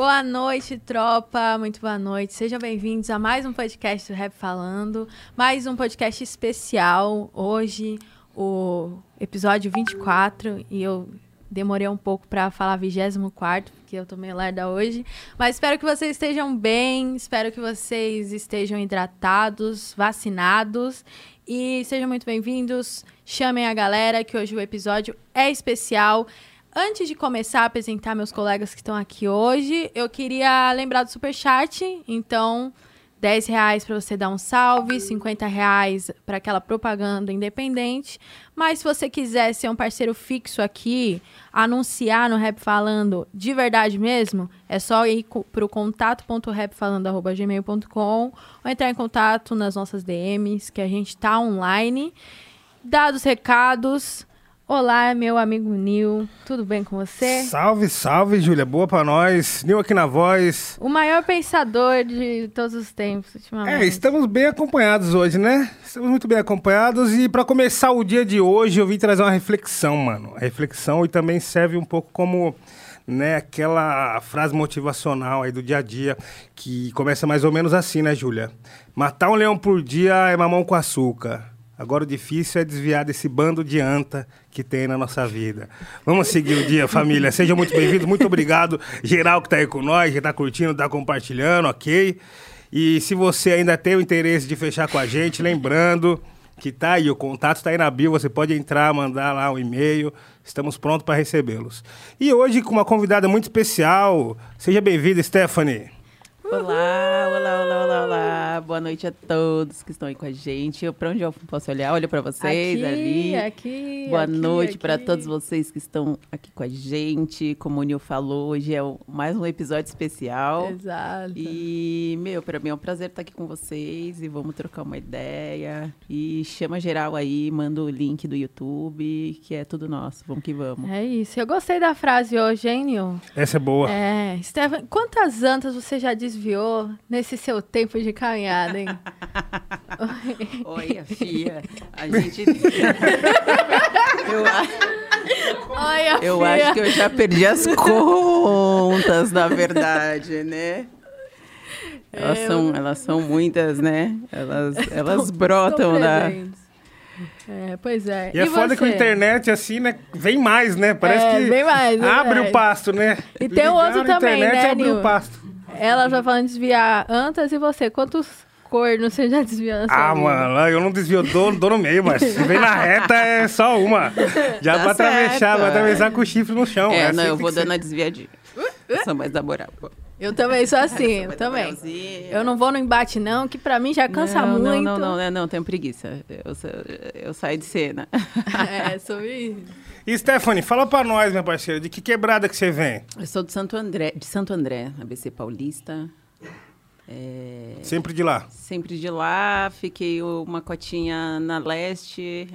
Boa noite, tropa. Muito boa noite. Sejam bem-vindos a mais um podcast do Rap Falando. Mais um podcast especial. Hoje, o episódio 24. E eu demorei um pouco para falar 24, porque eu tô meio lerda hoje. Mas espero que vocês estejam bem. Espero que vocês estejam hidratados, vacinados. E sejam muito bem-vindos. Chamem a galera, que hoje o episódio é especial. Antes de começar a apresentar meus colegas que estão aqui hoje, eu queria lembrar do Superchat. Então, 10 reais para você dar um salve, 50 reais para aquela propaganda independente. Mas se você quiser ser um parceiro fixo aqui, anunciar no Rap Falando de verdade mesmo, é só ir para o contato.rapfalando.gmail.com ou entrar em contato nas nossas DMs, que a gente está online. Dados recados, Olá, meu amigo Nil. Tudo bem com você? Salve, salve, Júlia. Boa pra nós. Nil aqui na voz. O maior pensador de todos os tempos, ultimamente. É, estamos bem acompanhados hoje, né? Estamos muito bem acompanhados. E para começar o dia de hoje, eu vim trazer uma reflexão, mano. A reflexão e também serve um pouco como né, aquela frase motivacional aí do dia a dia, que começa mais ou menos assim, né, Júlia? Matar um leão por dia é mamão com açúcar. Agora o difícil é desviar desse bando de anta que tem na nossa vida. Vamos seguir o dia, família. Sejam muito bem-vindos. Muito obrigado, geral que está aí com nós, que está curtindo, está compartilhando, ok? E se você ainda tem o interesse de fechar com a gente, lembrando que tá aí, o contato está aí na bio, você pode entrar, mandar lá um e-mail. Estamos prontos para recebê-los. E hoje com uma convidada muito especial. Seja bem-vinda, Stephanie. Olá, olá, olá, olá, olá. Boa noite a todos que estão aí com a gente. Para onde eu posso olhar? Olha para vocês aqui, ali. Aqui, Boa aqui, noite para todos vocês que estão aqui com a gente. Como o Nil falou, hoje é mais um episódio especial. Exato. E, meu, para mim é um prazer estar aqui com vocês e vamos trocar uma ideia. E chama geral aí, manda o link do YouTube, que é tudo nosso. Vamos que vamos. É isso. Eu gostei da frase hoje, hein, Nil? Essa é boa. É, Stefan, quantas antas você já desviou nesse seu tempo de caminhada, hein? Olha, fia, a gente. eu, a- Olha, eu filha. acho que eu já perdi as contas, na verdade, né? Elas, É, são, elas são muitas, né? Elas, elas brotam estão da. presentes. É, pois é. E, é foda que a você? internet, assim, né? Vem mais, né? Parece É, que vem mais, vem abre mais. o pasto, né? E tem o outro também, internet né, e Nil? o pasto. Ela já falando de desviar antas e você? Quantos cornos você já desviou Ah, vida? mano, eu não desvio, dou, dou no meio, mas se vem na reta é só uma. Já Tá pra atravessar, vai atravessar com o chifre no chão. É, assim não, eu tem vou que ser. dando a desviadinha. Eu sou mais da moral. Eu também sou assim, eu também. Eu não vou no embate, não, que pra mim já cansa não, muito. Não, não, não, não, não, tenho preguiça. Eu, sa- eu saio de cena. É, sobre E Stephanie, fala pra nós, minha parceira, de que quebrada que você vem? Eu sou de Santo André, de Santo André, ABC Paulista. É, Sempre de lá. sempre de lá, fiquei uma cotinha na leste,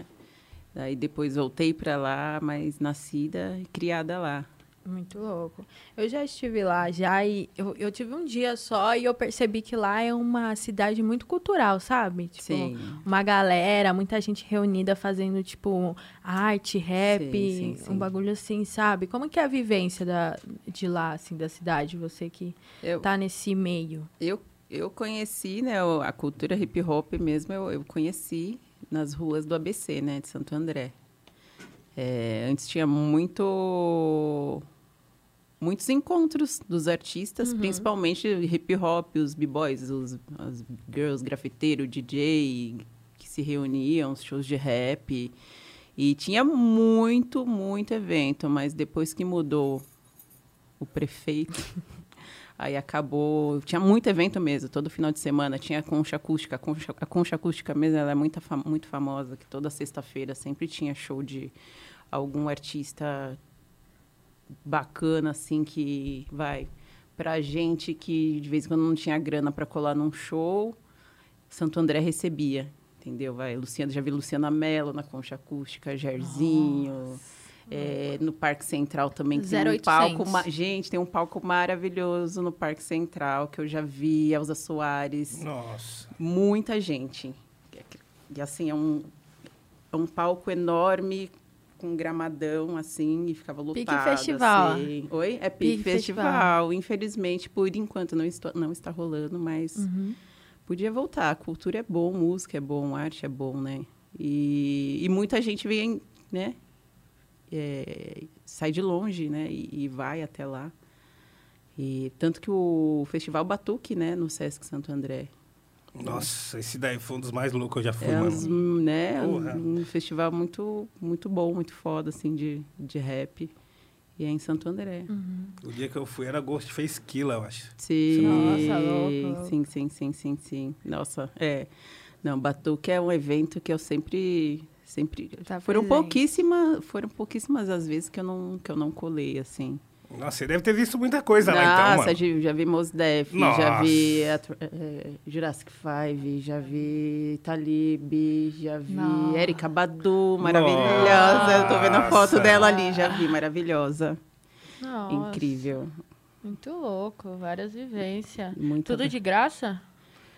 daí depois voltei para lá, mas nascida e criada lá. Muito louco. Eu já estive lá já e eu, eu tive um dia só e eu percebi que lá é uma cidade muito cultural, sabe? Tipo, Sim. uma galera, muita gente reunida fazendo, tipo, arte, rap, Sim, sim, um bagulho assim, sabe? Como que é a vivência da, de lá, assim, da cidade, você que Eu, tá nesse meio? eu, eu conheci, né, a cultura hip hop mesmo, eu, eu conheci nas ruas do ABC, né, de Santo André. É, antes tinha muito muitos encontros dos artistas, principalmente hip hop, os b-boys, os as girls, grafiteiro, DJ, que se reuniam, os shows de rap. E tinha muito, muito evento, mas depois que mudou o prefeito, aí acabou. Tinha muito evento mesmo, todo final de semana. Tinha a concha acústica. A concha, a concha acústica mesmo ela é muito, muito famosa, que toda sexta-feira sempre tinha show de algum artista bacana, assim, que vai. Pra gente que de vez em quando não tinha grana para colar num show, Santo André recebia. Entendeu? Vai, Luciana, já vi Luciana Mello na concha acústica, Jairzinho. É, no Parque Central também tem um 0800. palco. ma- Gente, tem um palco maravilhoso no Parque Central que eu já vi, Elza Soares, Nossa. muita gente. E assim, é um, é um palco enorme com um gramadão, assim, e ficava Pique lotado. festival. assim. Oi? É Pique pique, festival. Infelizmente, por enquanto, não, estou, não está rolando, mas Uhum. podia voltar. A cultura é bom, música é bom, arte é bom, né? E, e muita gente vem, né? é, sai de longe, né? E, e vai até lá. E tanto que o Festival Batuque, né? No Sesc Santo André. Nossa, esse daí foi um dos mais loucos que eu já fui, É mano. uns, né, Porra. um, um festival muito, muito bom, muito foda, assim, de, de rap. E é em Santo André. Uhum. O dia que eu fui era Ghost Face Killa, eu acho. Sim. Nossa, louco. Sim, sim, sim, sim, sim. Nossa, é. Não, Batuque é um evento que eu sempre... sempre Tá foram presente. pouquíssimas foram pouquíssimas as vezes que eu não que eu não colei assim Nossa, você deve ter visto muita coisa lá, Nossa, então, mano. já, já vi Mos Def, já Nossa. vi Atr- eh, Jurassic Five, já vi Talib, já vi Nossa. Erika Badu, maravilhosa. Eu tô vendo a foto Nossa. dela ali, já vi, maravilhosa. Nossa, Incrível. Muito louco, várias vivências. Muito Tudo de graça?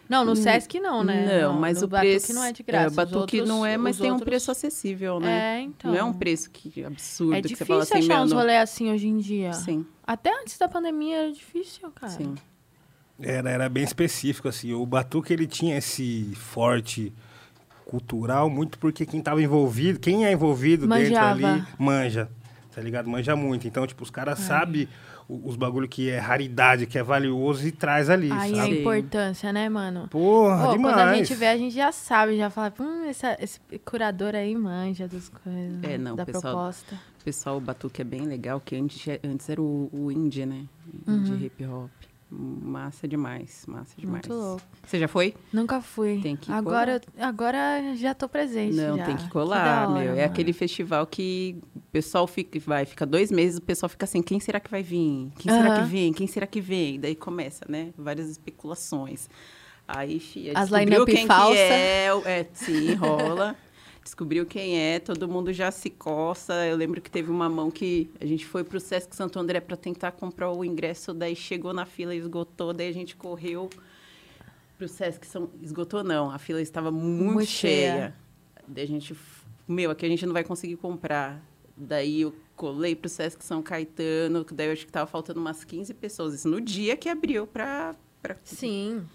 Não, no Sesc não, né? Não, mas no o Batuque preço. não é de graça. É, o Batuque outros- não é, mas tem um outros- preço acessível, né? É, então. Não é um preço que absurdo É que difícil você fala assim, achar meu, uns não- rolês assim hoje em dia. Sim, Até antes da pandemia era difícil, cara. sim. Era, era bem específico, assim. O Batuque, ele tinha esse forte cultural, muito porque quem tava envolvido, quem é envolvido Manjava. dentro ali, manja. Tá ligado? Manja muito. Então, tipo, os caras sabem os bagulho que é raridade, que é valioso e traz ali, Aí a sabe? Sim. importância, né, mano? Porra, Pô, demais. quando a gente vê, a gente já sabe, já fala, hum, essa- esse curador aí manja das coisas, É, não, da pessoal- proposta. O pessoal, o Batuque é bem legal, que antes, antes era o, o indie, né? Uhum. De hip hop. Massa demais, massa demais. Muito louco. Você já foi? Nunca fui. Tem que agora, agora já tô presente. Não, já. tem que colar, hora, meu. É mano. aquele festival que o pessoal fica, vai, fica dois meses, o pessoal fica assim, quem será que vai vir? Quem será Aham. que vem? Quem será que vem? E daí começa, né? Várias especulações. Aí, filha, As line-up falsa. que é, é, sim, rola. Descobriu quem é, todo mundo já se coça. Eu lembro que teve uma mão que a gente foi pro Sesc Santo André para tentar comprar o ingresso, daí chegou na fila e esgotou, daí a gente correu pro Sesc São... Esgotou não, a fila estava muito, Muito cheia. cheia. Daí a gente, meu, aqui a gente não vai conseguir comprar. Daí eu colei pro Sesc São Caetano, que daí eu acho que tava faltando umas 15 pessoas. Isso no dia que abriu pra, pra, Sim.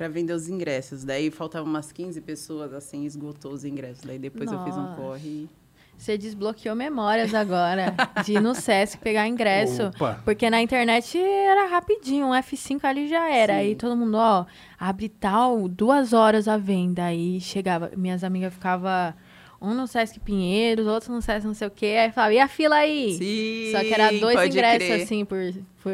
Pra vender os ingressos. Daí faltavam umas 15 pessoas, assim, esgotou os ingressos. Daí depois eu fiz um Nossa. corre. Você desbloqueou memórias agora de ir no Sesc pegar ingresso. Opa. Porque na internet era rapidinho, um F5 ali já era. Sim. Aí todo mundo, ó, abre tal, duas horas a venda. Aí chegava, minhas amigas ficavam, um no Sesc Pinheiros, outro no Sesc não sei o quê. Aí falava, e a fila aí? Sim, Só que era dois ingressos, crer. assim, por, por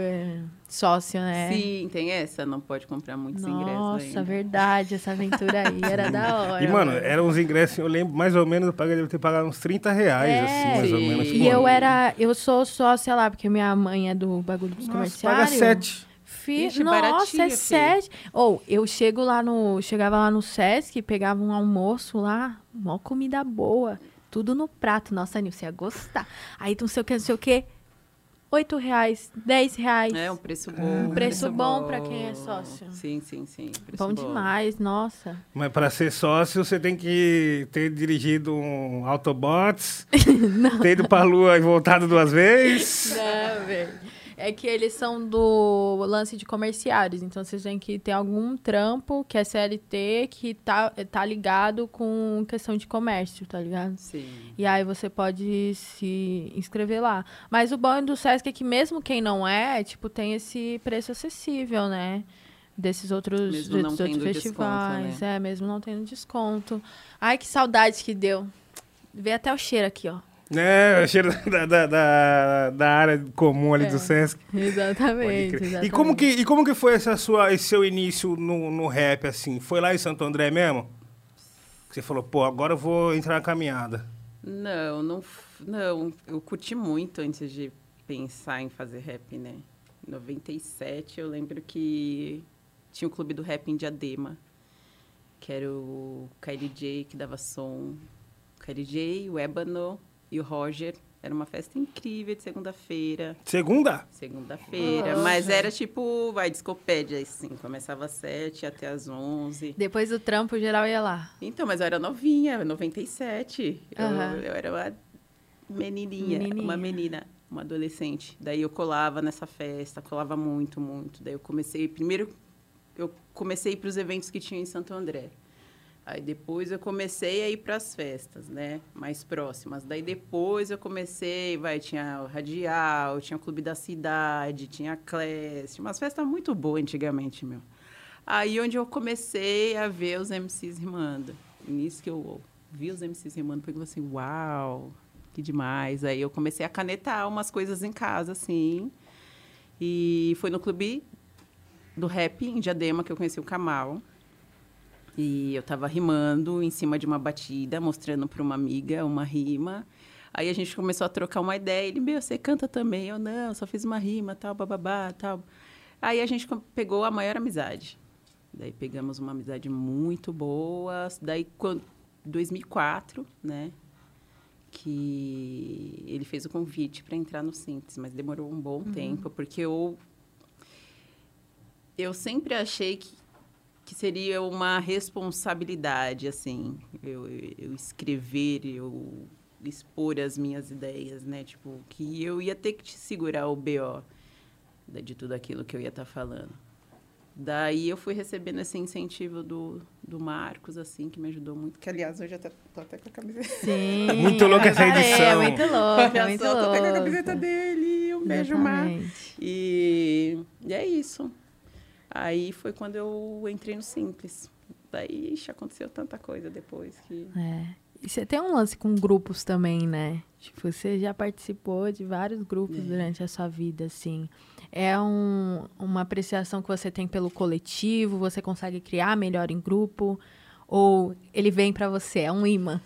sócio, né? Sim, tem essa. Não pode comprar muitos ingressos Nossa, verdade, essa aventura aí era da hora. E, mano, eram uns ingressos, eu lembro mais ou menos, eu paguei, ter pagado uns 30 reais, É. assim, mais ou Sim. menos. E eu era, eu sou sócia lá, porque minha mãe é do bagulho dos Nossa, comerciários. paga sete. Fi... Ixi, Nossa, é sete. Ou eu chego lá no. Chegava lá no Sesc, pegava um almoço lá, mó comida boa. Tudo no prato. Nossa, Nil, você ia gostar. Aí não sei o que, não sei o que. Oito reais, dez reais. É um preço bom. Um preço bom pra quem é sócio. Sim, sim, sim. preço Bom demais, nossa. Mas para ser sócio, você tem que ter dirigido um Autobots, ter ido pra lua e voltado duas vezes. Não, velho. É que eles são do lance de comerciários, então vocês têm que ter algum trampo que é CLT que tá, tá ligado com questão de comércio, tá ligado? Sim. E aí você pode se inscrever lá. Mas o bom do Sesc é que mesmo quem não é, tipo, tem esse preço acessível, né? Desses outros, Mesmo desses outros festivais. desconto, É, mesmo não tendo desconto. Ai, que saudade que deu. Vê até o cheiro aqui, ó. É, o cheiro da, da, da, da área comum ali É. do Sesc. Exatamente, exatamente. E como que, e como que foi essa sua, esse seu início no, no rap, assim? Foi lá em Santo André mesmo? Que Você falou, pô, agora eu vou entrar na caminhada. Não, não, não. Eu curti muito antes de pensar em fazer rap, né? Em 97, eu lembro que tinha o clube do rap em Diadema, que era o Kylie J que dava som. Kylie J, o Ébano e o Roger. Era uma festa incrível de segunda-feira. Segunda? Segunda-feira. Nossa. Mas era tipo, vai, discopédia, assim. Começava às sete até às onze. Depois do trampo, geral ia lá. Então, mas eu era novinha, 97. Eu, Aham. eu era uma menininha, Menininha. uma menina, uma adolescente. Daí eu colava nessa festa, colava muito, muito. Daí eu comecei, primeiro eu comecei para os eventos que tinha em Santo André. Aí depois eu comecei a ir para as festas, né, mais próximas. Daí depois eu comecei, vai, tinha o Radial, tinha o Clube da Cidade, tinha a Class, tinha umas festas muito boas antigamente, meu. Aí onde eu comecei a ver os MCs rimando. Nisso que eu vi os MCs rimando, eu falei assim, uau, que demais. Aí eu comecei a canetar umas coisas em casa, assim. E foi no clube do rap em Diadema que eu conheci o Kamal. E eu tava rimando em cima de uma batida, mostrando para uma amiga uma rima. Aí a gente começou a trocar uma ideia. Ele, meu, você canta também? Eu, não, só fiz uma rima, tal, bababá, tal. Aí a gente pegou a maior amizade. Daí pegamos uma amizade muito boa. Daí, quando, 2004, né? Que ele fez o convite para entrar no Simples, mas demorou um bom tempo, porque eu eu sempre achei que, que seria uma responsabilidade, assim, eu, eu escrever, eu expor as minhas ideias, né? Tipo, que eu ia ter que te segurar o BO de tudo aquilo que eu ia estar falando. Daí eu fui recebendo esse incentivo do, do Marcos, assim, que me ajudou muito. Que, aliás, hoje até, tô até com a camiseta. Sim. Muito louca essa edição. É muito louca, Olha muito só, tô até com a louca. camiseta dele. Um beijo, Mar. E, e é isso. Aí foi quando eu entrei no Simples. Daí, ixi, aconteceu tanta coisa depois que... É. E você tem um lance com grupos também, né? Tipo, você já participou de vários grupos É. durante a sua vida, assim. É um, uma apreciação que você tem pelo coletivo? Você consegue criar melhor em grupo? Ou ele vem pra você, é um imã?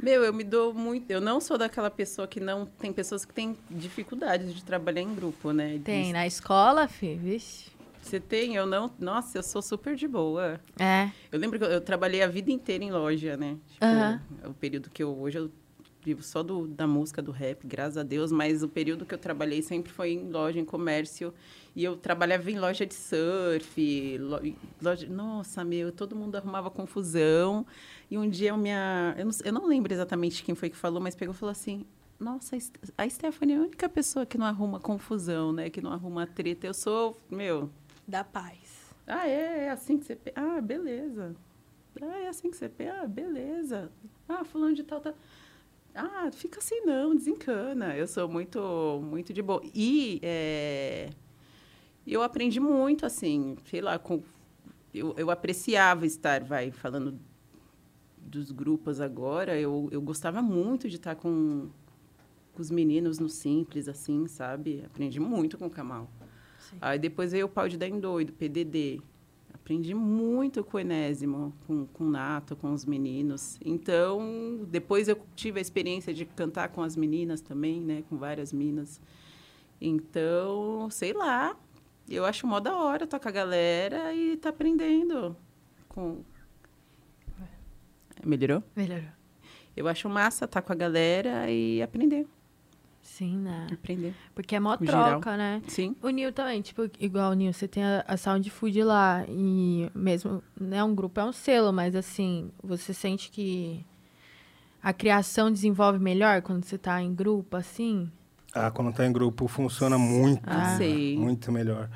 Meu, eu me dou muito... Eu não sou daquela pessoa que não... Tem pessoas que têm dificuldades de trabalhar em grupo, né? Tem, na escola, fi, vixe. Você tem? Eu não... Nossa, eu sou super de boa. É. Eu lembro que eu, eu trabalhei a vida inteira em loja, né? Tipo, Aham. o período que eu... Hoje eu vivo só do, da música, do rap, graças a Deus. Mas o período que eu trabalhei sempre foi em loja, em comércio. E eu trabalhava em loja de surf. lo- loja, nossa, meu, todo mundo arrumava confusão. E um dia eu minha... Eu não, eu não lembro exatamente quem foi que falou, mas pegou e falou assim... Nossa, a Stephanie é a única pessoa que não arruma confusão, né? Que não arruma treta. Eu sou, meu, Da paz. ah, é, é assim que você. pe- Ah, beleza. Ah, é assim que você. pe- Ah, beleza. Ah, fulano de tal, tá. Ah, fica assim não, desencana. Eu sou muito, muito de boa. E é, eu aprendi muito, assim, sei lá, com, eu, eu apreciava estar, vai, falando dos grupos agora, eu, eu gostava muito de estar com, com os meninos no Simples, assim, sabe? Aprendi muito com o Kamal. Aí depois veio o pau de dar em doido, PDD. Aprendi muito com o Enésimo, com, com o Nato, com os meninos. Então, depois eu tive a experiência de cantar com as meninas também, né? Com várias minas. Então, sei lá. Eu acho mó da hora estar com a galera e tá aprendendo. Com... Melhorou? Melhorou. Eu acho massa estar com a galera e aprender. Sim, né? Aprender. Porque é mó troca, né? Sim. O Nil também, tipo, igual o Nil, você tem a, a Sound Food lá e mesmo, né, um grupo é um selo, mas assim, você sente que a criação desenvolve melhor quando você tá em grupo, assim? Ah, quando tá em grupo funciona muito, Ah. Sei. muito melhor.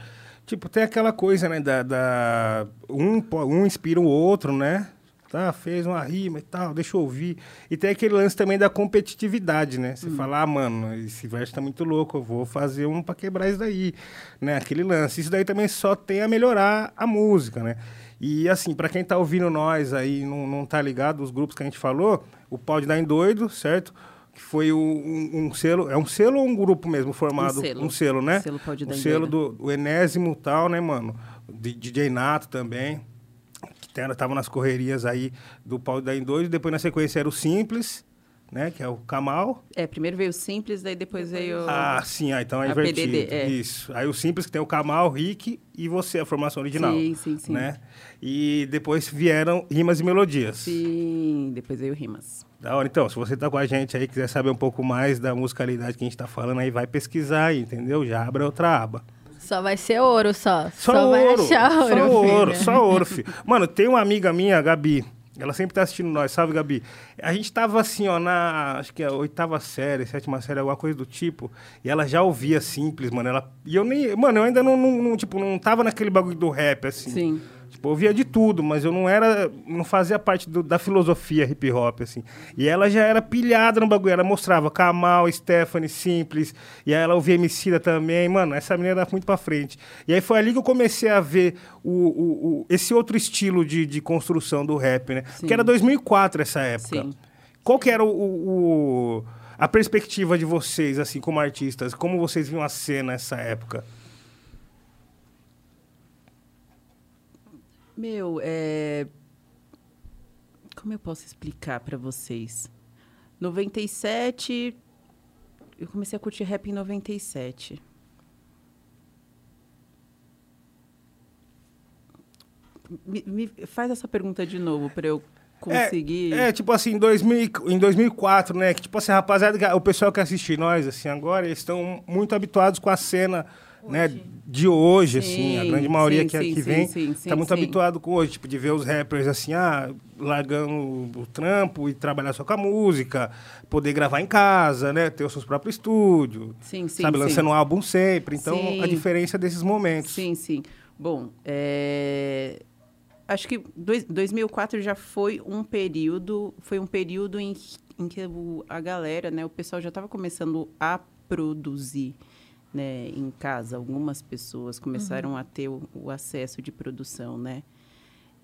Tipo, tem aquela coisa, né, da, da- um, um inspira o outro, né? Tá, fez uma rima e tal, deixa eu ouvir. E tem aquele lance também da competitividade, né? Você fala, ah, mano, esse verso tá muito louco, eu vou fazer um pra quebrar isso daí, né? Aquele lance. Isso daí também só tem a melhorar a música, né? E assim, pra quem tá ouvindo nós aí, não, não tá ligado, os grupos que a gente falou, o Pau de Dar em Doido, certo? Que foi o- um, um selo, é um selo ou um grupo mesmo formado? selo. Um selo, né? Selo o em selo do, do Enésimo tal, né, mano? De, DJ Nato também. Tava nas correrias aí do Pau Dar em Doido. Depois na sequência era o Simples, né? Que é o Kamal. É, primeiro veio o Simples, daí depois veio... Ah, sim, ah, então é A invertido. PDD, é. Isso. Aí o Simples, que tem o Kamal, o Rick e você, a formação original. Sim, sim, sim. Né? E depois vieram rimas e melodias. Sim, depois veio Rimas. Da hora. Então, se você tá com a gente aí, quiser saber um pouco mais da musicalidade que a gente tá falando aí, vai pesquisar aí, entendeu? Já abre outra aba. Só vai ser ouro, só. Só, vai ouro, achar ouro, só ouro, filho. só ouro, filho. Mano, tem uma amiga minha, a Gabi, Ela sempre tá assistindo nós, salve, Gabi. A gente tava assim, ó, na, acho que é a oitava série, sétima série, alguma coisa do tipo, e ela já ouvia Simples, mano, ela, e eu nem, mano, eu ainda não, não, não, tipo, não tava naquele bagulho do rap, assim. Sim. Tipo, eu ouvia de tudo, mas eu não era. não fazia parte do- da filosofia hip hop, assim. E ela já era pilhada no bagulho. Ela mostrava Kamal, Stephanie, Simples. E aí ela ouvia Emicida também. Mano, essa menina era muito pra frente. E aí foi ali que eu comecei a ver o, o- o- esse outro estilo de, de construção do rap, né? Porque era 2004 essa época. Sim. Qual que era o, o- o- a perspectiva de vocês, assim, como artistas? Como vocês viam a cena nessa época? Meu, é... Como eu posso explicar pra vocês? 97... Eu comecei a curtir rap em 97. Me, me faz essa pergunta de novo pra eu conseguir... É, é, tipo assim, em, 2000, e- em 2004, né? Que, tipo assim, rapaziada, o pessoal que assiste nós, assim, agora, eles estão muito habituados com a cena, né? De hoje, assim. A Sim, grande maioria sim, que, sim, que sim, vem sim, tá sim, muito sim. habituado com hoje, tipo, de ver os rappers, assim, ah, largando o trampo e trabalhar só com a música, poder gravar em casa, né? Ter os seus próprios estúdios, Sim, sim, sabe? sim. Lançando um álbum sempre. Então, Sim. a diferença desses momentos. Sim, sim. Bom, é, acho que dois, 2004 já foi um período, foi um período em, que- em que o- a galera, né, o pessoal já estava começando a produzir, né, em casa. Algumas pessoas começaram a ter o, o acesso de produção, né.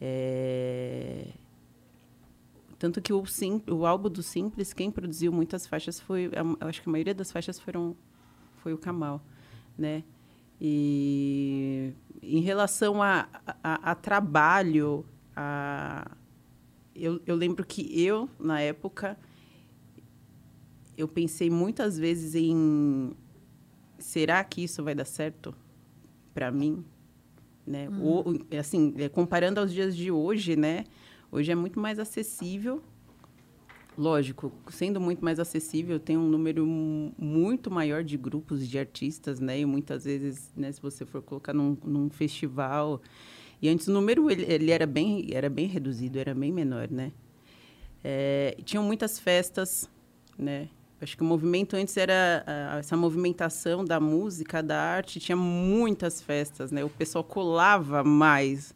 É, tanto que o, sim, o álbum do Simples, quem produziu muitas faixas foi, a- acho que a maioria das faixas foram foi o Kamal, né? E em relação a, a, a trabalho, a, eu, eu lembro que eu, na época, eu pensei muitas vezes em será que isso vai dar certo para mim? Né? Ou, assim, é, comparando aos dias de hoje, né? Hoje é muito mais acessível. Lógico, sendo muito mais acessível, tem um número mu- muito maior de grupos de artistas, né? E muitas vezes, né, se você for colocar num, num festival, e antes o número ele, ele era bem era bem reduzido, era bem menor, né? É, tinham muitas festas, né? Acho que o movimento antes era ah, essa movimentação da música, da arte, tinha muitas festas, né? O pessoal colava mais,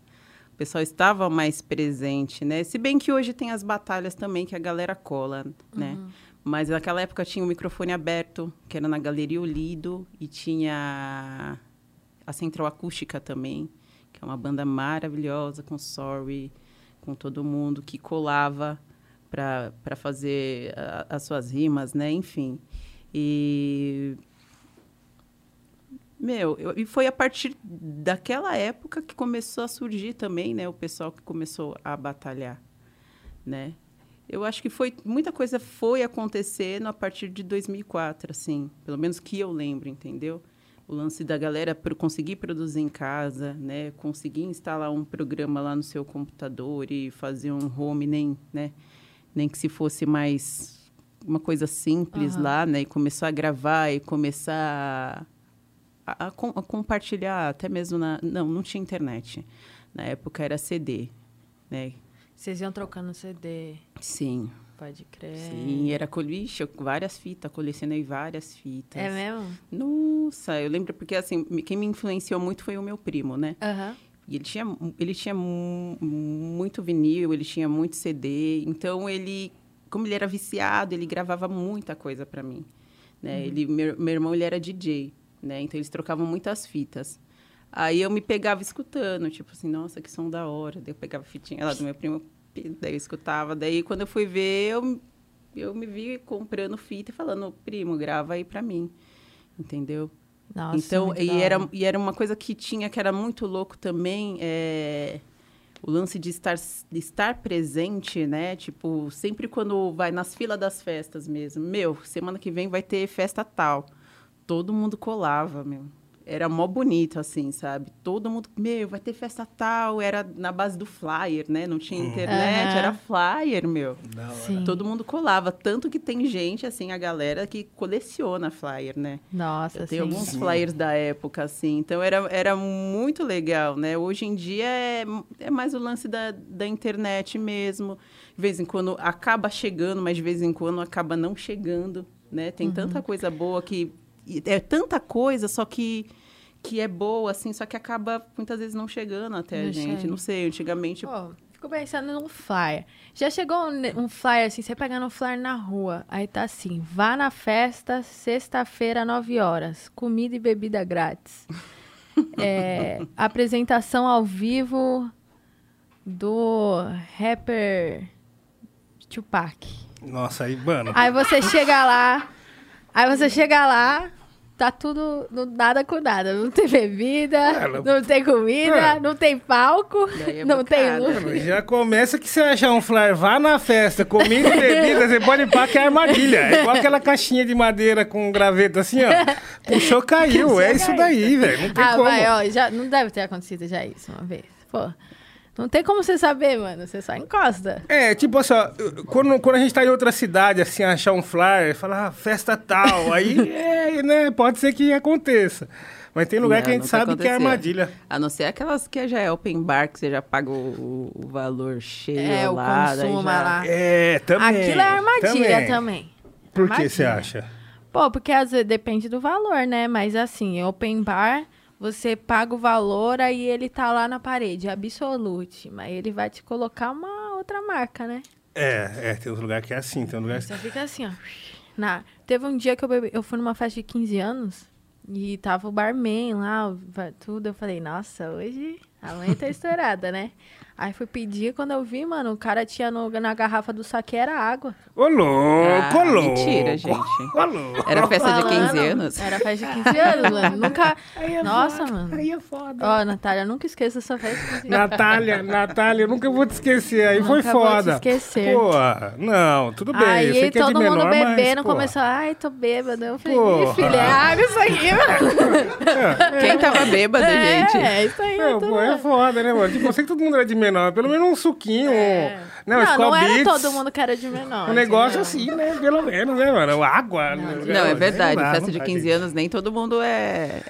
o pessoal estava mais presente, né? Se bem que hoje tem as batalhas também que a galera cola, né? Mas naquela época tinha o microfone aberto, que era na Galeria Olido, e tinha a Central Acústica também, que é uma banda maravilhosa, com Sorry, com todo mundo, que colava para fazer a- as suas rimas, né? Enfim. E. Meu, eu- e foi a partir daquela época que começou a surgir também, né? O pessoal que começou a batalhar, né? Eu acho que foi muita coisa foi acontecendo a partir de 2004, assim, pelo menos que eu lembro, entendeu? O lance da galera pro- conseguir produzir em casa, né? Conseguir instalar um programa lá no seu computador e fazer um home nem, né? Nem que se fosse mais uma coisa simples Aham. lá, né? E começar a gravar e começar a, a com- a compartilhar até mesmo na não não tinha internet na época era CD né Vocês iam trocando CD, sim pode crer. sim era col- Ixi, eu- várias fitas colecionei várias fitas É mesmo? nossa eu lembro porque assim quem me influenciou muito foi o meu primo né Aham. E ele tinha ele tinha mu- muito vinil ele tinha muito CD então ele como ele era viciado ele gravava muita coisa para mim né? Ele meu, meu irmão ele era DJ né? Então eles trocavam muitas fitas. Aí eu me pegava escutando tipo assim nossa que som da hora. Daí eu pegava a fitinha lá do meu primo daí eu escutava. Daí quando eu fui ver eu eu me vi comprando fita e falando primo grava aí para mim. Entendeu Nossa, então, e era, e era uma coisa que tinha que era muito louco também, é, o lance de estar, de estar presente, né? Tipo, sempre quando vai nas filas das festas mesmo. Meu, semana que vem vai ter festa tal. Todo mundo colava, meu. Era mó bonito, assim, sabe? Todo mundo, meu, vai ter festa tal. Era na base do flyer, né? Não tinha internet, Aham. era flyer, meu. Sim. Todo mundo colava. Tanto que tem gente, assim, a galera que coleciona flyer, né? Nossa, Eu sim. tenho alguns Sim. flyers da época, assim. Então, era, era muito legal, né? Hoje em dia é, é mais o lance da, da internet mesmo. De vez em quando acaba chegando, mas de vez em quando acaba não chegando, né? Tem Uhum. tanta coisa boa que... É tanta coisa, só que... Que é boa, assim, só que acaba muitas vezes não chegando até a Não gente. chega. Não sei, antigamente... Pô, fico pensando num flyer. Já chegou um, um flyer assim, você pegando um flyer na rua, aí tá assim, vá na festa, sexta-feira, 9 horas, comida e bebida grátis. É, apresentação ao vivo do rapper Tupac. Nossa, aí, mano. Aí você chega lá, aí você chega lá, tá tudo no nada com nada. Não tem bebida, Ela- não tem comida, É. não tem palco, é não tem luz. Já começa que você achar um flyer, vá na festa, comida e bebida, você pode pá que é armadilha. É igual aquela caixinha de madeira com graveta assim, ó. Puxou, caiu. É isso daí, velho. Não tem Ah, como. vai, ó, já, não deve ter acontecido já isso uma vez. Pô, não tem como você saber, mano. Você só encosta. É, tipo assim, ó, quando, quando a gente tá em outra cidade, assim, achar um flyer, falar, ah, festa tal, aí, é, né, pode ser que aconteça. Mas tem lugar Não, que a gente sabe que é armadilha. A não ser aquelas que já é open bar, que você já paga o, o valor cheio É, o lá. daí consumo já- lá. É, também. Aquilo é armadilha também. Por que você Armadilha. acha? Pô, porque às vezes depende do valor, né? Mas assim, open bar, você paga o valor, aí ele tá lá na parede, absolute. Mas ele vai te colocar uma outra marca, né? É, é, tem uns lugares que é assim, tem uns lugares... Você fica assim, ó. Na... Teve um dia que eu, bebi... eu fui numa festa de 15 anos e tava o barman lá, tudo. Eu falei, nossa, hoje a mãe tá estourada, né? Aí fui pedir, quando eu vi, mano, o cara tinha no- na garrafa do saque era água. Ô, louco, Ah, ô, louco. mentira, gente. Ô, louco. Era festa de 15 Falando, anos? Era festa de 15 anos, mano. Nunca. Nossa, mano. Aí é foda. Ó, Natália, nunca esqueça essa festa de 15 anos. Natália, Natália, eu nunca vou te esquecer. Aí foi Nunca vou te foda. esquecer. Pô, não, tudo bem. eu Aí sei que é de todo mundo menor, mas, bebendo pô, começou, ai, tô bêbado. Eu falei, Porra. "Ih, filha, é água isso aqui, mano. Quem tava bêbado, gente? É, isso aí. É, eu pô, é foda, né, mano? Tipo, eu sei que todo mundo era de menor. Pelo menos um suquinho, É. um, né, um Não, não era Beats, todo mundo que era de menor. Um negócio entendeu? assim, né? Pelo menos, né, mano? Água. né, Não, é verdade. lá, festa não de dá, 15 gente. anos, nem todo mundo é...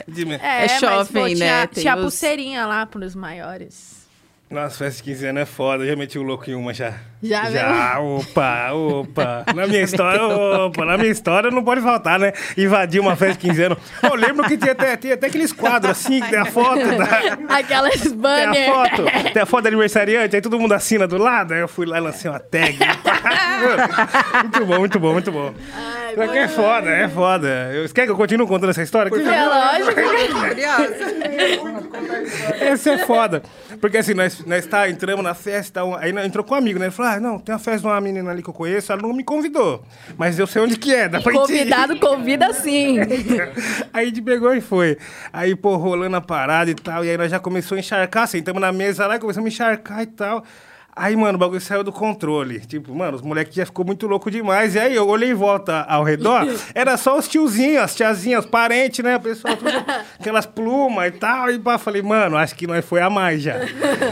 É, É mas, shopping, pô, né? Tinha, tinha os- pulseirinha lá pros maiores. Nossa, festa de 15 anos é foda. Eu já meti o louco em uma já. Já Já, opa, opa. Na minha história, opa, na minha história não pode faltar, né? Invadir uma festa de 15 anos. Eu lembro que tinha até, tinha até aqueles quadros assim, que tem a foto da... Aquelas Tem banner. a foto, tem a foto do aniversariante, aí todo mundo assina do lado, aí eu fui lá e lancei uma tag. muito bom, muito bom, muito bom. Ai, Só que é foda, é foda. Eu, quer que eu continue contando essa história? aqui? É lógico. Essa é foda. Porque assim, nós, nós tá, entramos na festa, aí entrou com um amigo, né? Ele falou: ah, não, tem uma festa de uma menina ali que eu conheço, ela não me convidou. Mas eu sei onde que é, dá pra gente ir." Convidado convida sim. Aí a gente pegou e foi. Aí, pô, rolando a parada e tal. E aí nós já começamos a encharcar, sentamos na mesa lá e começamos a encharcar e tal. Aí, mano, o bagulho saiu do controle. Tipo, mano, os moleques já ficou muito louco demais. E aí eu olhei em volta ao redor, era só os tiozinhos, as tiazinhas, os parentes, né? O pessoal, tudo, aquelas plumas e tal. E pá, falei, mano, acho que nós foi a mais já.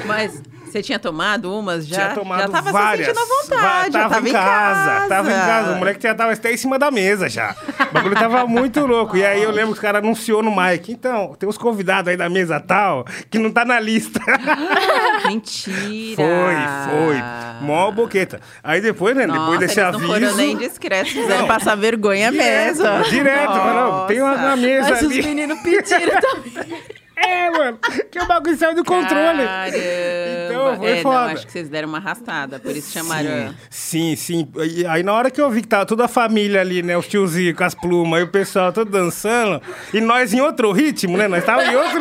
Mas você tinha tomado umas já? Tinha tomado já tava várias. se sentindo à vontade, tava, tava em casa, Tava em casa. O moleque já tava até em cima da mesa já. O bagulho tava muito louco. E aí eu lembro que os caras anunciou no mic. Então, tem uns convidados aí da mesa tal que não tá na lista. Mentira. foi, foi. Mó boqueta. Aí depois, né? Nossa, depois desse eles aviso. não foram nem discretos, fizeram passar vergonha mesmo. Direto, mano. Tem uma na mesa Mas os ali. meninos pediram também. É, mano. Que o bagulho saiu do controle. Caramba. Foi é, foda. Não, acho que vocês deram uma arrastada, por isso chamaram... Sim, sim. E aí na hora que eu vi que tava toda a família ali, né? Os tiozinhos com as plumas e o pessoal todo dançando. E nós em outro ritmo, né? Nós tava em outro.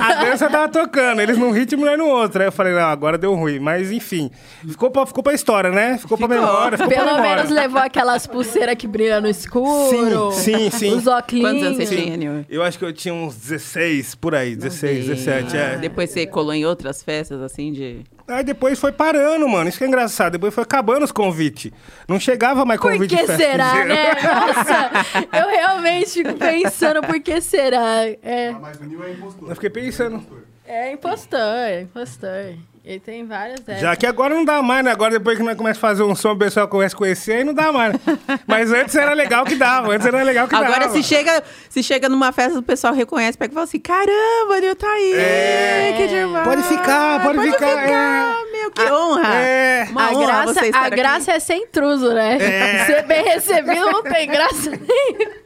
A dança tava tocando. Eles num ritmo e nós no outro. Aí eu falei, não, agora deu ruim. Mas enfim. Ficou pra, ficou pra história, né? Ficou, pra Ficou. memória. Ficou pra Pelo memória. menos levou aquelas pulseiras que brilham no escuro. Sim, sim, sim. Os óculos. Quantos anos você tinha, Nil? Eu acho que eu tinha uns 16 por aí, 16, 16, 17, é. Depois você colou em outras festas, assim, de... Aí depois foi parando, mano. Isso que é engraçado. Depois foi acabando os convites. Não chegava mais Por convite que de festa será, né? Nossa, eu realmente fico pensando por que será. É, Mas o Nil é impostor. Eu fiquei pensando. é impostor, é impostor. Ele tem várias dessas. Já que agora não dá mais, né? Agora depois que nós começamos a fazer um som, o pessoal começa a conhecer, aí não dá mais. né? Mas antes era legal que dava. Antes era legal que Agora, dava. se chega, se chega numa festa, o pessoal reconhece, pega e fala assim, caramba, Nil tá aí, É. que demais. Pode ficar, pode ficar, ficar, meu, que honra. é. Uma a honra graça, você a aqui. graça é ser intruso, né? É. Ser bem recebido não tem graça nenhuma.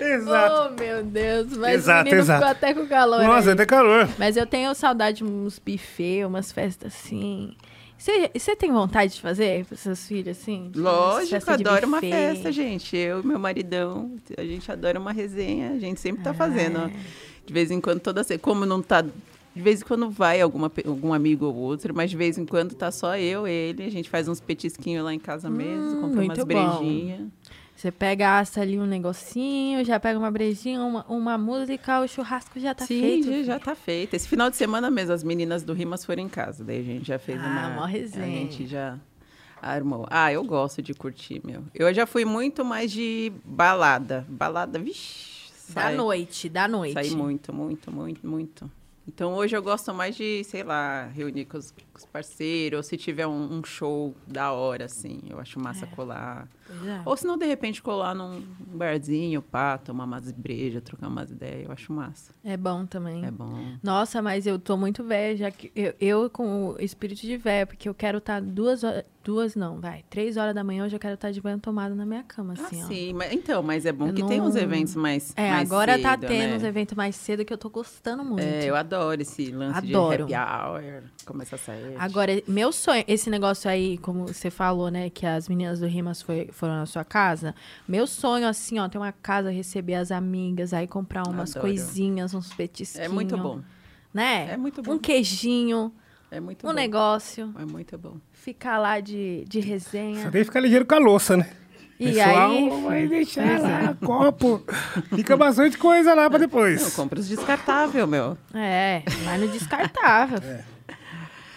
Exato. Oh, meu Deus. Mas Exato, o menino exato. ficou até com calor. Nossa, aí. até calor. Mas eu tenho saudade de uns buffet, umas festas assim. Você tem vontade de fazer para seus filhos, assim? Lógico, adoro uma festa, gente. Eu e meu maridão, a gente adora uma resenha, a gente sempre tá fazendo. ó. De vez em quando, toda se- como não tá. De vez em quando vai alguma, algum amigo ou outro, mas de vez em quando tá só eu, ele. A gente faz uns petisquinhos lá em casa mesmo, compra muito umas brejinhas. Você pega, assa ali um negocinho, já pega uma brejinha, uma, uma música, o churrasco já tá Sim, feito. já, filho. já tá feito. Esse final de semana mesmo, as meninas do Rimas foram em casa. Daí a gente já fez Ah, uma. mó resenha. A gente já armou. Ah, eu gosto de curtir, meu. Eu já fui muito mais de balada. Balada, vixi. Da sai- noite, da noite. Saí muito, muito, muito, muito. Então hoje eu gosto mais de, sei lá, reunir com os, com os parceiros, ou se tiver um, um show da hora, assim, eu acho massa colar. Pois é. Ou se não, de repente, colar num barzinho, pá, tomar umas brejas, trocar umas ideias, eu acho massa. É bom também. É bom. Nossa, mas eu tô muito velha, já que eu, eu com o espírito de velha, porque eu quero estar duas horas, duas não, vai, três horas da manhã eu já quero estar de banho tomado na minha cama, assim, ah, ó. sim, mas, então, mas é bom Eu que tem uns não- eventos mais É, mais agora tá cedo, tendo né? uns eventos mais cedo que eu tô gostando muito. É, eu adoro esse lance Adoro. de happy hour, começa a sair. Agora, meu sonho, esse negócio aí, como você falou, né, que as meninas do Rimas foi- foram na sua casa. Meu sonho, assim, ó, ter uma casa, receber as amigas, aí comprar umas Adoro. coisinhas, uns petisquinhos. É muito bom. Né? É muito bom. Um queijinho, É muito um bom. negócio. É muito bom. Ficar lá de, de resenha. Só tem que ficar ligeiro com a louça, né? E Pessoal aí. vai deixar lá, copo. Fica bastante coisa lá pra Não, depois. compra os descartáveis, meu. É, vai no descartável.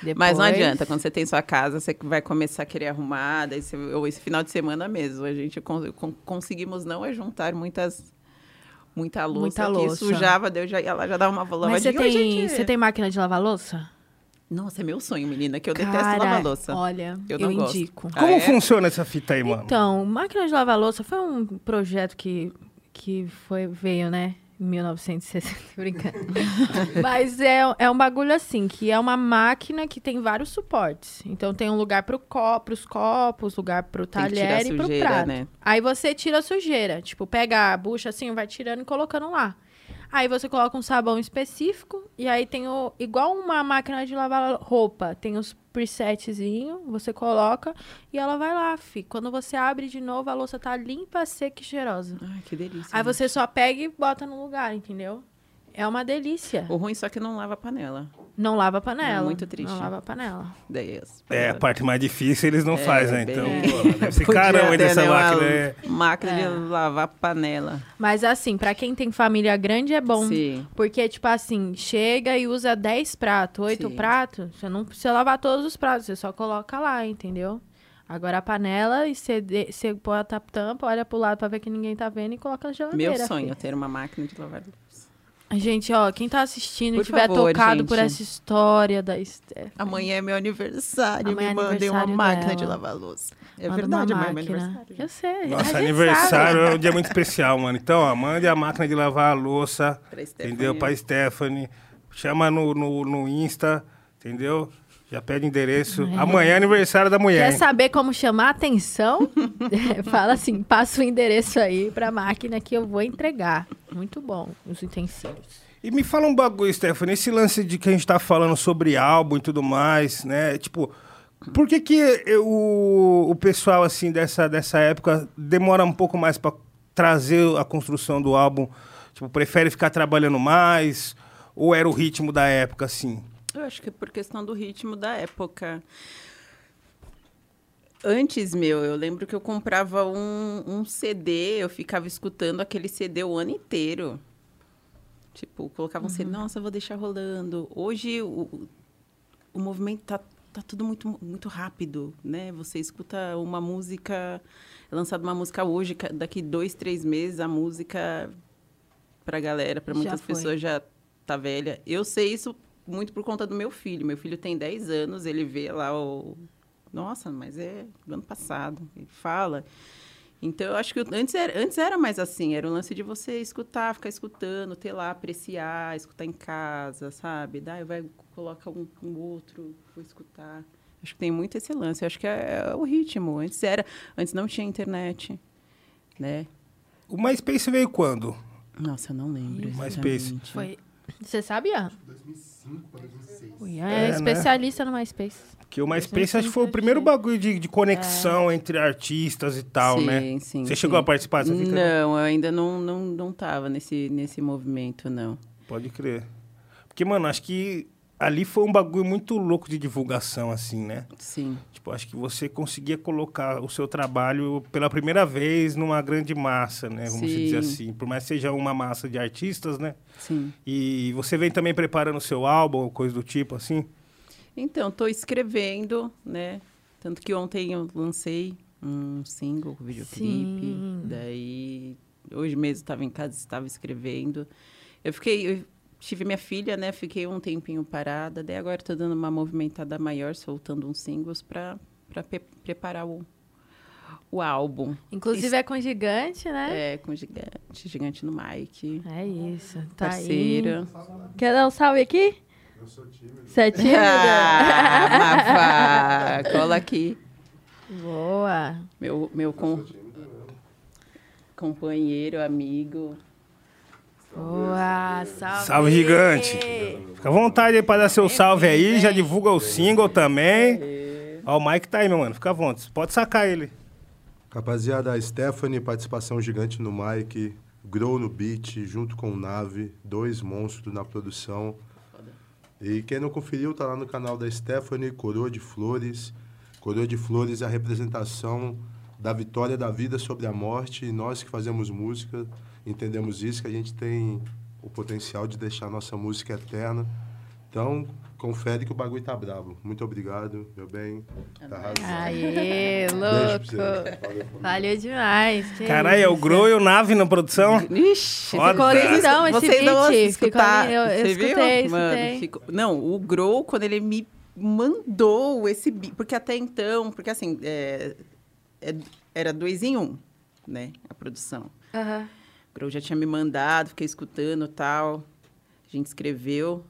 Depois, Mas não adianta, quando você tem sua casa, você vai começar a querer arrumar, daí você, ou esse final de semana mesmo, a gente con- con- conseguimos não é juntar muitas muita louça Muita que louça. sujava, daí eu já ia lá já dava uma Mas lavadinha. você Oi, tem, gente. você tem máquina de lavar louça? Nossa, é meu sonho, menina, que eu detesto Cara, lavar louça. Olha, eu, Eu indico. Ah, Como é? funciona essa fita aí, mano? Então, máquina de lavar louça foi um projeto que, que foi, veio, né? Em 1960, tô brincando. Mas é, é um bagulho assim, que é uma máquina que tem vários suportes. Então tem um lugar pro copo, pros copos, lugar pro talher e pro sujeira, prato. né? Aí você tira a sujeira. Tipo, pega a bucha assim, vai tirando e colocando lá. Aí você coloca um sabão específico e aí tem o igual uma máquina de lavar roupa, tem os presetzinho, você coloca e ela vai lá, fi. Quando você abre de novo, a louça tá limpa, seca e cheirosa. Ai, que delícia. Aí gente. você só pega e bota no lugar, entendeu? É uma delícia. O ruim só que não lava a panela. Não lava a panela. É muito triste. Não lava a panela. Daí É, a parte mais difícil eles não É, fazem, né? Então, É. pô, deve ser Podia caramba ter, dessa né, máquina. É. Máquina É. de lavar panela. Mas assim, pra quem tem família grande é bom. Sim. Porque, tipo assim, chega e usa 10 pratos, 8 Sim. pratos, você não precisa lavar todos os pratos, você só coloca lá, entendeu? Agora a panela e você, põe a tap- tampa, olha pro lado pra ver que ninguém tá vendo e coloca na geladeira. Meu sonho é filho. ter uma máquina de lavar. Gente, ó, quem tá assistindo e Por tiver favor, tocado por gente. essa história da Steph. Amanhã é meu aniversário. Amanhã é me mandem uma máquina dela. de lavar louça. É Manda verdade, amanhã é meu aniversário. Eu sei. Nossa, aniversário sabe. é um dia muito especial, mano. Então, ó, mande a máquina de lavar a louça, Pra Stephanie. entendeu? Pra Stephanie. Chama no, no, no Insta, entendeu? Já pede endereço. Amanhã é aniversário da mulher. Quer hein? saber como chamar a atenção? Fala assim, passa o endereço aí pra máquina que eu vou entregar. Muito bom, os utensílios. E me fala um bagulho, Stephanie, esse lance de que a gente tá falando sobre álbum e tudo mais, né? Tipo, por que que eu- o, o pessoal, assim, dessa, dessa época demora um pouco mais pra trazer a construção do álbum? Tipo, prefere ficar trabalhando mais? Ou era o ritmo da época, assim? Eu acho que é por questão do ritmo da época. Antes, meu, eu lembro que eu comprava um, um CD, eu ficava escutando aquele CD o ano inteiro. Tipo, colocavam assim, nossa, vou deixar rolando. Hoje o, o movimento tá, tá tudo muito, muito rápido, né? Você escuta uma música, é lançada uma música hoje, daqui dois, três meses a música pra galera, pra muitas pessoas já tá velha. Eu sei isso muito por conta do meu filho. Meu filho tem 10 anos, ele vê lá o. Nossa, mas é do ano passado. Ele fala. Então, eu acho que antes era, antes era mais assim. Era o lance de você escutar, ficar escutando, ter lá, apreciar, escutar em casa, sabe? Daí vai, coloca um, um outro, vou escutar. Acho que tem muito esse lance. Eu acho que é, é o ritmo. Antes era. Antes não tinha internet, né? O MySpace veio quando? Nossa, eu não lembro. MySpace. exatamente. Foi. Você sabe, Ian? 2005 para 2006. O Ian é, É, né? especialista no MySpace. Que o MySpace Gente, acho que foi o primeiro bagulho de, de conexão entre artistas e tal, sim, né? Sim, Você sim. chegou a participar dessa fita? Não, eu ainda não, não, não tava nesse, nesse movimento, não. Pode crer. Porque, mano, acho que ali foi um bagulho muito louco de divulgação, assim, né? Sim, Tipo, acho que você conseguia colocar o seu trabalho pela primeira vez numa grande massa, né? Vamos Sim. dizer assim. Por mais que seja uma massa de artistas, né? sim. E você vem também preparando o seu álbum, coisa do tipo, assim? Então, estou escrevendo, né? Tanto que ontem eu lancei um single, um videoclipe. Sim. Daí, hoje mesmo estava em casa, estava escrevendo. Eu fiquei, eu tive minha filha, né? Fiquei um tempinho parada. Daí agora estou dando uma movimentada maior, soltando uns singles para preparar o, o álbum. Inclusive é com gigante, né? É, com gigante, gigante no mic. É, isso. Tá Parceira. aí. Quer dar um salve aqui? Eu sou tímido. Você é tímida? Ah, Rafa, cola aqui. Boa. Meu, meu com, tímido companheiro, amigo. Boa. Salve. Salve, gigante. Fica à vontade aí pra dar seu salve aí, já divulga o single também. Ó, o Mike tá aí, meu mano, fica à vontade. Pode sacar ele. Rapaziada, a Stephanie, participação gigante no mic, Grow no beat, junto com o Nave, dois monstros na produção. E quem não conferiu, tá lá no canal da Stephanie, Coroa de Flores. Coroa de Flores é a representação da vitória da vida sobre a morte. E nós que fazemos música, entendemos isso, que a gente tem o potencial de deixar a nossa música eterna. Então, confere que o bagulho tá bravo. Muito obrigado, meu bem. Tá arrasando. Aê, Beijo pra louco. você. Valeu, demais. Caralho, é o. Grow e o Nave na produção? Ixi, Foda. Ficou lindão esse vocês beat. Escutar- lindo. Eu, eu Você escutei, viu? Mano, escutei. ficou- Não, o Grow, quando ele me mandou esse beat, porque até então, porque assim, é- era dois em um, né, a produção. Aham. O Grow já tinha me mandado, fiquei escutando tal. A gente escreveu.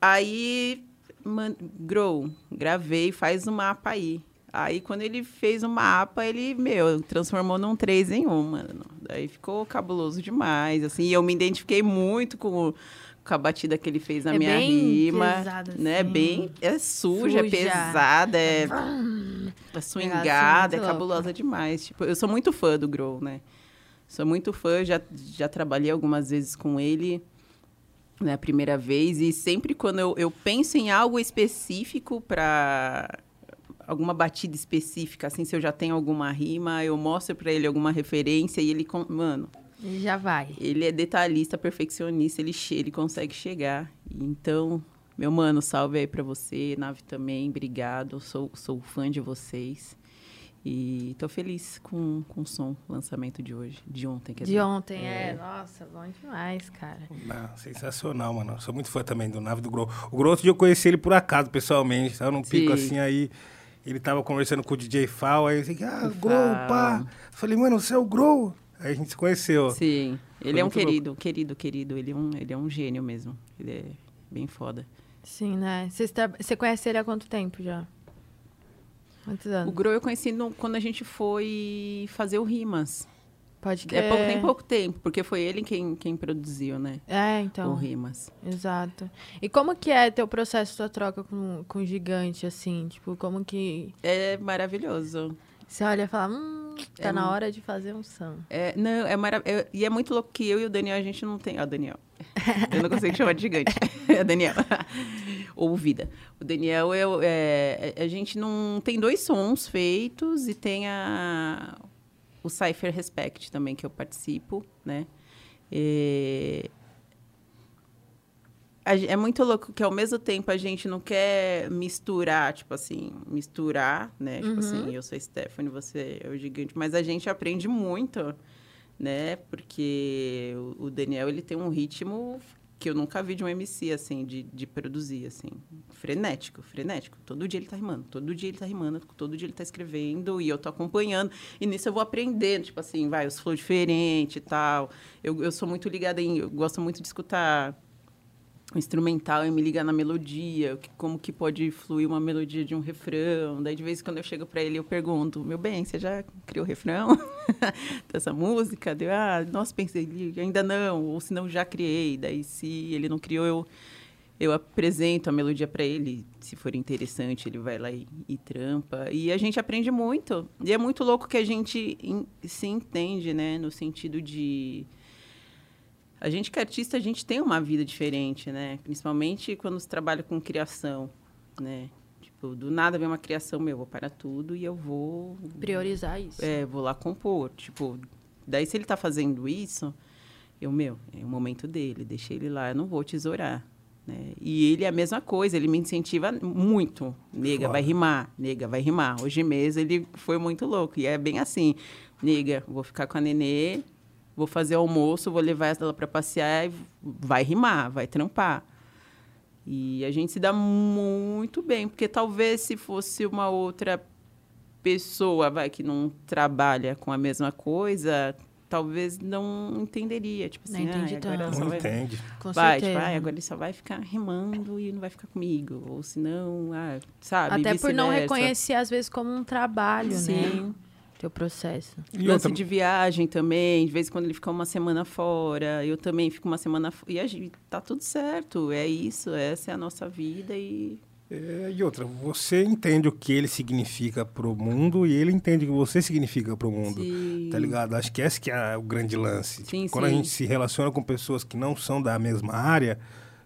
Aí, man, Grow, gravei, faz o mapa aí. Aí, quando ele fez o mapa, ele, meu, transformou num três em um, mano. Daí ficou cabuloso demais, assim. E eu me identifiquei muito com, com a batida que ele fez na É minha rima. pesado, né? assim. Bem, é suja, é pesada, é, é Negócio swingada, é muito cabulosa demais. Tipo, eu sou muito fã do Grow, né? Sou muito fã, já, já trabalhei algumas vezes com ele, né, a primeira vez, e sempre quando eu, eu penso em algo específico para alguma batida específica, assim, se eu já tenho alguma rima, eu mostro para ele alguma referência e ele, mano, E já vai. ele é detalhista, perfeccionista, ele, che ele consegue chegar. Então, meu mano, salve aí pra você, Nave também, obrigado, sou, sou fã de vocês. E tô feliz com, com o som, lançamento de hoje, de ontem, quer De dizer. ontem, é. Nossa, bom demais, cara. Não, sensacional, mano. Sou muito fã também do Nave do Grow. O Grow, outro dia eu conheci ele por acaso, pessoalmente. Tava num pico Sim. assim, aí ele tava conversando com o DJ Fal, aí eu disse, ah, Grow, pá. Falei, mano, você é o Grow? Aí a gente se conheceu. Sim, ele Foi é um muito louco. querido, querido, querido. Ele é um, ele é um gênio mesmo. Ele é bem foda. Sim, né? Você está- Você conhece ele há quanto tempo já? Quantos O anos? Grow eu conheci no- quando a gente foi fazer o Rimas. Pode crer. É pouco, tem pouco tempo, porque foi ele quem, quem produziu, né? É, O então. Rimas. Exato. E como que é teu processo, tua troca com, com o gigante, assim? Tipo, como que É maravilhoso. Você olha e fala, hum, tá É na hora de fazer um som. É, não, é maravilhoso. E é muito louco que eu e o Daniel, a gente não tem. Ah, Daniel. Eu não consigo chamar de gigante. É Daniel. Ou Vida. O Daniel, é, o- é, a gente não. Tem dois sons feitos e tem a, o Cypher Respect também, que eu participo, né? E é muito louco que ao mesmo tempo a gente não quer misturar, tipo assim, misturar, né? Tipo assim, eu sou Stephanie, você é o gigante, mas a gente aprende muito, né? Porque o- Daniel, ele tem um ritmo que eu nunca vi de um MC, assim, de, de produzir, assim, frenético, frenético. Todo dia ele tá rimando, todo dia ele tá rimando, todo dia ele tá escrevendo e eu tô acompanhando. E nisso eu vou aprendendo, tipo assim, vai, os flow diferentes e tal. Eu, eu sou muito ligada em, eu gosto muito de escutar o instrumental e me ligar na melodia, como que pode fluir uma melodia de um refrão. Daí, de vez em quando eu chego para ele, eu pergunto, meu bem, você já criou o refrão dessa música? Deu, ah, nossa, pensei, ainda não, ou se não, já criei. Daí, se ele não criou, eu, eu apresento a melodia para ele. Se for interessante, ele vai lá e, e trampa. E a gente aprende muito. E é muito louco que a gente in- se entende, né? No sentido de... A gente que é artista, a gente tem uma vida diferente, né? Principalmente quando se trabalha com criação, né? Tipo, do nada vem uma criação, meu, eu vou parar tudo e eu vou... Priorizar isso. É, vou lá compor. Tipo, daí se ele tá fazendo isso, eu, meu, é o momento dele, deixei ele lá, eu não vou tesourar. Né? E ele é a mesma coisa, ele me incentiva muito. Nega, vai rimar, nega, vai rimar. Hoje mesmo ele foi muito louco. E é bem assim, nega, vou ficar com a nenê, vou fazer almoço, vou levar ela para passear e vai rimar, vai trampar. E a gente se dá muito bem, porque talvez se fosse uma outra pessoa, vai, que não trabalha com a mesma coisa, talvez não entenderia. Tipo Não assim, entende ah, agora tanto. só Não vai, entende. Com vai, certeza. tipo, ah, agora ele só vai ficar rimando e não vai ficar comigo. Ou se não, ah, sabe? Até por não reconhecer, às vezes, como um trabalho, né? Sim. Teu processo. E Lance outra, de viagem também, de vez em quando ele fica uma semana fora, eu também fico uma semana fora. E a gente, tá tudo certo, é isso, essa é a nossa vida e. é, e outra, você entende o que ele significa pro mundo e ele entende o que você significa pro mundo. Sim. Tá ligado? Acho que esse que é o grande lance. Sim, Quando a sim. gente se relaciona com pessoas que não são da mesma área,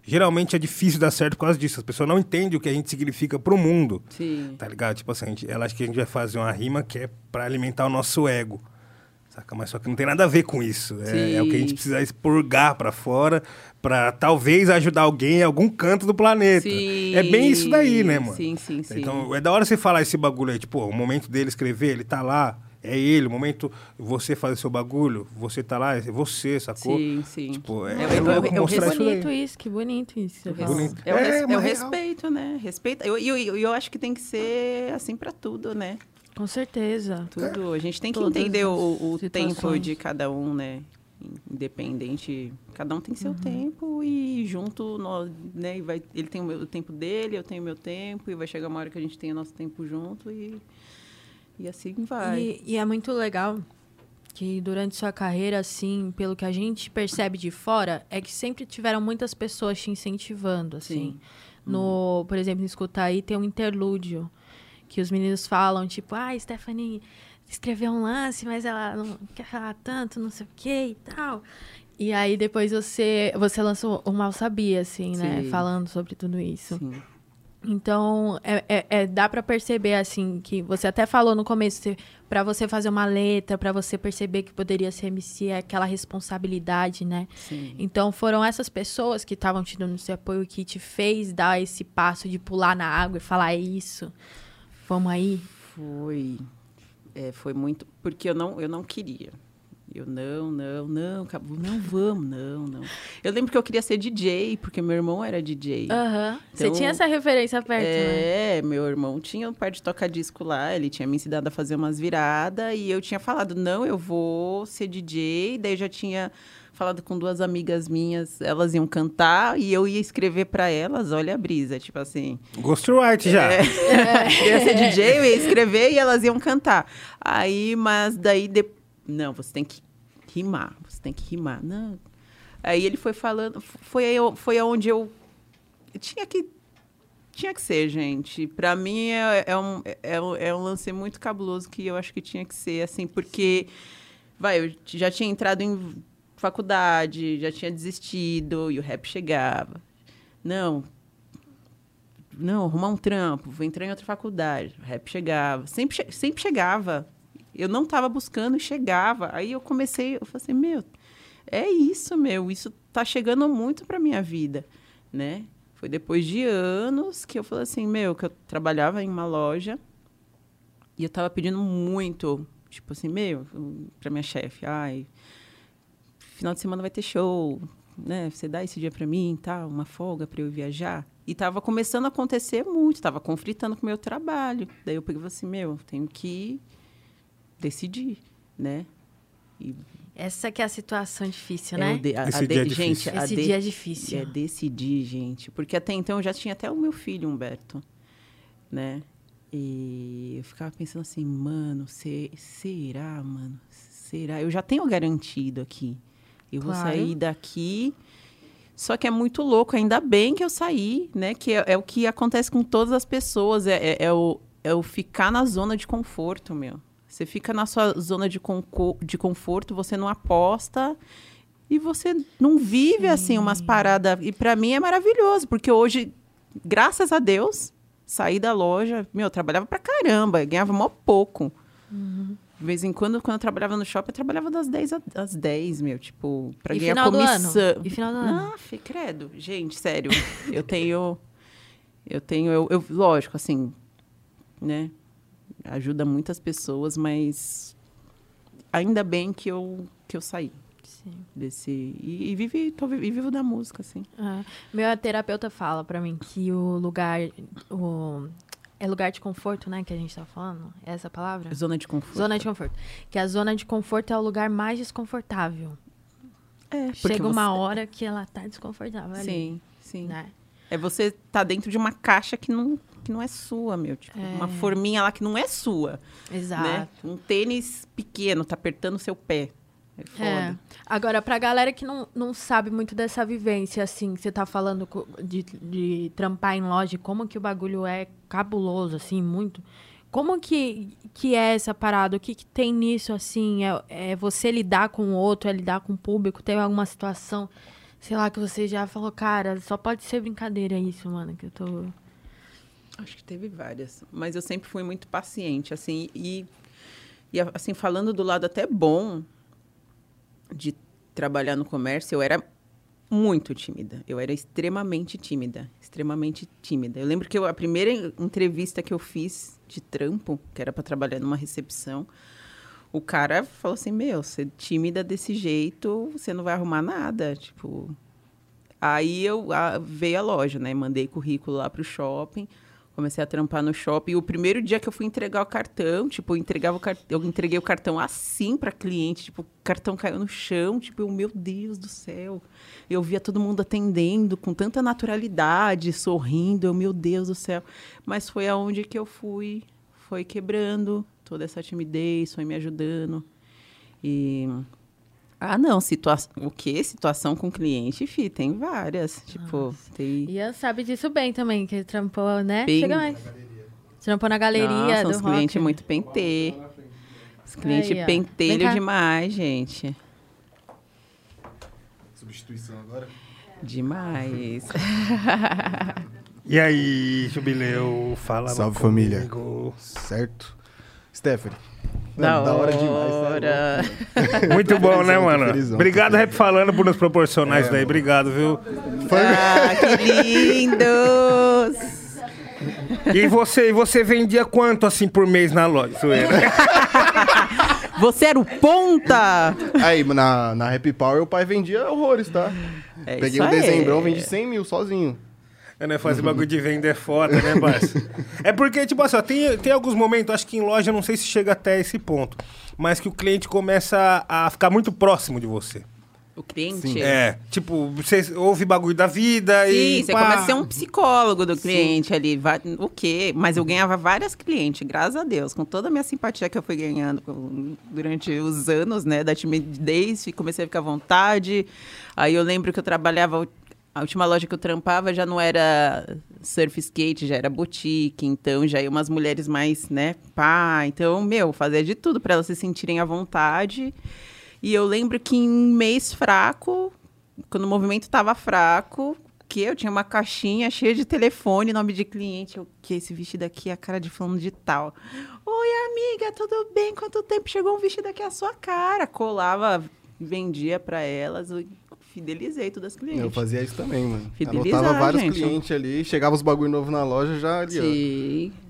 geralmente é difícil dar certo por causa disso. As pessoas não entendem o que a gente significa pro mundo. Sim. Tá ligado? Tipo assim, a gente, ela acha que a gente vai fazer uma rima que é pra alimentar o nosso ego. Saca? Mas só que não tem nada a ver com isso. É, é o que a gente precisa expurgar pra fora pra talvez ajudar alguém em algum canto do planeta. Sim. É bem isso daí, né, mano? Sim, sim, sim. Então, é da hora você falar esse bagulho aí, tipo, o momento dele escrever, ele tá lá, é ele, o momento você fazer seu bagulho, você tá lá, é você, sacou? Sim, sim. Tipo, é, É, é eu- eu- isso bonito isso, que bonito isso. você É. Bonito. É o, res- É, é o real. respeito, né? Respeito. Eu, eu, eu, eu acho que tem que ser assim pra tudo, né? Com certeza. Tudo. A gente tem que Todas entender o, o tempo de cada um, né? Independente. Cada um tem seu Uhum. tempo e junto, nós, né? e vai, ele tem o, meu, o tempo dele, eu tenho o meu tempo, e vai chegar uma hora que a gente tem o nosso tempo junto e, e assim vai. E, e é muito legal que durante sua carreira, assim, pelo que a gente percebe de fora, é que sempre tiveram muitas pessoas te incentivando, assim. Sim. No, por exemplo, no Escuta Aí tem um interlúdio que os meninos falam, tipo, ah, Stephanie escreveu um lance, mas ela não quer falar tanto, não sei o que e tal. E aí depois você, você lançou o Mal Sabia, assim, né? Sim. Falando sobre tudo isso. Sim. Então, é, é- é- dá pra perceber, assim, que você até falou no começo, pra você fazer uma letra, pra você perceber que poderia ser MC, é aquela responsabilidade, né? Sim. Então, foram essas pessoas que estavam te dando esse apoio que te fez dar esse passo de pular na água e falar, é isso, vamos aí. Foi. É, foi muito. Porque eu não, eu não queria. Eu não, não, não, acabou. Não vamos, não, não. Eu lembro que eu queria ser DJ, porque meu irmão era DJ. Aham. Você Então, tinha essa referência perto, né? É, meu irmão tinha um par de toca-disco lá, ele tinha me ensinado a fazer umas viradas e eu tinha falado, não, eu vou ser DJ. Daí eu já tinha falado com duas amigas minhas, elas iam cantar e eu ia escrever pra elas, olha a brisa, tipo assim. Ghostwrite já. É. eu ia ser DJ, eu ia escrever e elas iam cantar. Aí, mas daí, de... não, você tem que rimar, você tem que rimar. Não. Aí ele foi falando, foi, aí eu- foi aonde eu tinha que tinha que ser, gente. Pra mim é, é um, é, é um lance muito cabuloso que eu acho que tinha que ser, assim, porque, vai, eu já tinha entrado em faculdade, já tinha desistido, e o rap chegava. Não, não, arrumar um trampo, vou entrar em outra faculdade. O rap chegava, sempre, sempre chegava. Eu não estava buscando e chegava. Aí eu comecei, eu falei assim, meu, é isso, meu, isso tá chegando muito para minha vida, né? Foi depois de anos que eu falei assim, meu, que eu trabalhava em uma loja e eu tava pedindo muito, tipo assim, meu, pra minha chefe, ai, final de semana vai ter show, né? Você dá esse dia para mim, tá? Uma folga para eu viajar. E tava começando a acontecer muito, tava conflitando com o meu trabalho. Daí eu peguei assim, meu, tenho que decidir, né? E essa que é a situação difícil, é né? De, a, Esse a dia é de, gente, difícil. Esse de, dia é difícil. É decidir, gente. Porque até então eu já tinha até o meu filho, Humberto, né? E eu ficava pensando assim, mano, se, será, mano? Será? Eu já tenho garantido aqui. Eu Claro. vou sair daqui. Só que é muito louco, ainda bem que eu saí, né? Que é, é o que acontece com todas as pessoas. É, é, é o, é o ficar na zona de conforto, meu. Você fica na sua zona de, de conforto, você não aposta e você não vive assim umas paradas. E para mim é maravilhoso, porque hoje, graças a Deus, saí da loja, meu, eu trabalhava pra caramba, ganhava mó pouco. De vez em quando, quando eu trabalhava no shopping, eu trabalhava das 10 a- às 10, meu, tipo, pra E ganhar final do comissão. ano? E final do ano? Ah, credo. Gente, sério, eu tenho. Eu tenho. Eu, eu- lógico, assim, né? Ajuda muitas pessoas, mas ainda bem que eu, que eu saí Sim. desse. E, e, vive, tô, e vivo da música, assim. É. Meu terapeuta fala pra mim que o lugar. O, é lugar de conforto, né? Que a gente tá falando. É essa palavra? Zona de conforto. Zona de conforto. Que a zona de conforto é o lugar mais desconfortável. É, Chega uma você- hora que ela tá desconfortável ali. Sim, sim. Né? É você tá dentro de uma caixa que não, que não é sua, meu. Tipo, É. uma forminha lá que não é sua. Exato. Né? Um tênis pequeno, tá apertando o seu pé. É foda. É. Agora, pra galera que não, não sabe muito dessa vivência, assim, que você tá falando de, de trampar em loja, como que o bagulho é cabuloso, assim, muito. Como que, que é essa parada? O que, que tem nisso, assim? É, é você lidar com o outro, é lidar com o público? Tem alguma situação, sei lá, que você já falou, cara, só pode ser brincadeira isso, mano, que eu tô... Acho que teve várias. Mas eu sempre fui muito paciente, assim. E, e assim, falando do lado até bom de trabalhar no comércio, eu era muito tímida. Eu era extremamente tímida. Extremamente tímida. Eu lembro que eu- a primeira en- entrevista que eu fiz de trampo, que era para trabalhar numa recepção, o cara falou assim: Meu, você é tímida desse jeito, você não vai arrumar nada. Tipo. Aí eu a, veio a loja, né? Mandei currículo lá pro shopping. Comecei a trampar no shopping. E o primeiro dia que eu fui entregar o cartão, tipo, eu entregava o cartão, eu entreguei o cartão assim para cliente, tipo, o cartão caiu no chão, tipo, eu, meu Deus do céu. Eu via todo mundo atendendo com tanta naturalidade, sorrindo, eu, meu Deus do céu. Mas foi aonde que eu fui, foi quebrando toda essa timidez, foi me ajudando. E ah, não, situação, o quê? Situação com cliente, fi, tem várias, tipo, tem Ian sabe disso bem também, que ele trampou, né? Bem- Chega mais. Trampou na galeria Nossa, do os clientes muito pentê. Os clientes Aí, pentelho demais, gente. Substituição agora? Demais. E aí, Jubileu, fala Salve, comigo. família. Certo? Stephanie. Da Mano, hora. demais. louco. Muito bom, né, mano? felizão, Obrigado, Rap Falando, por nos proporcionar isso daí. Obrigado, viu? ah, que lindos! E você, e você vendia quanto, assim, por mês na loja? Você era o ponta! Aí, na, na Happy Power, o pai vendia horrores, tá? É Peguei isso um dezembrão, vendi 100 mil sozinho. É, né? Fazer bagulho de venda é foda, né, parça? É porque, tipo assim, ó, tem, tem alguns momentos, acho que em loja, não sei se chega até esse ponto, mas que o cliente começa a ficar muito próximo de você. O cliente? Sim. É, tipo, você ouve bagulho da vida e... Sim, você pá. começa a ser um psicólogo do cliente ali. va- O quê? Mas eu ganhava várias clientes, graças a Deus, com toda a minha simpatia que eu fui ganhando com- durante os anos, né, da timidez, e comecei a ficar à vontade. Aí eu lembro que eu trabalhava, a última loja que eu trampava já não era surf skate, já era boutique, então já ia umas mulheres mais, né, pá. Então, meu, fazia de tudo para elas se sentirem à vontade. E eu lembro que em um mês fraco, quando o movimento estava fraco, que eu tinha uma caixinha cheia de telefone, nome de cliente. Eu, que esse vestido aqui é a cara de fulano de tal. Oi, amiga, tudo bem? Quanto tempo chegou um vestido aqui à sua cara? Colava, vendia para elas. Fidelizei todas as clientes. Eu fazia isso também, mano. Fidelizar, Anotava vários gente. clientes ali, chegava os bagulho novo na loja já ali, ó. Sim. Isso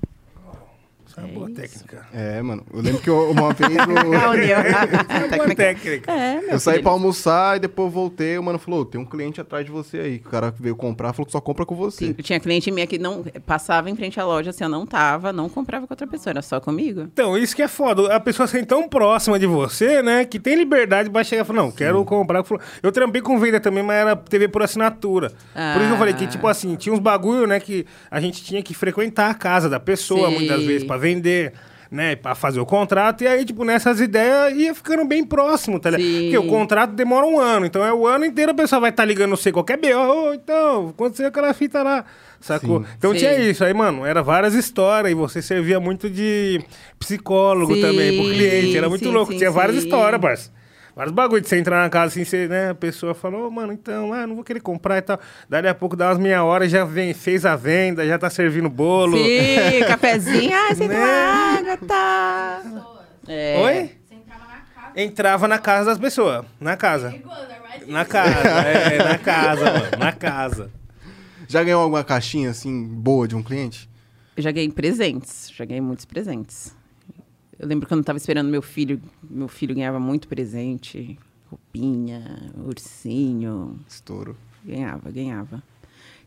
é uma É boa isso. técnica. É, mano. Eu lembro que eu- uma vez eu, é uma boa Técnica. técnica. É, meu eu saí filho. pra almoçar e depois voltei. O mano falou: tem um cliente atrás de você aí. O cara veio comprar, falou que só compra com você. Sim, tinha cliente minha que não passava em frente à loja, assim, eu não tava, não comprava com outra pessoa, era só comigo. Então, isso que é foda. A pessoa ser tão próxima de você, né? Que tem liberdade pra chegar e falar, não, quero comprar. Eu trampei com venda também, mas era TV por assinatura. Por isso que eu falei que, Ah. tipo assim, tinha uns bagulho, né? Que a gente tinha que frequentar a casa da pessoa, Sim. muitas vezes, pra vender. Né, pra fazer o contrato, e aí, tipo, nessas ideias ia ficando bem próximo, tá ligado? Sim. Porque o contrato demora um ano, então é o ano inteiro a pessoa vai estar ligando você qualquer B.O. Ô, então, aconteceu aquela fita lá, sacou? Sim. Então Sim. tinha isso, aí, mano, era várias histórias, e você servia muito de psicólogo Sim, também pro cliente, era muito sim, louco, sim, tinha várias sim. histórias, parça. Vários bagulho de você entrar na casa assim, você, né, a pessoa falou, "Ô, mano, então, ah, não vou querer comprar e tal. Daí a pouco dá umas meia hora, já vem, fez a venda, já tá servindo bolo. Sim, cafezinho, ah, você Né? água, tá. É. Oi? Você entrava na casa. Entrava na casa das pessoas, na casa. Na casa, é, na casa, mano, na casa. Já ganhou alguma caixinha assim, boa de um cliente? Eu já ganhei presentes, já ganhei muitos presentes. Eu lembro quando eu tava esperando meu filho, meu filho ganhava muito presente, roupinha, ursinho, Estouro. ganhava, ganhava.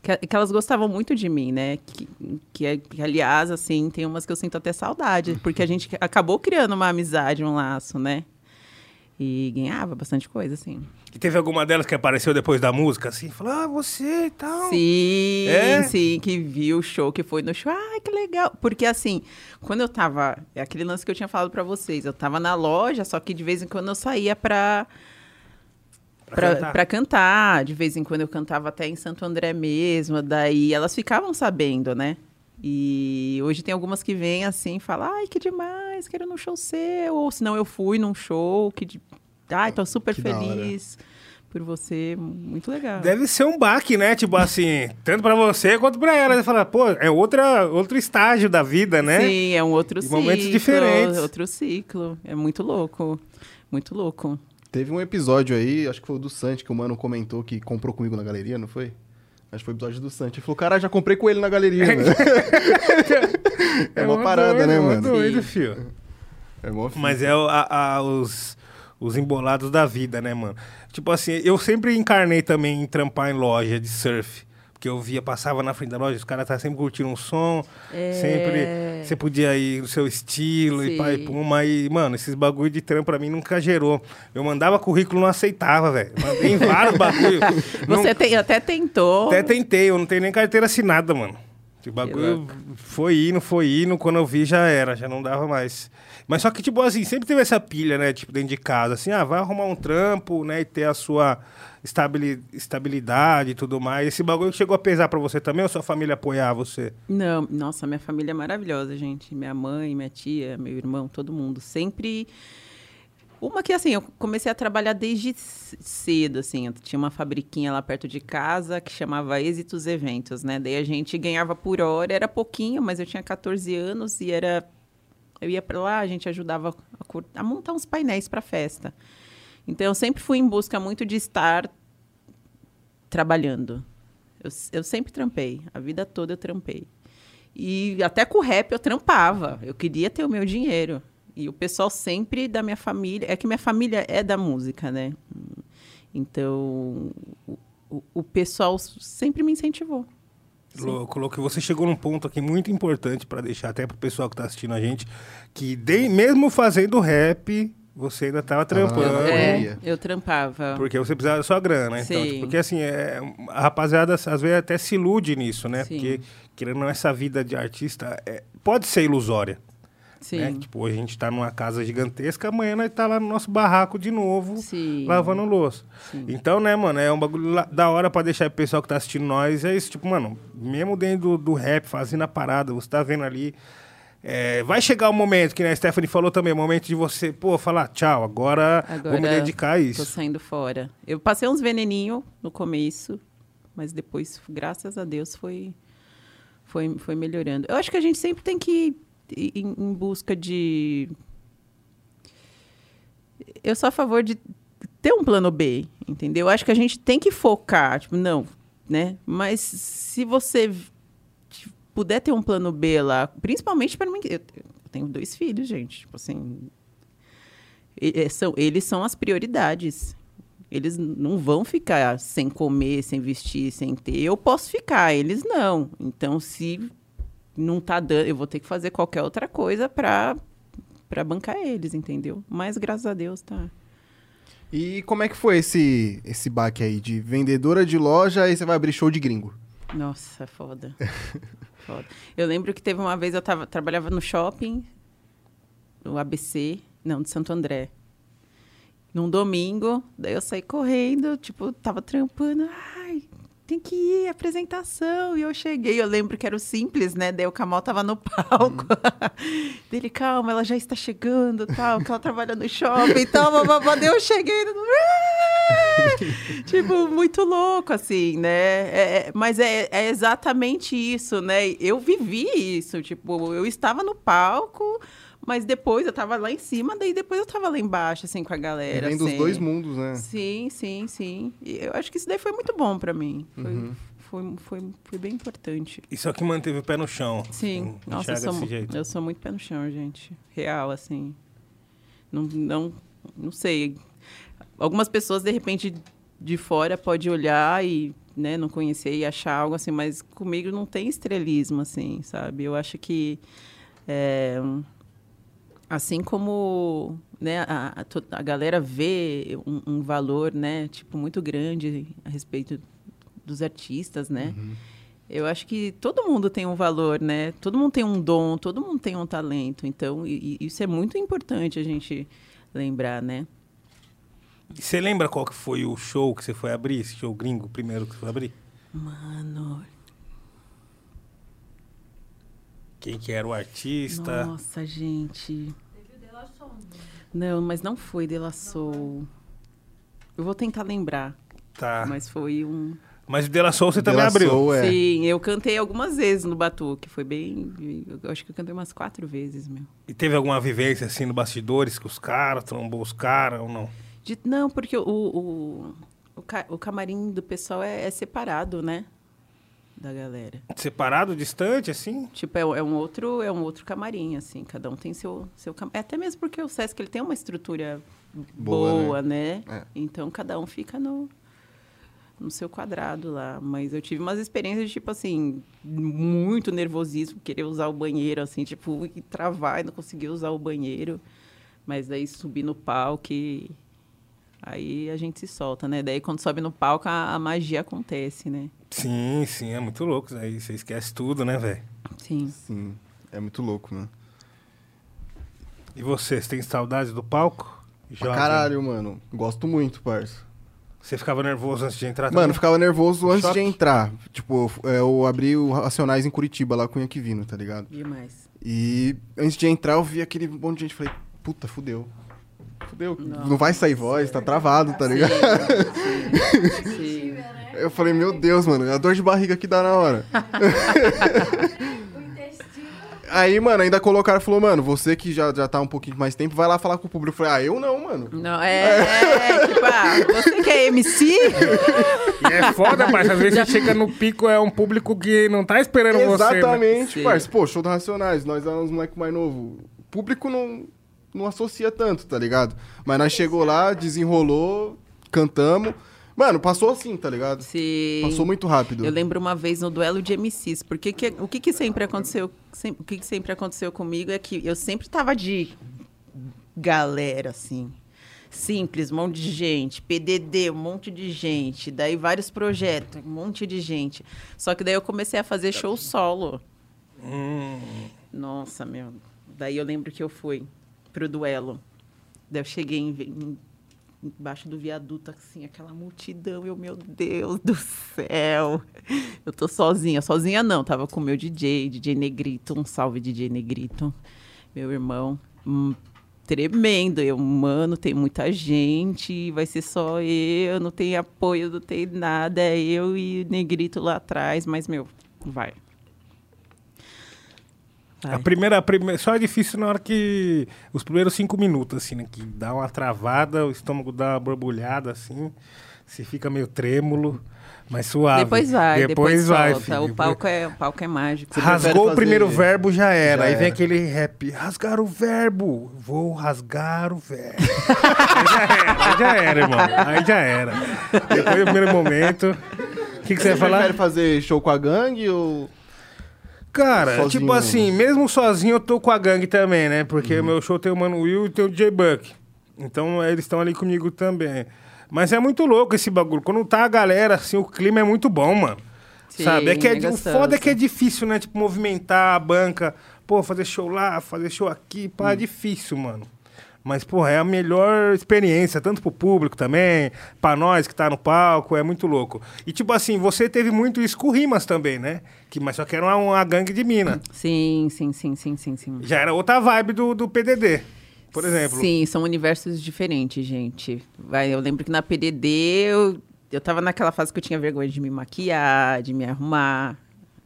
Que, que elas gostavam muito de mim, né? Que, que, que, aliás, assim, tem umas que eu sinto até saudade, porque a gente acabou criando uma amizade, um laço, né? E ganhava bastante coisa, assim. E teve alguma delas que apareceu depois da música, assim, falou, ah, você e tal. Sim, É? sim, que viu o show, que foi no show. Ai, que legal. Porque assim, quando eu tava. É aquele lance que eu tinha falado pra vocês. Eu tava na loja, só que de vez em quando eu saía. Pra Pra, cantar. pra cantar. De vez em quando eu cantava até em Santo André mesmo. Daí elas ficavam sabendo, né? E hoje tem algumas que vêm assim e falam: ai, que demais, quero num show seu. Ou senão eu fui num show, que. De... Ai, tô super Que feliz por você. Muito legal. Deve ser um baque, né? Tipo assim, tanto pra você quanto pra ela. Você fala, pô, é outra, outro estágio da vida, né? Sim, é um outro E ciclo. momentos diferentes. Outro ciclo. É muito louco. Muito louco. Teve um episódio aí, acho que foi o do Santi, que o mano comentou que comprou comigo na galeria, não foi? Acho que foi o episódio do Santi. Ele falou, cara, já comprei com ele na galeria, mano. é uma parada, doido, né, é mano? doido, fio. É mó. Mas é a- a- os, os embolados da vida, né, mano? Tipo assim, eu sempre encarnei também em trampar em loja de surf. Porque eu via, passava na frente da loja, os caras tá sempre curtindo um som. É. Sempre. Você podia ir no seu estilo e Sim. pai pum, mas, mano, esses bagulho de trampo pra mim nunca gerou. Eu mandava currículo, não aceitava, velho. Mandei vários bagulho. Não- Você tem- até tentou. até tentei, eu não tenho nem carteira assinada, mano. O bagulho foi indo, foi indo, quando eu vi já era, já não dava mais. Mas só que, tipo assim, sempre teve essa pilha, né, tipo, dentro de casa, assim, ah, vai arrumar um trampo, né, e ter a sua estabili- estabilidade e tudo mais. Esse bagulho chegou a pesar pra você também ou sua família apoiar você? Não, nossa, minha família é maravilhosa, gente. Minha mãe, minha tia, meu irmão, todo mundo. Sempre. Uma que, assim, eu comecei a trabalhar desde cedo, assim. Eu tinha uma fabriquinha lá perto de casa que chamava Êxitos Eventos, né? Daí a gente ganhava por hora, era pouquinho, mas eu tinha 14 anos e era. Eu ia pra lá, a gente ajudava a, cur- a montar uns painéis pra festa. Então, eu sempre fui em busca muito de estar trabalhando. Eu, eu sempre trampei, a vida toda eu trampei. E até com o rap eu trampava, eu queria ter o meu dinheiro. E o pessoal sempre da minha família, é que minha família é da música, né? Então, o, o, pessoal sempre me incentivou. Sim. Louco, louco. Você chegou num ponto aqui muito importante pra deixar até pro pessoal que tá assistindo a gente, que de- mesmo fazendo rap, você ainda tava trampando. Ah, É, eu trampava. Porque você precisava da sua grana, então. Sim. tipo, porque assim, é, a rapaziada às vezes até se ilude nisso, né? Sim. Porque, querendo ou não, essa vida de artista é, pode ser ilusória. Sim. Né? Tipo, hoje a gente tá numa casa gigantesca, amanhã nós tá lá no nosso barraco de novo, Sim. lavando louça. Sim. Então, né, mano, é um bagulho da hora pra deixar o pessoal que tá assistindo nós. É isso, tipo, mano, mesmo dentro do, do rap, fazendo a parada, você tá vendo ali. é, vai chegar o momento, que né, a Stephanie falou também, o momento de você, pô, falar, tchau, agora, vou me Agora dedicar a Tô isso. saindo fora. Eu passei uns veneninhos no começo, mas depois, graças a Deus, foi, foi, foi melhorando. Eu acho que a gente sempre tem que em, em busca de. Eu sou a favor de ter um plano B, entendeu? Eu acho que a gente tem que focar, tipo, não, né? Mas se você puder ter um plano B lá, principalmente para mim, eu, tenho dois filhos, gente, tipo assim, e- são, eles são as prioridades. Eles não vão ficar sem comer, sem vestir, sem ter. Eu posso ficar, eles não. Então, se não tá dando, eu vou ter que fazer qualquer outra coisa para para bancar eles, entendeu? Mas graças a Deus tá. E como é que foi esse, esse baque aí de vendedora de loja e você vai abrir show de gringo? Nossa, foda. foda. Eu lembro que teve uma vez eu tava, trabalhava no shopping, no ABC, não, de Santo André. Num domingo, daí eu saí correndo, tipo, tava trampando. Ai, tem que ir, apresentação. E eu cheguei, eu lembro que era o simples, né? Daí o Kamal tava no palco. Dele, calma, ela já está chegando, tal, que ela trabalha no shopping e tal. bababá. Daí eu cheguei. tipo, muito louco, assim, né? É, é- mas é, é exatamente isso, né? Eu vivi isso, tipo, eu estava no palco, mas depois eu tava lá em cima, daí depois eu tava lá embaixo, assim, com a galera. Vem dos assim. dois mundos, né? Sim, sim, sim. E eu acho que isso daí foi muito bom pra mim. Foi, Uhum. foi, foi, foi bem importante. Isso aqui manteve o pé no chão. Sim, nossa, eu sou, desse mu- jeito. eu sou muito pé no chão, gente. Real, assim. Não, não, não sei. Algumas pessoas, de repente, de fora, pode olhar e né, não conhecer e achar algo assim, mas comigo não tem estrelismo, assim, sabe? Eu acho que é, assim como né, a, a galera vê um, um valor, né, tipo, muito grande a respeito dos artistas, né? Eu acho que todo mundo tem um valor, né? Todo mundo tem um dom, todo mundo tem um talento. Então, e- e isso é muito importante a gente lembrar, né? Você lembra qual que foi o show que você foi abrir? Esse show gringo, primeiro que você foi abrir? Mano, Quem que era o artista? nossa, gente. Não, mas não foi De La Soul. Eu vou tentar lembrar, Tá. Mas, mas foi um... o De La Soul você De também La abriu. Soul, é. Sim, eu cantei algumas vezes no Batuque. Foi bem... Eu acho que eu cantei umas quatro vezes, meu. E teve alguma vivência assim no bastidores com os caras, trombou os caras ou não? De- não, porque o, o, o, ca- o camarim do pessoal é, é separado, né? Da galera. Separado, distante, assim? Tipo, é, é um outro, é um outro camarim, assim. Cada um tem seu, seu camarim. Até mesmo porque o Sesc ele tem uma estrutura Boa, boa, né? É. Então cada um fica no, no seu quadrado lá. Mas eu tive umas experiências, tipo assim, muito nervosismo, querer usar o banheiro, assim, tipo, e travar e não conseguir usar o banheiro. Mas daí subir no palco e. Aí a gente se solta, né? Daí quando sobe no palco a, a magia acontece, né? Sim, sim, é muito louco. Aí você esquece tudo, né, velho? Sim. Sim, é muito louco, mano. E vocês, têm saudades do palco? Pra Jovem? caralho, mano. Gosto muito, parça. Você ficava nervoso antes de entrar Mano, também? ficava nervoso No antes shopping? de entrar. Tipo, é, eu abri o Racionais em Curitiba, lá com o Yankee tá ligado? Demais. E antes de entrar, eu vi aquele monte de gente. Falei, puta, fudeu. Fudeu. Não. Não vai sair voz, tá travado, tá ligado? Sim, sim. Eu falei, meu Deus, mano, a dor de barriga que dá na hora. Aí, mano, ainda colocaram e falou, mano, você que já, já tá um pouquinho mais tempo, vai lá falar com o público. Eu falei, ah, eu não, mano. Não, é, é, tipo, ah, você que é MC? E é foda, mas às vezes você chega no pico, é um público que não tá esperando você. né? Exatamente, Sim. parça. Pô, show do Racionais, nós éramos moleque mais novo. O público não, não associa tanto, tá ligado? Mas nós chegou lá, desenrolou, cantamos. Mano, passou assim, tá ligado? Sim. Passou muito rápido. Eu lembro uma vez no duelo de MCs, porque que- o que, que sempre aconteceu, sem- o que, que sempre aconteceu comigo é que eu sempre tava de galera, assim. Simples, um monte de gente, PDD, um monte de gente, daí vários projetos, um monte de gente. Só que daí eu comecei a fazer show solo. Hum, Nossa, meu. Daí eu lembro que eu fui pro duelo. Daí eu cheguei em, em- embaixo do viaduto, assim, aquela multidão. Eu, meu Deus do céu. Eu tô sozinha. Sozinha não, tava com meu DJ, DJ Negrito. Um salve, DJ Negrito. Meu irmão. Hum, tremendo. Eu, mano, tem muita gente, vai ser só eu, não tem apoio, não tem nada. É eu e o Negrito lá atrás, mas, meu, vai. A primeira, a primeira, só é difícil na hora que. Os primeiros cinco minutos, assim, né? Que dá uma travada, o estômago dá uma borbulhada, assim. se fica meio trêmulo, mas suave. Depois vai, depois, depois vai. filho. O palco é, o palco é mágico. Você prefere Rasgou o fazer- primeiro verbo, já era. Já aí vem era. aquele rap, rasgar o verbo. Vou rasgar o verbo. aí já era, aí já era, irmão. Aí já era. Depois do primeiro momento. O que, que você ia falar? prefere fazer show com a gangue ou... Cara, Sozinho. tipo assim, mesmo sozinho eu tô com a gangue também, né? Porque Uhum. o meu show tem o Mano Will e tem o DJ Buck. Então eles estão ali comigo também. Mas é muito louco esse bagulho. Quando tá a galera, assim, o clima é muito bom, mano. Sim, Sabe? É que é, é o foda é que é difícil, né? Tipo, movimentar a banca. Pô, fazer show lá, fazer show aqui. Pá, Hum. é difícil, mano. Mas, porra, é a melhor experiência, tanto pro público também, pra nós que tá no palco, é muito louco. E, tipo assim, você teve muito isso com rimas também, né? Que, mas só que era uma, uma gangue de mina. Sim, sim, sim, sim, sim, sim. Já era outra vibe do, do PDD, por exemplo. Sim, são universos diferentes, gente. Vai, eu lembro que na PDD eu, eu tava naquela fase que eu tinha vergonha de me maquiar, de me arrumar.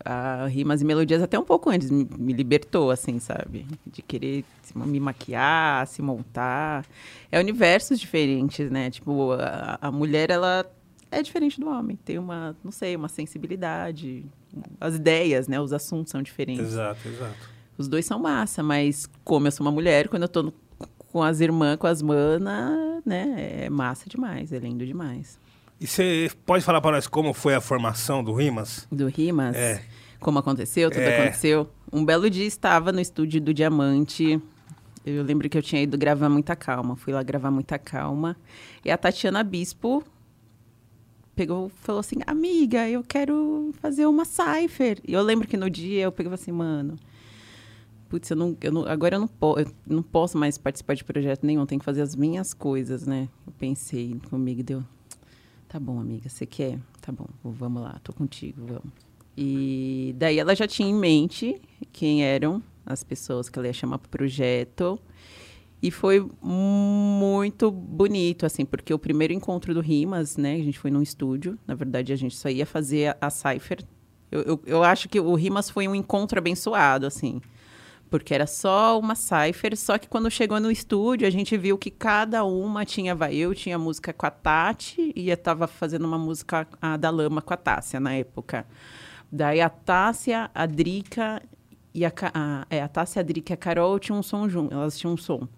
A Rimas e Melodias até um pouco antes me, me libertou, assim, sabe? De querer me maquiar, se montar. É universos diferentes, né? Tipo, a, a mulher, ela é diferente do homem. Tem uma, não sei, uma sensibilidade. As ideias, né? Os assuntos são diferentes. Exato, exato. Os dois são massa, mas como eu sou uma mulher, quando eu tô no- com as irmãs, com as manas, né? É massa demais, é lindo demais. E você pode falar pra nós como foi a formação do Rimas? Do Rimas, É. como aconteceu, tudo É. aconteceu. Um belo dia estava no estúdio do Diamante. Eu lembro que eu tinha ido gravar Muita Calma. Fui lá gravar Muita Calma. E a Tatiana Bispo pegou falou assim, amiga, eu quero fazer uma cipher. E eu lembro que no dia eu peguei e falei assim, mano, putz, eu não, eu não- agora eu não, po eu não posso mais participar de projeto nenhum, tenho que fazer as minhas coisas, né? Eu pensei comigo, deu, tá bom, amiga, você quer? Tá bom, vamos lá, tô contigo, vamos. E daí ela já tinha em mente quem eram as pessoas que ela ia chamar pro projeto. E foi muito bonito, assim, porque o primeiro encontro do Rimas, né? A gente foi num estúdio. Na verdade, a gente só ia fazer a, a Cypher. Eu, eu, eu acho que o Rimas foi um encontro abençoado, assim. Porque era só uma Cypher, só que quando chegou no estúdio, a gente viu que cada uma tinha... vai, Eu tinha música com a Tati e eu tava fazendo uma música a, da Lama com a Tássia, na época. Daí a Tássia, a Drica e a, a, é, a Tássia, a Drica e a Carol tinham um som junto, elas tinham um som,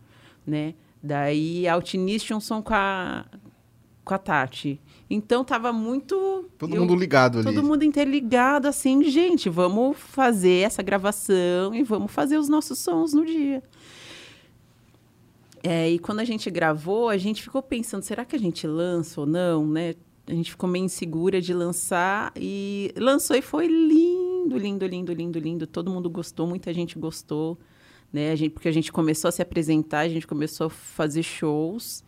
né? Daí a Altiniz tinha um som com a, com a Tati. Então tava muito... Todo eu- mundo ligado ali. Todo mundo interligado, assim, gente, vamos fazer essa gravação e vamos fazer os nossos sons no dia. É, e quando a gente gravou, a gente ficou pensando, será que a gente lança ou não, né? A gente ficou meio insegura de lançar e lançou e foi lindo, lindo, lindo, lindo, lindo. Todo mundo gostou, muita gente gostou, né? A gente, porque a gente começou a se apresentar, a gente começou a fazer shows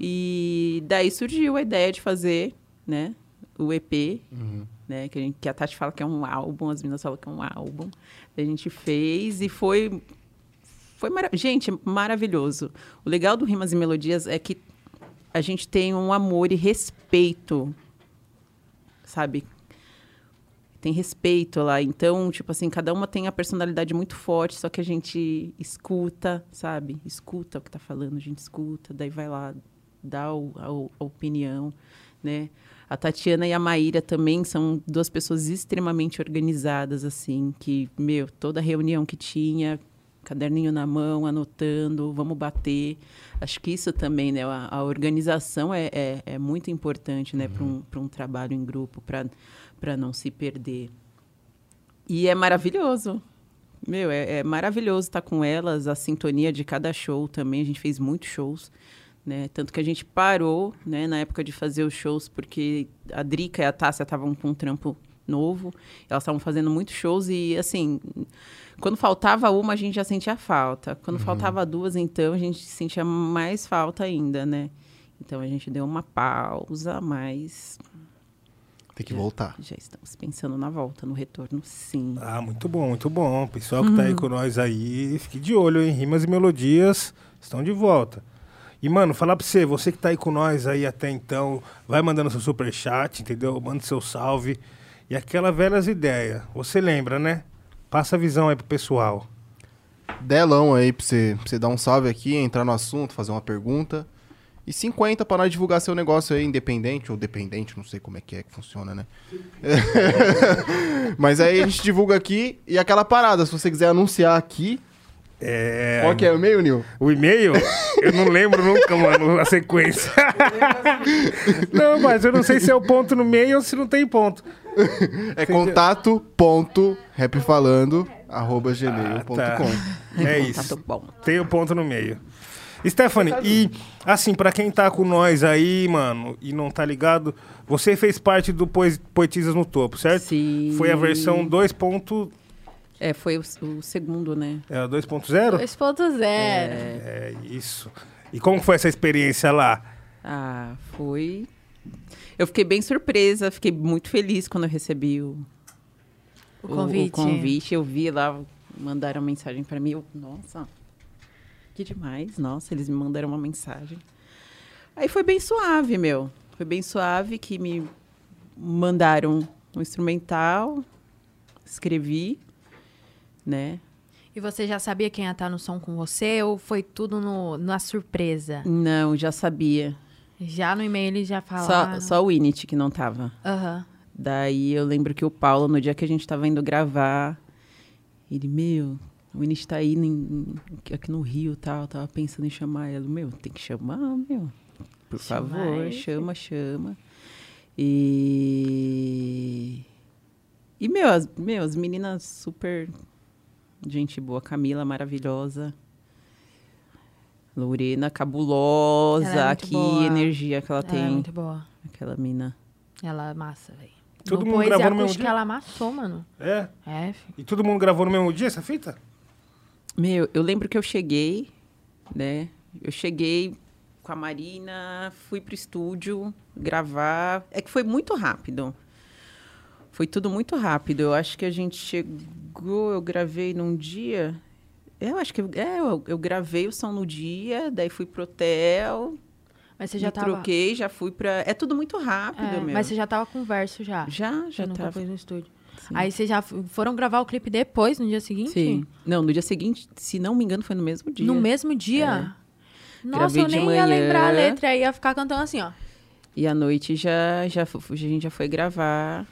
e daí surgiu a ideia de fazer, né? O EP, né? Que a, gente, que a Tati fala que é um álbum, as meninas falam que é um álbum. A gente fez e foi foi mara... gente, maravilhoso. O legal do Rimas e Melodias é que a gente tem um amor e respeito, sabe? Tem respeito lá. Então, tipo assim, cada uma tem a personalidade muito forte, só que a gente escuta, sabe? Escuta o que tá falando, a gente escuta, daí vai lá, dá o- a, a opinião, né? A Tatiana e a Maíra também são duas pessoas extremamente organizadas, assim, que, meu, toda reunião que tinha, caderninho na mão, anotando, vamos bater. Acho que isso também, né? A, a organização é, é, é muito importante, né? Para um, pra um trabalho em grupo, para não se perder. E é maravilhoso. Meu, é, é maravilhoso estar com elas, a sintonia de cada show também. A gente fez muitos shows, né? Tanto que a gente parou, né, na época de fazer os shows, porque a Drica e a Tássia estavam com um trampo novo. Elas estavam fazendo muitos shows e, assim, quando faltava uma, a gente já sentia falta. Quando faltava duas, então, a gente sentia mais falta ainda, né? Então, a gente deu uma pausa, mas Tem que voltar. já estamos pensando na volta, no retorno, sim. Ah, muito bom, muito bom. Pessoal que tá Uhum. aí com nós aí, fique de olho, hein? Rimas e melodias estão de volta. E, mano, falar pra você, você que tá aí com nós aí até então, vai mandando seu superchat, entendeu? Manda seu salve. E aquela velhas ideias. Você lembra, né? Passa a visão aí pro pessoal. Delão aí pra você, pra você dar um salve aqui, entrar no assunto, fazer uma pergunta. E 50 pra nós divulgar seu negócio aí, independente ou dependente, não sei como é que é que funciona, né? Mas aí a gente divulga aqui e aquela parada, se você quiser anunciar aqui. É... Qual que é o e-mail, Nil? O e-mail? Eu não lembro nunca, mano, a sequência. não, mas eu não sei se é o ponto no meio ou se não tem ponto. É contato.rapfalando.gmail.com. Ah, tá. É isso. Tem o ponto no meio. Stephanie, e assim, pra quem tá com nós aí, mano, e não tá ligado, você fez parte do Poetisas no Topo, certo? Sim. Foi a versão 2. É, foi o, o segundo, né? É, 2.0? 2.0. É isso. E como foi essa experiência lá? Ah, foi. Eu fiquei bem surpresa, fiquei muito feliz quando eu recebi o, O convite. O, convite. Eu vi lá, mandaram mensagem pra mim. Eu, nossa, que demais. Nossa, eles me mandaram uma mensagem. Aí foi bem suave, meu. Foi bem suave que me mandaram um instrumental, escrevi, né? E você já sabia quem ia estar no som com você ou foi tudo no, na surpresa? Não, já sabia. Já no e-mail eles já Só, falaram. só o Init que não tava. Aham. Daí eu lembro que o Paulo, no dia que a gente tava indo gravar, ele, meu, o Inês tá aí em- aqui no Rio e tal, tava pensando em chamar ela. Meu, tem que chamar, meu. Por Chamar favor, ele. chama, chama. E. E, meu as, meu, as meninas super. Gente boa, Camila maravilhosa. Lorena cabulosa, Ela é que boa. energia que ela, Ela tem. é muito boa. Aquela mina. Ela é massa, velho. Todo no mundo gravou no mesmo dia? ela amassou, mano. É. É, fi. E todo mundo gravou no mesmo dia essa fita? Meu, eu lembro que eu cheguei, né? Eu cheguei com a Marina, fui pro estúdio gravar. É que foi muito rápido. Foi tudo muito rápido. Eu acho que a gente chegou, eu gravei num dia. Eu acho que eu- é, eu, eu gravei o som no dia, daí fui pro hotel, Mas você já tava... troquei, já fui pra. É tudo muito rápido, É, meu. mas você já tava com verso já. Já, Você já nunca tava. no estúdio. Sim. Aí vocês já foram gravar o clipe depois, no dia seguinte? Sim. Não, no dia seguinte, se não me engano, foi no mesmo dia. No mesmo dia? Nossa, Gravei eu nem ia manhã. lembrar a letra, ia ficar cantando assim, ó. E à noite já, já, a gente já foi gravar.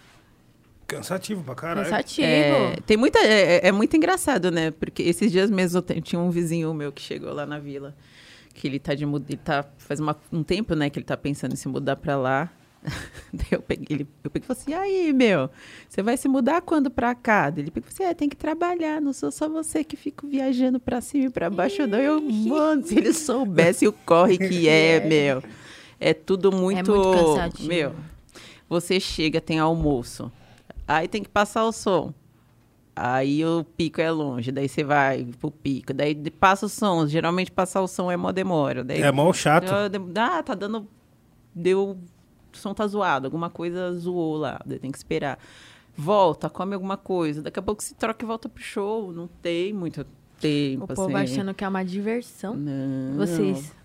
Cansativo pra caralho. Cansativo. É, tem muita, é, é- é muito engraçado, né? Porque esses dias mesmo eu tinha um vizinho meu que chegou lá na vila. Que ele tá de mudar. Ele tá. Faz uma- um tempo, né, que ele tá pensando em se mudar pra lá. Daí eu peguei, ele, eu peguei e falei assim: e aí, meu, você vai se mudar quando pra cá? Daí Ele pegou e falou assim: é, tem que trabalhar, não sou só você que fica viajando pra cima e pra baixo, não. Eu, mano, se ele soubesse o corre que é, meu. É tudo muito. muito cansativo. Meu, você chega, tem almoço. Aí tem que passar o som. Aí o pico é longe, daí você vai pro pico. Daí passa o som. Geralmente passar o som é mó demora. Daí, É mó chato. Ah, tá dando. Deu. O som tá zoado, alguma coisa zoou lá. Daí tem que esperar. Volta, come alguma coisa. Daqui a pouco se troca e volta pro show. Não tem muito tempo. O povo assim. achando que é uma diversão. Não. Vocês.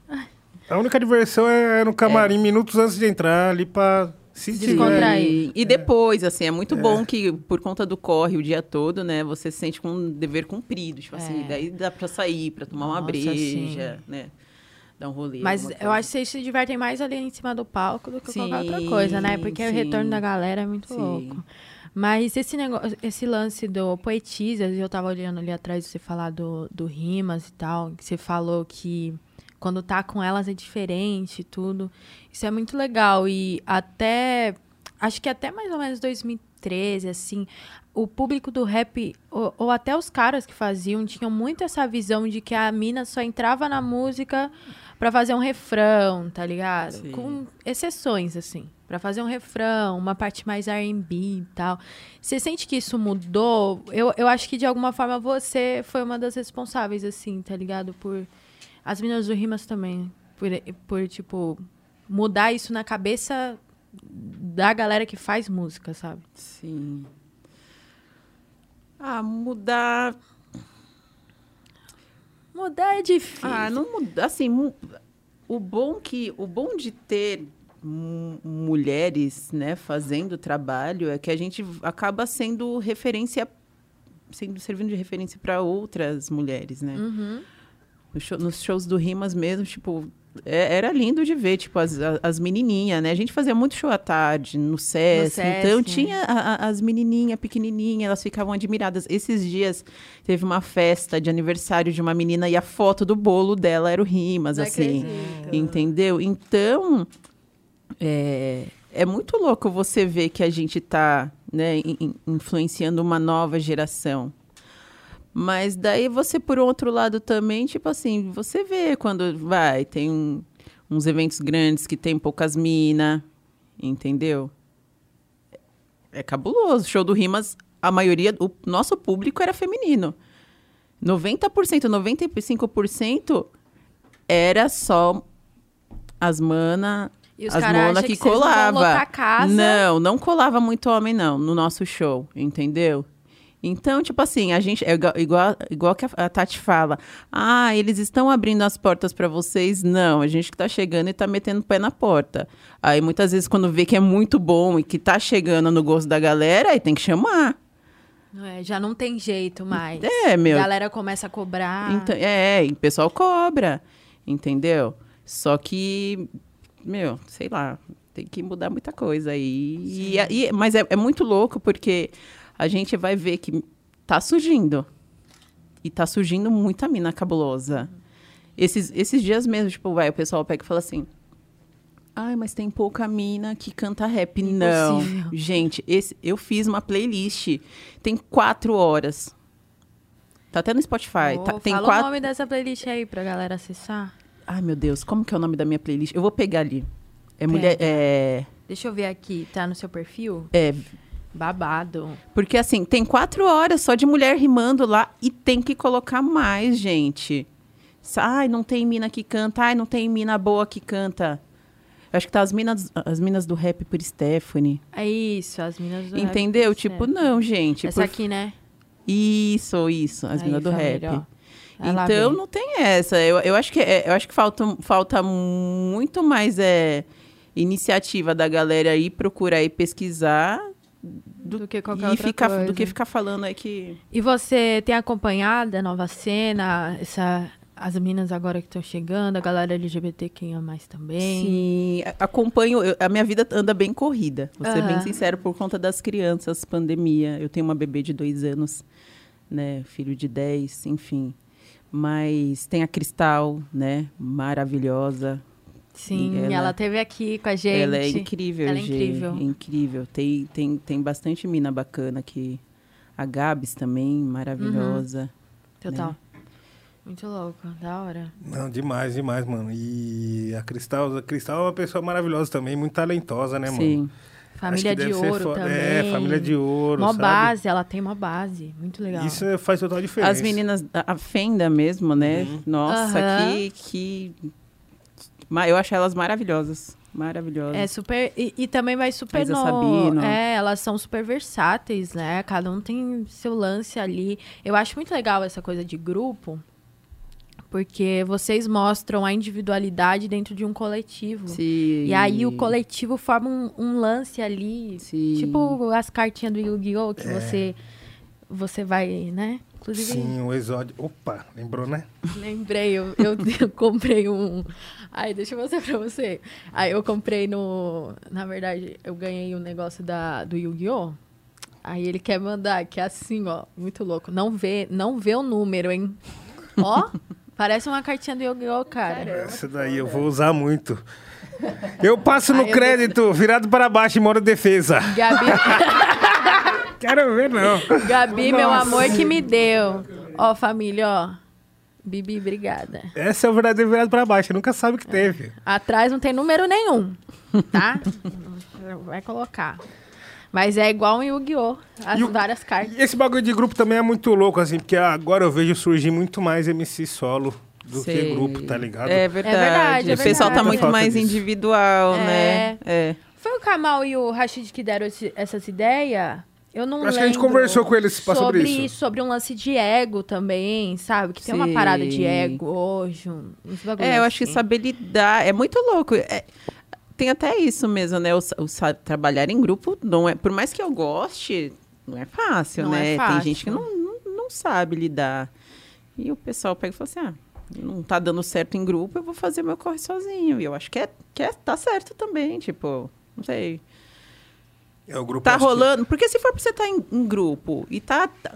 A única diversão é no camarim, minutos antes de entrar ali pra se Sim. Descontrair. E depois, assim, é muito bom que por conta do corre o dia todo, né, você se sente com um dever cumprido. Tipo assim, É. daí dá pra sair, pra tomar uma Nossa, breja, sim. né? Dar um rolê. Mas eu acho que vocês se divertem mais ali em cima do palco do que qualquer outra Sim, coisa, né? Porque o sim. retorno da galera é muito Sim. louco. Mas esse negócio, esse lance do Poetisas, eu tava olhando ali atrás de você falar do, do Rimas e tal, que você falou que quando tá com elas é diferente e tudo. Isso é muito legal. E até. Acho que até mais ou menos 2013, assim, o público do rap, ou, ou até os caras que faziam, tinham muito essa visão de que a mina só entrava na música pra fazer um refrão, tá ligado? Sim. Com exceções, assim. Pra fazer um refrão, uma parte mais R&B e tal. Você sente que isso mudou? Eu, eu acho que, de alguma forma, você foi uma das responsáveis, assim, tá ligado? Por... As meninas do Rimas também. Por, por, tipo, mudar isso na cabeça da galera que faz música, sabe? Sim. Ah, mudar. Mudar é difícil. Ah, não muda. Assim, o bom que o bom de ter mu- mulheres, né, fazendo trabalho é que a gente acaba sendo referência, sendo servindo de referência para outras mulheres, né? Uhum. No show- nos shows do Rimas mesmo, tipo, é- era lindo de ver, tipo, as, as menininhas, né? A gente fazia muito show à tarde, no SESC. SESC, então, né? tinha a- a- as menininhas pequenininhas, elas ficavam admiradas. Esses dias, teve uma festa de aniversário de uma menina e a foto do bolo dela era o Rimas, Não assim. acredito. Entendeu? Então, é, é muito louco você ver que a gente está né, in- influenciando uma nova geração. Mas daí você, por outro lado, também, tipo assim, você vê quando vai, tem um- uns eventos grandes que tem poucas minas, entendeu? É cabuloso. Show do Rimas, a maioria, o nosso público era feminino. 90%, 95% era só as mana, E os as caras mona acham que, que colava. Não, não colava muito homem não no nosso show, entendeu? Então, tipo assim, a gente é igual igual, igual que a, Tati fala. Ah, eles estão abrindo as portas para vocês? Não, a gente que tá chegando e tá metendo o pé na porta. Aí muitas vezes quando vê que é muito bom e que tá chegando no gosto da galera, aí tem que chamar. É, já não tem jeito mais. É, meu. A galera começa a cobrar. Então, é, o pessoal cobra, entendeu? Só que, meu, sei lá, tem que mudar muita coisa aí. E, e- mas é, é muito louco porque a gente vai ver que tá surgindo. E tá surgindo muita mina cabulosa. Esses, esses dias mesmo, tipo, vai, o pessoal pega e fala assim. Ai, mas tem pouca mina que canta rap. Não. Impossível. Gente, esse, eu fiz uma playlist. Tem quatro horas. Tá até no Spotify. Ô, tá- tem fala quatro. o nome dessa playlist aí pra galera acessar. Ai, meu Deus, como que é o nome da minha playlist? Eu vou pegar ali. É mulher. É. Deixa eu ver aqui. Tá no seu perfil? É. Babado. Porque assim, tem quatro horas só de mulher rimando lá e tem que colocar mais, gente. Ai, não tem mina que canta. Ai, não tem mina boa que canta. Eu acho que tá as minas, as minas do rap por Stephanie. É isso, as minas do Entendeu? rap. Tipo, certo. não, gente. Essa por- aqui, né? Isso, isso. As Aí, minas do família, rap. Então não tem essa. Eu, eu acho que é- eu acho que falta, falta muito mais é, iniciativa da galera aí procurar e pesquisar do, que qualquer e outra ficar coisa. do que ficar falando aí que E você tem acompanhado a nova cena, essa, as meninas agora que estão chegando, a galera LGBTQIA+, mais também? Sim, acompanho. eu- a minha vida anda bem corrida. Vou ser bem Aham. sincero, por conta das crianças, pandemia. Eu tenho uma bebê de dois anos, né? Filho de dez, enfim. Mas tem a Cristal, né? Maravilhosa. Sim, E ela, ela- teve aqui com a gente. Ela é incrível, Ela é incrível. é incrível. Tem, tem, tem bastante mina bacana aqui. A Gabs também, maravilhosa. Total. né? Muito louco, da hora. Não, demais, demais, mano. E a Cristal, a Cristal é uma pessoa maravilhosa também, muito talentosa, né, mano? Sim. Família de deve ser ouro fo- também. É, família de ouro, Uma sabe? base, ela tem uma base. Muito legal. Isso é- faz total diferença. As meninas, a Fenda mesmo, né? Uhum. Nossa, Aham. que, que. Eu acho elas maravilhosas. Maravilhosas. É super. E, e também vai super no. Sabino. É, elas são super versáteis, né? Cada um tem seu lance ali. Eu acho muito legal essa coisa de grupo, porque vocês mostram a individualidade dentro de um coletivo. Sim. E aí o coletivo forma um, um lance ali. Sim. Tipo as cartinhas do Yu-Gi-Oh! É. que você, você vai, né? Inclusive, Sim, o exódio. Opa, lembrou, né? Lembrei, eu, eu, eu comprei um. Ai, deixa eu mostrar pra você. Aí eu comprei no. Na verdade, eu ganhei um negócio da, do Yu-Gi-Oh! Aí ele quer mandar, que é assim, ó, muito louco. Não vê, não vê o número, hein? Ó, parece uma cartinha do Yu-Gi-Oh! cara. Essa daí eu vou usar muito. Eu passo no Aí eu crédito, virado para baixo em modo defesa. Gabi, Quero ver, não. Gabi meu Nossa. amor que me deu. Ó, família, ó. Bibi, obrigada. Essa é o verdadeiro virado para baixo, nunca sabe o que teve. Atrás não tem número nenhum, tá? Vai colocar. Mas é igual um Yu-Gi-Oh! As E o- várias cartas. E esse bagulho de grupo também é muito louco, assim, porque agora eu vejo surgir muito mais MC solo do que Sei. grupo, tá ligado? É verdade. verdade, é o pessoal tá verdade. muito mais disso. individual, É. né? É. Foi o Kamal e o Rashid que deram esse- essas ideias? Eu não Acho que a gente conversou com eles sobre isso. Sobre um lance de ego também, sabe? Que tem uma parada de ego hoje. um- uns É, eu acho que assim. saber lidar é muito louco. É, tem até isso mesmo, né? O, o trabalhar em grupo não é. Por mais que eu goste, não é fácil, Não né? é fácil. Tem gente que não, não, não sabe lidar. E o pessoal pega e fala assim: ah, não tá dando certo em grupo, eu vou fazer meu corre sozinho. E eu acho que é, que é tá certo também, tipo, não sei. É o grupo Tá acho que- rolando. Porque se for pra você estar em, em grupo e tá, tá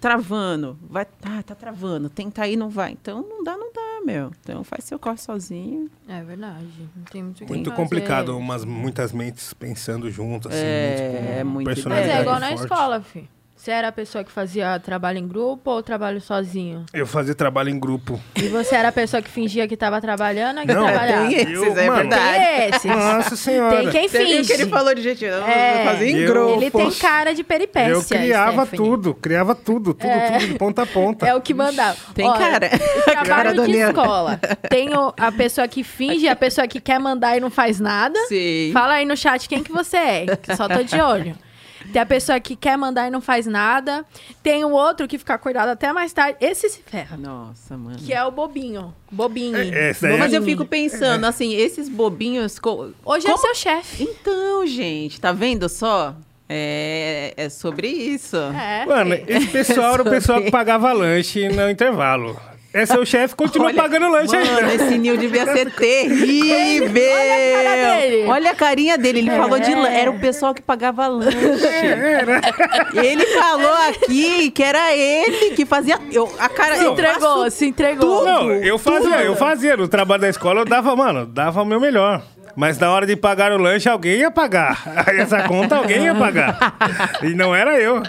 travando, vai, tá, tá travando, tenta ir, não vai. Então não dá, não dá, meu. Então faz seu corre sozinho. É verdade. Não tem muito o que Muito fazer. complicado, umas, muitas mentes pensando junto, assim. É, tipo, muito Mas é igual na forte. escola, fi. Você era a pessoa que fazia trabalho em grupo ou trabalho sozinho? Eu fazia trabalho em grupo. E você era a pessoa que fingia que tava trabalhando ou que Não, trabalhava? tem Tem esses, Eu, é mano, verdade. esses. Nossa senhora. Tem quem Você finge. que ele falou de gente, eu É. vou fazer em Eu- grupo. Ele tem cara de peripécia. Eu criava Stephanie. tudo, criava tudo, tudo, tudo de ponta a ponta. É o que mandava. Tem Olha, cara. Cara Trabalho da de escola. Tem o- a pessoa que finge, a pessoa que quer mandar e não faz nada. Sim. Fala aí no chat quem que você é, que só tô de olho. Tem a pessoa que quer mandar e não faz nada. Tem o outro que fica acordado até mais tarde. Esse se ferra. Nossa, mano. Que é o bobinho. Bobinho. É, é- Mas eu fico pensando, assim, esses bobinhos. co- Hoje é como- seu chefe. Então, gente, tá vendo só? É, é sobre isso. É. Mano, esse pessoal era o pessoal que pagava lanche no intervalo. É seu chefe, continua Olha, pagando lanche Mano, ainda. esse Nil devia ser terrível. Olha a cara dele. Olha a carinha dele. Ele falou de... É. lan- Era o pessoal que pagava lanche. Era. Ele falou aqui que era ele que fazia... Eu, a cara... Se entregou, se entregou. Não, eu fazia, tudo. eu fazia. No trabalho da escola eu dava, mano, dava o meu melhor. Mas na hora de pagar o lanche, alguém ia pagar. Aí essa conta alguém ia pagar. E não era eu.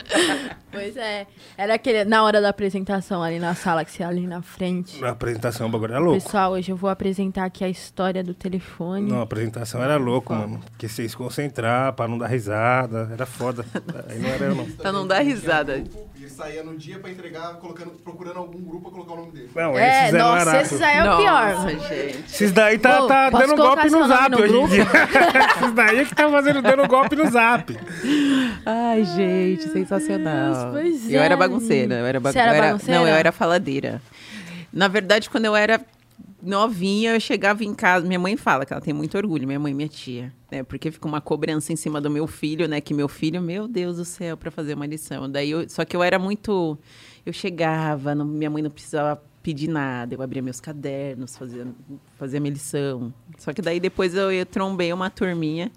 Pois é. Era aquele, na hora da apresentação ali na sala, que você ia ali na frente. A apresentação o bagulho era louco. Pessoal, hoje eu vou apresentar aqui a história do telefone. Não, a apresentação era louco, mano. Porque você se concentrar pra não dar risada. Era foda. Aí não era eu, não. Pra não dar risada. Ele saía no dia pra entregar, colocando, procurando algum grupo pra colocar o nome dele. Não, É, esses nossa, esses aí é o Nossa, pior. gente. Esses daí tá, Ô, tá dando golpe no zap no hoje em dia. Esses daí é que tá fazendo, dando golpe no zap. Ai, gente, sensacional. Pois eu é, era bagunceira. Eu era, Você era bagunceira? Não, eu era faladeira. Na verdade, quando eu era novinha, eu chegava em casa. Minha mãe fala que ela tem muito orgulho, minha mãe e minha tia. Né? Porque fica uma cobrança em cima do meu filho, né? Que meu filho, meu Deus do céu, pra fazer uma lição. Daí eu, só que eu era muito. Eu chegava, não- minha mãe não precisava pedir nada. Eu abria meus cadernos, fazia, fazia minha lição. Só que daí depois eu, eu trombei uma turminha.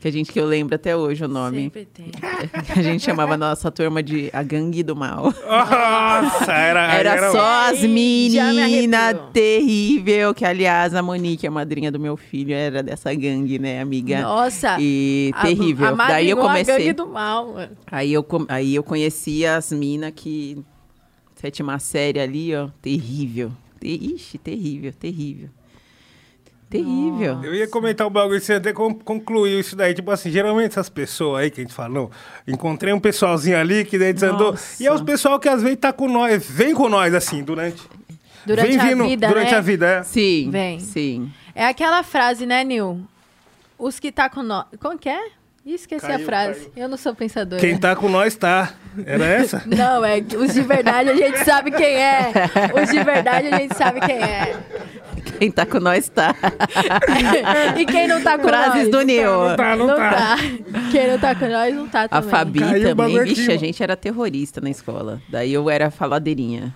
Que a gente que eu lembro até hoje o nome. Sempre tem. A gente chamava a nossa turma de a gangue do mal. Nossa, era, Era, só as meninas terrível, que aliás a Monique, a madrinha do meu filho, era dessa gangue, né, amiga? Nossa. E a- terrível. A Daí eu madrigou a gangue comecei. do mal, mano. Aí eu, aí eu conheci as minas que. Sétima série ali, ó. Terrível. Te- Ixi, terrível, terrível. Terrível. Eu ia comentar um bagulho, você até con- concluiu isso daí. Tipo assim, geralmente essas pessoas aí que a gente falou, encontrei um pessoalzinho ali que daí desandou. Nossa. E é os pessoal que às vezes tá com nós, vem com nós assim, durante. Durante vem a vindo vida, durante né? a vida, é. Sim. Vem. Sim. É aquela frase, né, Nil? Os que tá com nós... Como que é? Ih, Esqueci a Caiu, frase. caiu. Eu não sou pensadora. Quem tá com nós tá. Era essa? Não, é que os de verdade a gente sabe quem é. Os de verdade a gente sabe quem é. Quem tá com nós tá. e quem não tá com Frases nós? do Nil. Não tá, não, Não tá. tá. Quem não tá com nós não tá A também. Fabi Caiu também, vixe, a gente era terrorista na escola. Daí eu era faladeirinha.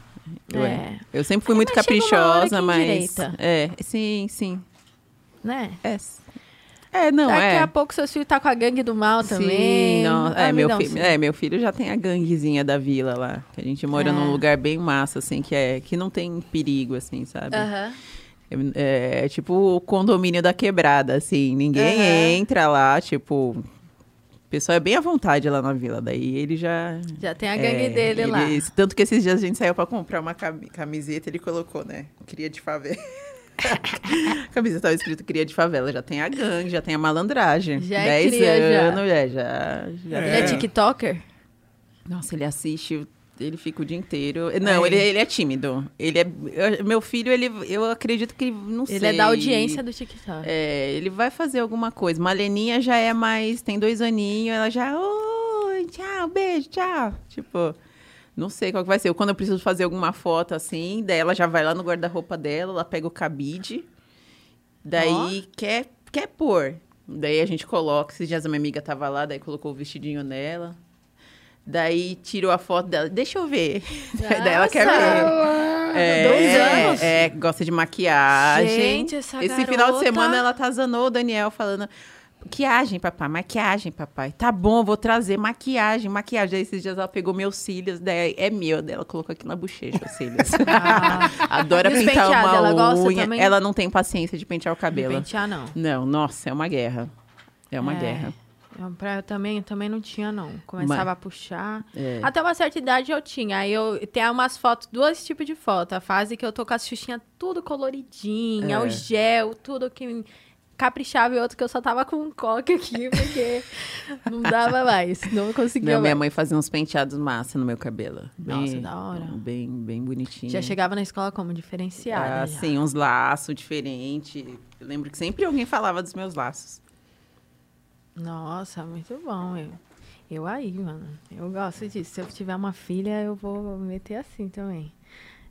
Eu, É. eu sempre fui muito caprichosa, mas. endireita. É, sim, sim. Né? É, é não, Daqui é. a pouco seus filhos tá com a gangue do mal também. Sim, não, Ah, é, me meu dá um fi- sim. é, meu filho já tem a ganguezinha da vila lá. Que a gente mora É. num lugar bem massa, assim, que, é, que não tem perigo, assim, sabe? Aham. É, é tipo o condomínio da quebrada, assim. Ninguém Aham. entra lá, tipo. O pessoal é bem à vontade lá na vila. Daí ele já. Já tem a gangue É, dele lá. ele- Tanto que esses dias a gente saiu pra comprar uma cami- camiseta, ele colocou, né? Cria de favela. a camiseta tava escrito cria de favela. Já tem a gangue, já tem a malandragem. Já é 10 cria, já. anos, é, já. já Ele é É. TikToker? Nossa, ele assiste, ele fica o dia inteiro. Não, É. ele, ele é tímido. Ele é. eu- Meu filho, ele, eu acredito que. Não sei. Ele é da audiência do TikTok. É, ele vai fazer alguma coisa. Maleninha já é mais. Tem dois aninhos, ela já. Oi, tchau, beijo, tchau. Tipo. Não sei qual que vai ser. Quando eu preciso fazer alguma foto assim, daí ela já vai lá no guarda-roupa dela, ela pega o cabide. Daí quer, quer pôr. Daí a gente coloca. Esses dias a minha amiga tava lá, daí colocou o vestidinho nela. Daí tirou a foto dela. Deixa eu ver. daí ela quer ver. É, Dois anos? É, gosta de maquiagem. Gente, essa Esse final de garota- semana ela atazanou o Daniel falando. Maquiagem, papai, maquiagem, papai. Tá bom, vou trazer maquiagem, maquiagem. Aí esses dias ela pegou meus cílios, daí é meu, daí ela colocou aqui na bochecha os cílios. Ah, Adora pintar uma ela gosta unha. também? Ela não tem paciência de pentear o não cabelo. pentear, não. Não, nossa, é uma guerra. É uma É. guerra. Eu, pra, eu também, eu também não tinha, não. Começava a puxar. É. Até uma certa idade eu tinha. Aí eu tem umas fotos, dois tipos de foto. A fase que eu tô com as xuxinhas tudo coloridinha, É. o gel, tudo que caprichava e outro que eu só tava com um coque aqui, porque não dava mais. Não conseguia Não, minha mais. mãe fazia uns penteados massa no meu cabelo. Nossa, Bem- da hora. Bem, bem bonitinho. Já chegava na escola como diferenciada. Ah, já. sim, uns laços diferentes. Eu lembro que sempre alguém falava dos meus laços. Nossa, muito bom. Eu, eu aí, mano. Eu gosto disso. Se eu tiver uma filha, eu vou meter assim também.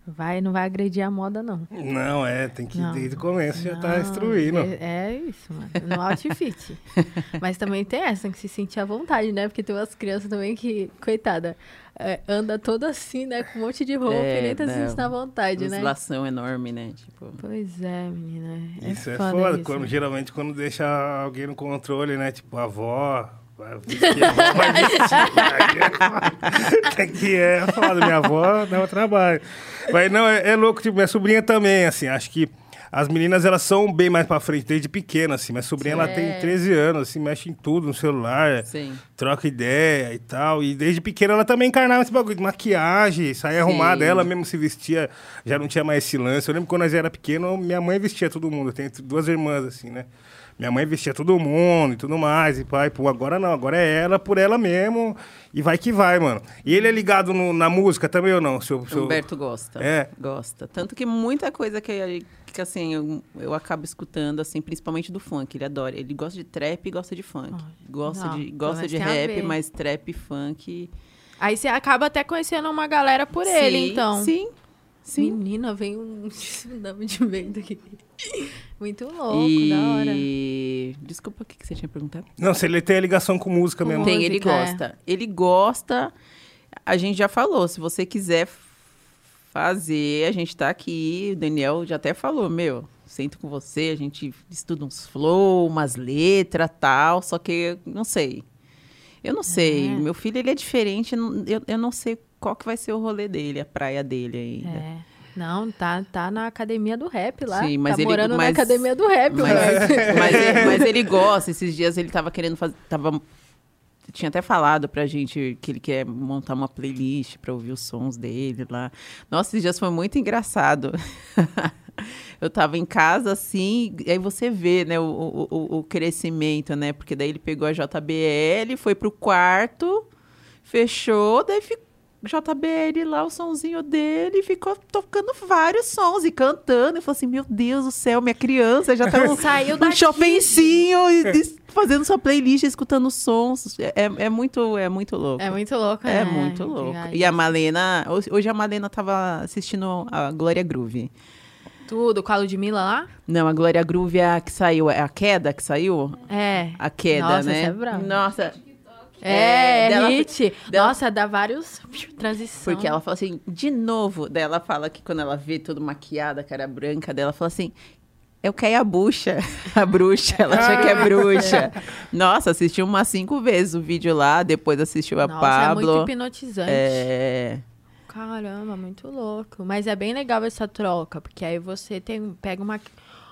Vai, não vai agredir a moda, não. Não, é, tem que Não. desde o começo já tá Não, instruindo. É, é isso, mano. No outfit. Mas também tem essa, tem que se sentir à vontade, né? Porque tem umas crianças também que, coitada, é, anda toda assim, né? Com um monte de roupa É, e nem tá sentindo à vontade, né? lação enorme, né? Tipo, Pois é, menina. É Isso é foda foda, isso. quando, geralmente quando deixa alguém no controle, né? Tipo, a avó. é. Tem que é foda, minha avó dá o trabalho. Mas não, é, é louco, tipo, minha sobrinha também, assim, acho que as meninas, elas são bem mais pra frente, desde pequena, assim. Minha sobrinha, ela tem 13 anos, assim, mexe em tudo no celular, sim. troca ideia e tal. E desde pequena ela também encarnava esse bagulho de maquiagem, saía arrumada, ela mesmo se vestia, já não tinha mais esse lance. Eu lembro quando nós era pequeno, minha mãe vestia todo mundo. Eu tenho duas irmãs, assim, né? Minha mãe vestia todo mundo e tudo mais. E pai, pô, agora não, agora é ela por ela mesmo. E vai que vai, mano. E ele é ligado no- na música também ou não? Seu, seu... Humberto gosta. É. Gosta. Tanto que muita coisa que, que assim, eu, eu acabo escutando, assim, principalmente do funk. Ele adora. Ele gosta de trap e gosta de funk. Gosta não, de, gosta de rap, mas trap e funk. Aí você acaba até conhecendo uma galera por ele, Sim, então. Sim. Sim. Menina, vem um tsunami de vento aqui. Muito louco, da hora. E. Desculpa, o que que você tinha perguntado? Não, se ele tem a ligação com música Com mesmo. Tem, ele é. gosta. Ele gosta. A gente já falou, se você quiser fazer, a gente tá aqui. O Daniel já até falou, meu, sento com você, a gente estuda uns flow, umas letras, tal, só que não sei. Eu não sei. É. Meu filho, ele é diferente, eu, eu não sei qual que vai ser o rolê dele, a praia dele ainda. É. Não, tá, tá na academia do rap lá. Sim, mas tá ele- morando mas- na academia do rap, Mas, moleque. mas, ele, mas ele gosta. Esses dias ele tava querendo fazer. Tava, tinha até falado pra gente que ele quer montar uma playlist pra ouvir os sons dele lá. Nossa, esses dias foi muito engraçado. Eu tava em casa assim, aí você vê, né, o, o- o crescimento, né? Porque daí ele pegou a JBL, foi pro quarto, fechou, daí ficou. JBL lá, o sonzinho dele, ficou tocando vários sons e cantando. E falou assim: Meu Deus do céu, minha criança já tá um, Saiu um e, fazendo sua playlist, escutando sons. É, é muito, é muito louco. É muito louco, É né? muito louco. E a Malena, hoje- hoje a Malena tava assistindo a Glória Groove. Tudo, com a Ludmilla lá? Não, a Glória Groove é a que saiu, é a queda que saiu? É. A queda, Nossa, né? essa é brava. Nossa, É, É, dela- hit. dela- Nossa, dá vários transição. porque ela fala assim, de novo, daí ela fala que quando ela vê tudo maquiada, cara branca, dela fala assim, eu quero a bucha, a bruxa, ela acha que é bruxa. Nossa, assistiu umas cinco vezes o vídeo lá, depois assistiu a Nossa, Pablo. é muito hipnotizante. É, Caramba, muito louco. Mas é bem legal essa troca, porque aí você tem, pega uma,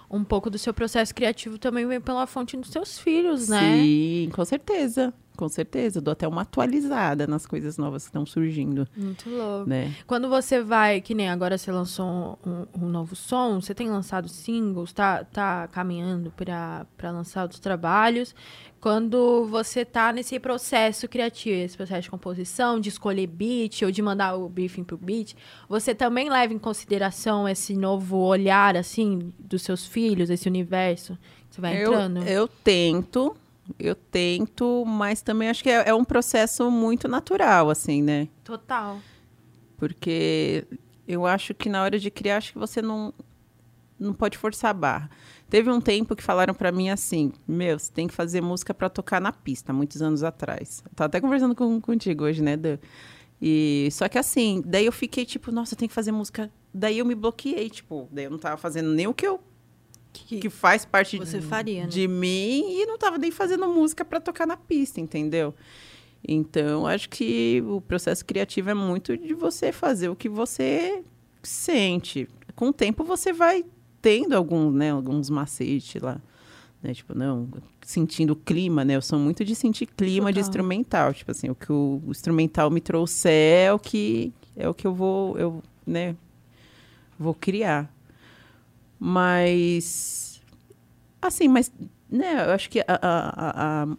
um pouco do seu processo criativo também vem pela fonte dos seus filhos, né? Sim, com certeza. Com certeza. Dou até uma atualizada nas coisas novas que estão surgindo, Muito louco. né? Quando você vai, que nem agora você lançou um, um novo som, você tem lançado singles, tá, tá caminhando para lançar outros trabalhos. Quando você tá nesse processo criativo, esse processo de composição, de escolher beat ou de mandar o briefing pro beat, você também leva em consideração esse novo olhar, assim, dos seus filhos, esse universo que você vai eu, entrando? eu tento, eu tento, mas também acho que é, é um processo muito natural, assim, né? Total. Porque eu acho que na hora de criar, acho que você não, não pode forçar a barra. Teve um tempo que falaram pra mim assim, meu, você tem que fazer música pra tocar na pista, muitos anos atrás. Eu tava até conversando com, contigo hoje, né, Dan? E só que assim, daí eu fiquei tipo, nossa, eu tenho que fazer música. Daí eu me bloqueei, tipo, daí eu não tava fazendo nem o que eu Que, que faz parte você faria, né? de mim e não tava nem fazendo música para tocar na pista, entendeu? Então, acho que o processo criativo é muito de você fazer o que você sente. Com o tempo você vai tendo algum, né, alguns macetes lá, né? Tipo, não, sentindo o clima, né? Eu sou muito de sentir clima de Total. instrumental, tipo assim, o que o, instrumental me trouxer é o que é o que eu vou, eu, né, vou criar. Mas assim, mas né, eu acho que a- a- a- a-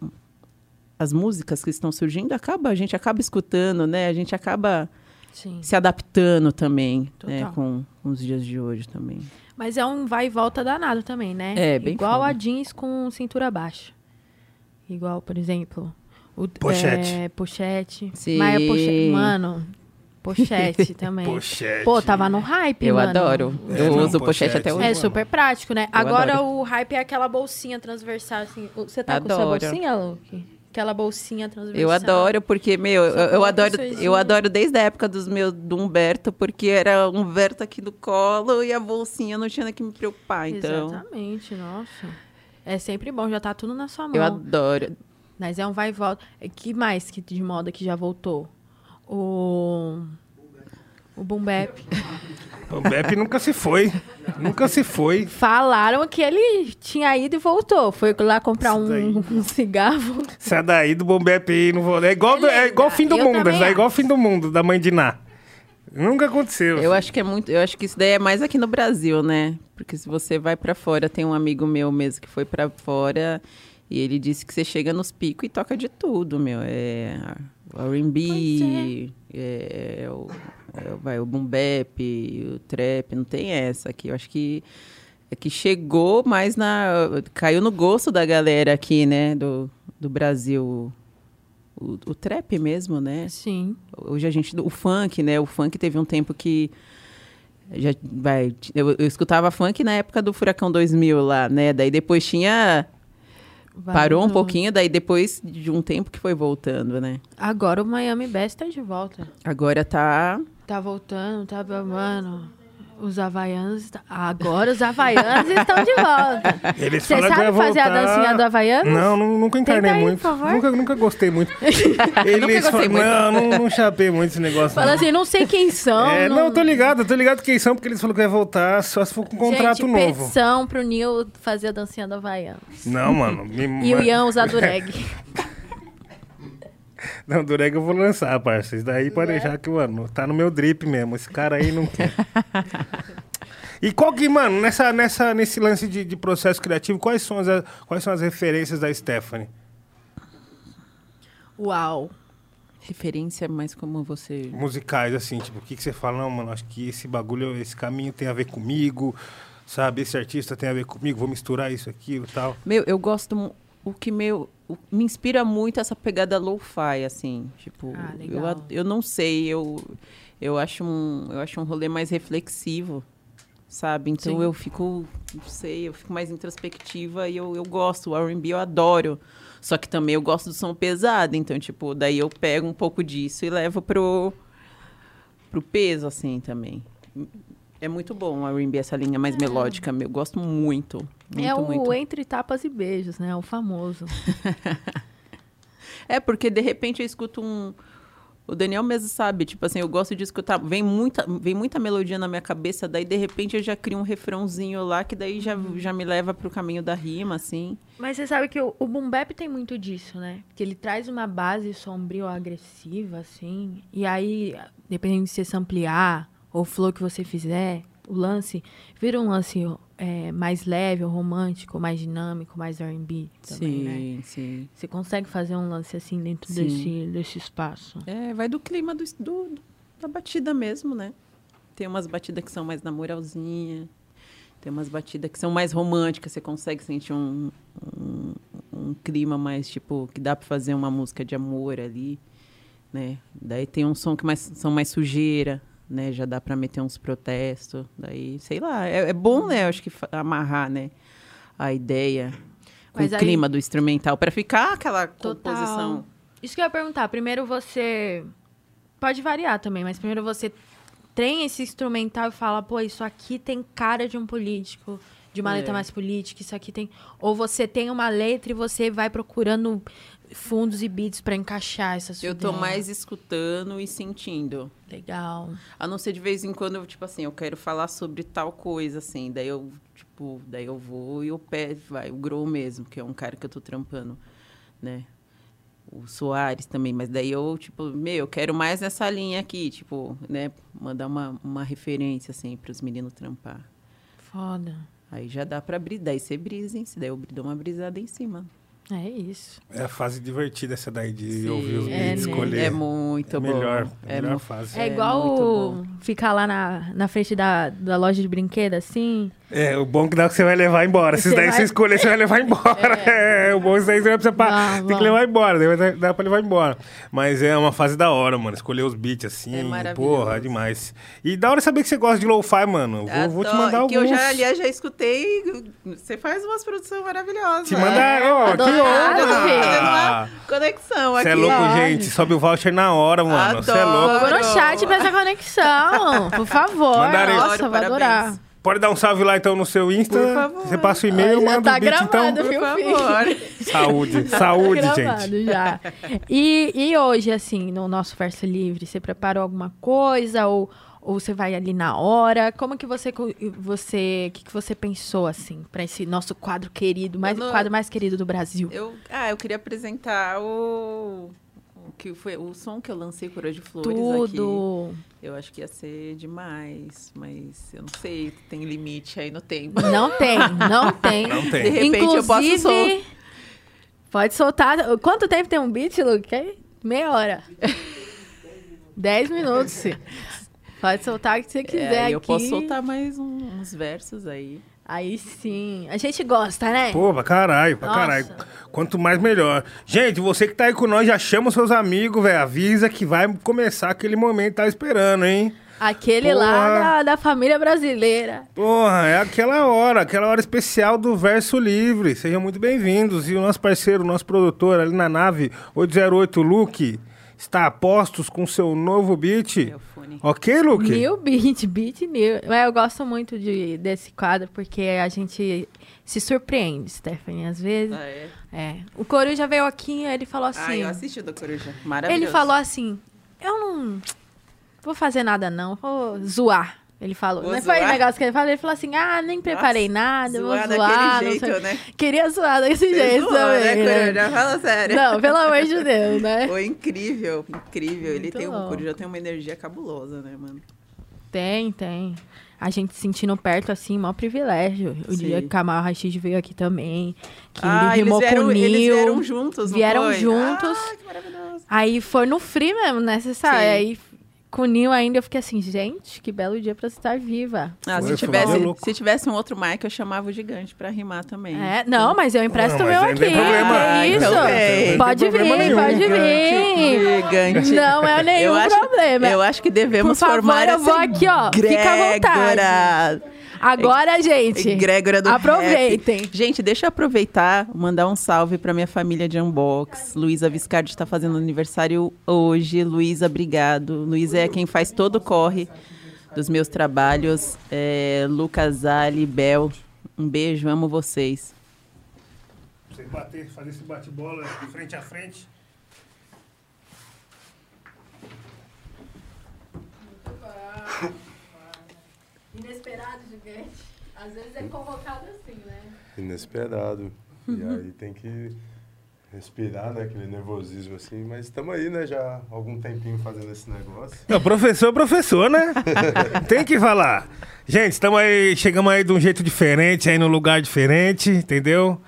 as músicas que estão surgindo acaba a gente acaba escutando, né? A gente acaba Sim. se adaptando também, né, com, com os dias de hoje também. Mas é um vai e volta danado também, né? É, bem Igual foda. a jeans com cintura baixa. Igual, por exemplo, o Pochete. É, pochete. Sim. Mas é pochete. Mano, pochete também. Pochete. Pô, tava no hype, Eu mano. adoro. É, eu não, uso pochete pochete. até hoje. É super prático, né? Eu Agora adoro. o hype é aquela bolsinha transversal, assim. Você tá com sua Adoro. bolsinha, Luke? Aquela bolsinha transversal. Eu adoro, porque, meu, eu, eu adoro, eu adoro desde a época dos meus, do Humberto, porque era um Humberto aqui do colo e a bolsinha não tinha que me preocupar. Então, Exatamente, nossa. É sempre bom, já tá tudo na sua mão. eu adoro. Mas é um vai e volta. E Que mais que de moda que já voltou? O. O Boom Bap. O Beppe nunca se foi. Nunca se foi. Falaram que ele tinha ido e voltou. Foi lá comprar Isso um, um cigarro. Sai daí do Bombepe aí, não vou. É igual, do- é igual o fim do Eu mundo, é igual fim do mundo da mãe de Ná. Nunca aconteceu. Eu acho que é muito, eu acho que isso daí é mais aqui no Brasil, né? Porque se você vai pra fora, tem um amigo meu mesmo que foi pra fora e ele disse que você chega nos picos e toca de tudo, meu. É R&B, é, o, é, vai, o boom bap, o trap, não tem essa aqui. Eu acho que é que chegou mais na caiu no gosto da galera aqui, né, do, do Brasil. O, o trap mesmo, né? Sim. Hoje a gente. O funk, né? O funk teve um tempo que. Já vai, eu, eu escutava funk na época do Furacão 2000 lá, né? Daí depois tinha. Parou um pouquinho, daí depois de um tempo que foi voltando, né? Agora o Miami Bass tá de volta. Agora tá. Tá voltando, tá babando. Os havaianos. Agora os havaianos estão de volta. Eles Você falaram que sabe fazer a dancinha do havaianos? Não, nu- nunca encarnei aí, muito. por favor. Nunca, nunca gostei muito. Eles gostei falam- muito. Não, não, não chapei muito esse negócio. Fala não. assim, não sei quem são. É, não, eu tô ligado, tô ligado quem são, porque eles falaram que ia voltar só se for com um contrato Gente, novo. petição pro Nil fazer a dancinha do havaianos. Não, mano. Me... E o Ian usar dureg. Não, Dureg eu vou lançar, parça. Isso daí pode É? deixar que, mano, tá no meu drip mesmo. Esse cara aí não quer. e qual que, mano, nessa, nessa, nesse lance de, de processo criativo, quais são, as, quais são as referências da Stephanie? Uau. Referência mais como você. Musicais, assim, tipo, o que, que você fala? Não, mano, acho que esse bagulho, esse caminho tem a ver comigo, sabe? Esse artista tem a ver comigo, vou misturar isso, aquilo e tal. Meu, eu gosto. O que meu. o- me inspira muito essa pegada lo-fi, assim. Tipo, Ah, eu, eu não sei, eu, eu, acho um, eu acho um rolê mais reflexivo, sabe? Então Sim. eu fico, não sei, eu fico mais introspectiva e eu, eu gosto. O RB eu adoro. Só que também eu gosto do som pesado. Então, tipo, daí eu pego um pouco disso e levo pro, pro peso, assim, também. É muito bom o R&B, essa linha mais melódica. Eu gosto muito. Muito, é o muito. entre tapas e beijos, né? O famoso. É, porque de repente eu escuto um. O Daniel mesmo sabe, tipo assim, eu gosto de escutar. Vem muita, vem muita melodia na minha cabeça, daí de repente eu já crio um refrãozinho lá, que daí já, já me leva pro caminho da rima, assim. Mas você sabe que o, o boom bap tem muito disso, né? Que ele traz uma base sombria ou agressiva, assim. E aí, dependendo de você ampliar ou o flow que você fizer, o lance vira um lance é, mais leve, romântico, mais dinâmico, mais R&B também, né? sim, sim. Você consegue fazer um lance assim dentro Sim. desse, desse espaço. É, vai do clima do, do- da batida mesmo, né? Tem umas batidas que são mais na moralzinha, tem umas batidas que são mais românticas, você consegue sentir um, um, um clima mais, tipo, que dá pra fazer uma música de amor ali, né? Daí tem um som que mais, são mais sujeira, né? Já dá pra meter uns protestos, daí, sei lá, é, é bom, né? Eu acho que amarrar, né? A ideia com Mas o aí- clima do instrumental, pra ficar aquela Total. composição. Isso que eu ia perguntar. Primeiro você pode variar também, mas primeiro você tem esse instrumental e fala, pô, isso aqui tem cara de um político, de uma É. letra mais política, isso aqui tem. Ou você tem uma letra e você vai procurando fundos e beats pra encaixar essa sua Eu tô mais escutando e sentindo. Legal. A não ser de vez em quando, eu, tipo assim, eu quero falar sobre tal coisa, assim. Daí eu, tipo, daí eu vou e o pé, vai, o Grow mesmo, que é um cara que eu tô trampando, né? O Soares também, mas daí eu, tipo, meu, eu quero mais nessa linha aqui, tipo, né? Mandar uma, uma referência, assim, para os meninos trampar. Foda. Aí já dá pra abrir, daí você brisa, hein? Daí eu dou uma brisada em cima. É isso. É a fase divertida essa daí de Sim. ouvir os É, beats, escolher. É muito É bom. melhor, É melhor mu- fase. É, É igual muito ficar lá na, na frente da, da loja de brinquedo, assim. É, o bom que dá que você vai levar embora. Se daí vai- você escolher, você vai levar embora. É, o bom é que daí você não precisa pa- Vamos, Tem que levar embora, daí vai- dá pra levar embora. Mas é uma fase da hora, mano. Escolher os beats assim. É maravilhoso. porra, é demais. E da hora saber que você gosta de lo-fi, mano. Vou, vou te Adoro, mandar que alguns. eu já, aliás, já escutei. Você faz umas produções maravilhosas. Te mandar, ó, que filho. Fazendo uma conexão Você é louco, ó. gente. Sobe o voucher na hora, mano. Você é louco. Vou no chat pra essa conexão. Por favor. Mandarei. Nossa, Adoro, vou adorar. Pode dar um salve lá então no seu Insta. Por favor. Você passa o e-mail, manda tá o beat gravado, então. Por favor. Saúde, saúde, Tá gente. já. E, e hoje, assim, no nosso verso livre, você preparou alguma coisa ou, ou você vai ali na hora? Como que você você, o que, que você pensou assim para esse nosso quadro querido, mais Eu o não- quadro mais querido do Brasil? Eu, ah, eu queria apresentar o que foi o som que eu lancei Coroa de Flores aqui. Tudo. Eu acho que ia ser demais, mas eu não sei, tem limite aí no tempo. Não tem, não tem. Não De tem. repente eu posso sol- Inclusive, pode soltar. Quanto tempo tem um beat, Luke? Meia hora. Dez minutos. Pode soltar o que você quiser É, aqui. eu posso soltar mais um- uns versos aí. Aí sim. A gente gosta, né? Pô, pra caralho, pra Nossa. caralho. Quanto mais, melhor. Gente, você que tá aí com nós, já chama os seus amigos, velho. Avisa que vai começar aquele momento que tá esperando, hein? Aquele Porra. lá da, da família brasileira. Porra, é aquela hora, aquela hora especial do Verso Livre. Sejam muito bem-vindos. E o nosso parceiro, o nosso produtor ali na nave 808 Luke, está a postos com seu novo beat. Meu fone. Ok, Luke? New beat, beat new. Mas eu gosto muito de, desse quadro porque a gente se surpreende, Stephanie, às vezes. Ah, é? É. O Coruja veio aqui ele falou Ah, assim. eu assisti o da Coruja. Maravilhoso. ele falou assim: Eu não vou fazer nada, não. Vou zoar. Ele falou. Vou não foi o negócio que ele falou? Ele falou assim: Ah, nem preparei nada, zoar vou zoar. daquele não jeito, né? Queria zoar desse Você jeito zoou, também. né, né? Fala sério. Não, pelo amor de Deus, né? Foi incrível, incrível. Ele Muito tem, o louco. Coruja tem uma energia cabulosa, né, mano? Tem, tem. A gente se sentindo perto, assim, maior privilégio. O Sim. dia que o Kamal Rashid veio aqui também. Que ah, ele rimou vieram, com o eles vieram juntos, não Vieram foi? juntos. Ah, que maravilhoso. Aí foi no free mesmo, né? Você sabe? Sim. Aí com o Nil ainda eu fiquei assim, gente, que belo dia pra estar viva. Ah, se, tivesse, se tivesse um outro Mike, eu chamava o gigante pra rimar também. É, não, mas eu empresto Não, o meu não aqui. tem problema. que isso? Então vem. Não tem Pode vir, nenhum. pode vir. Gigante. Não é nenhum eu acho, problema. Eu acho que devemos Por favor, formar eu vou essa aqui, ó. Fica à vontade. Agora, gente, Egrégora do aproveitem. rap. Gente, deixa eu aproveitar, mandar um salve pra minha família de Unbox. Luísa Viscardi está fazendo aniversário hoje. Luísa, obrigado. Luísa é quem faz todo o corre dos meus trabalhos. É, Lucas Ali, Bel, um beijo, amo vocês. Você bater, fazer esse bate-bola de frente a frente. Inesperado, gigante. Às vezes é convocado assim, né? Inesperado. E aí tem que respirar, né? Aquele nervosismo assim. Mas estamos aí, né? Já há algum tempinho fazendo esse negócio. Não, professor, é professor, né? Tem que falar. Gente, estamos aí, chegamos aí de um jeito diferente, aí num lugar diferente, entendeu?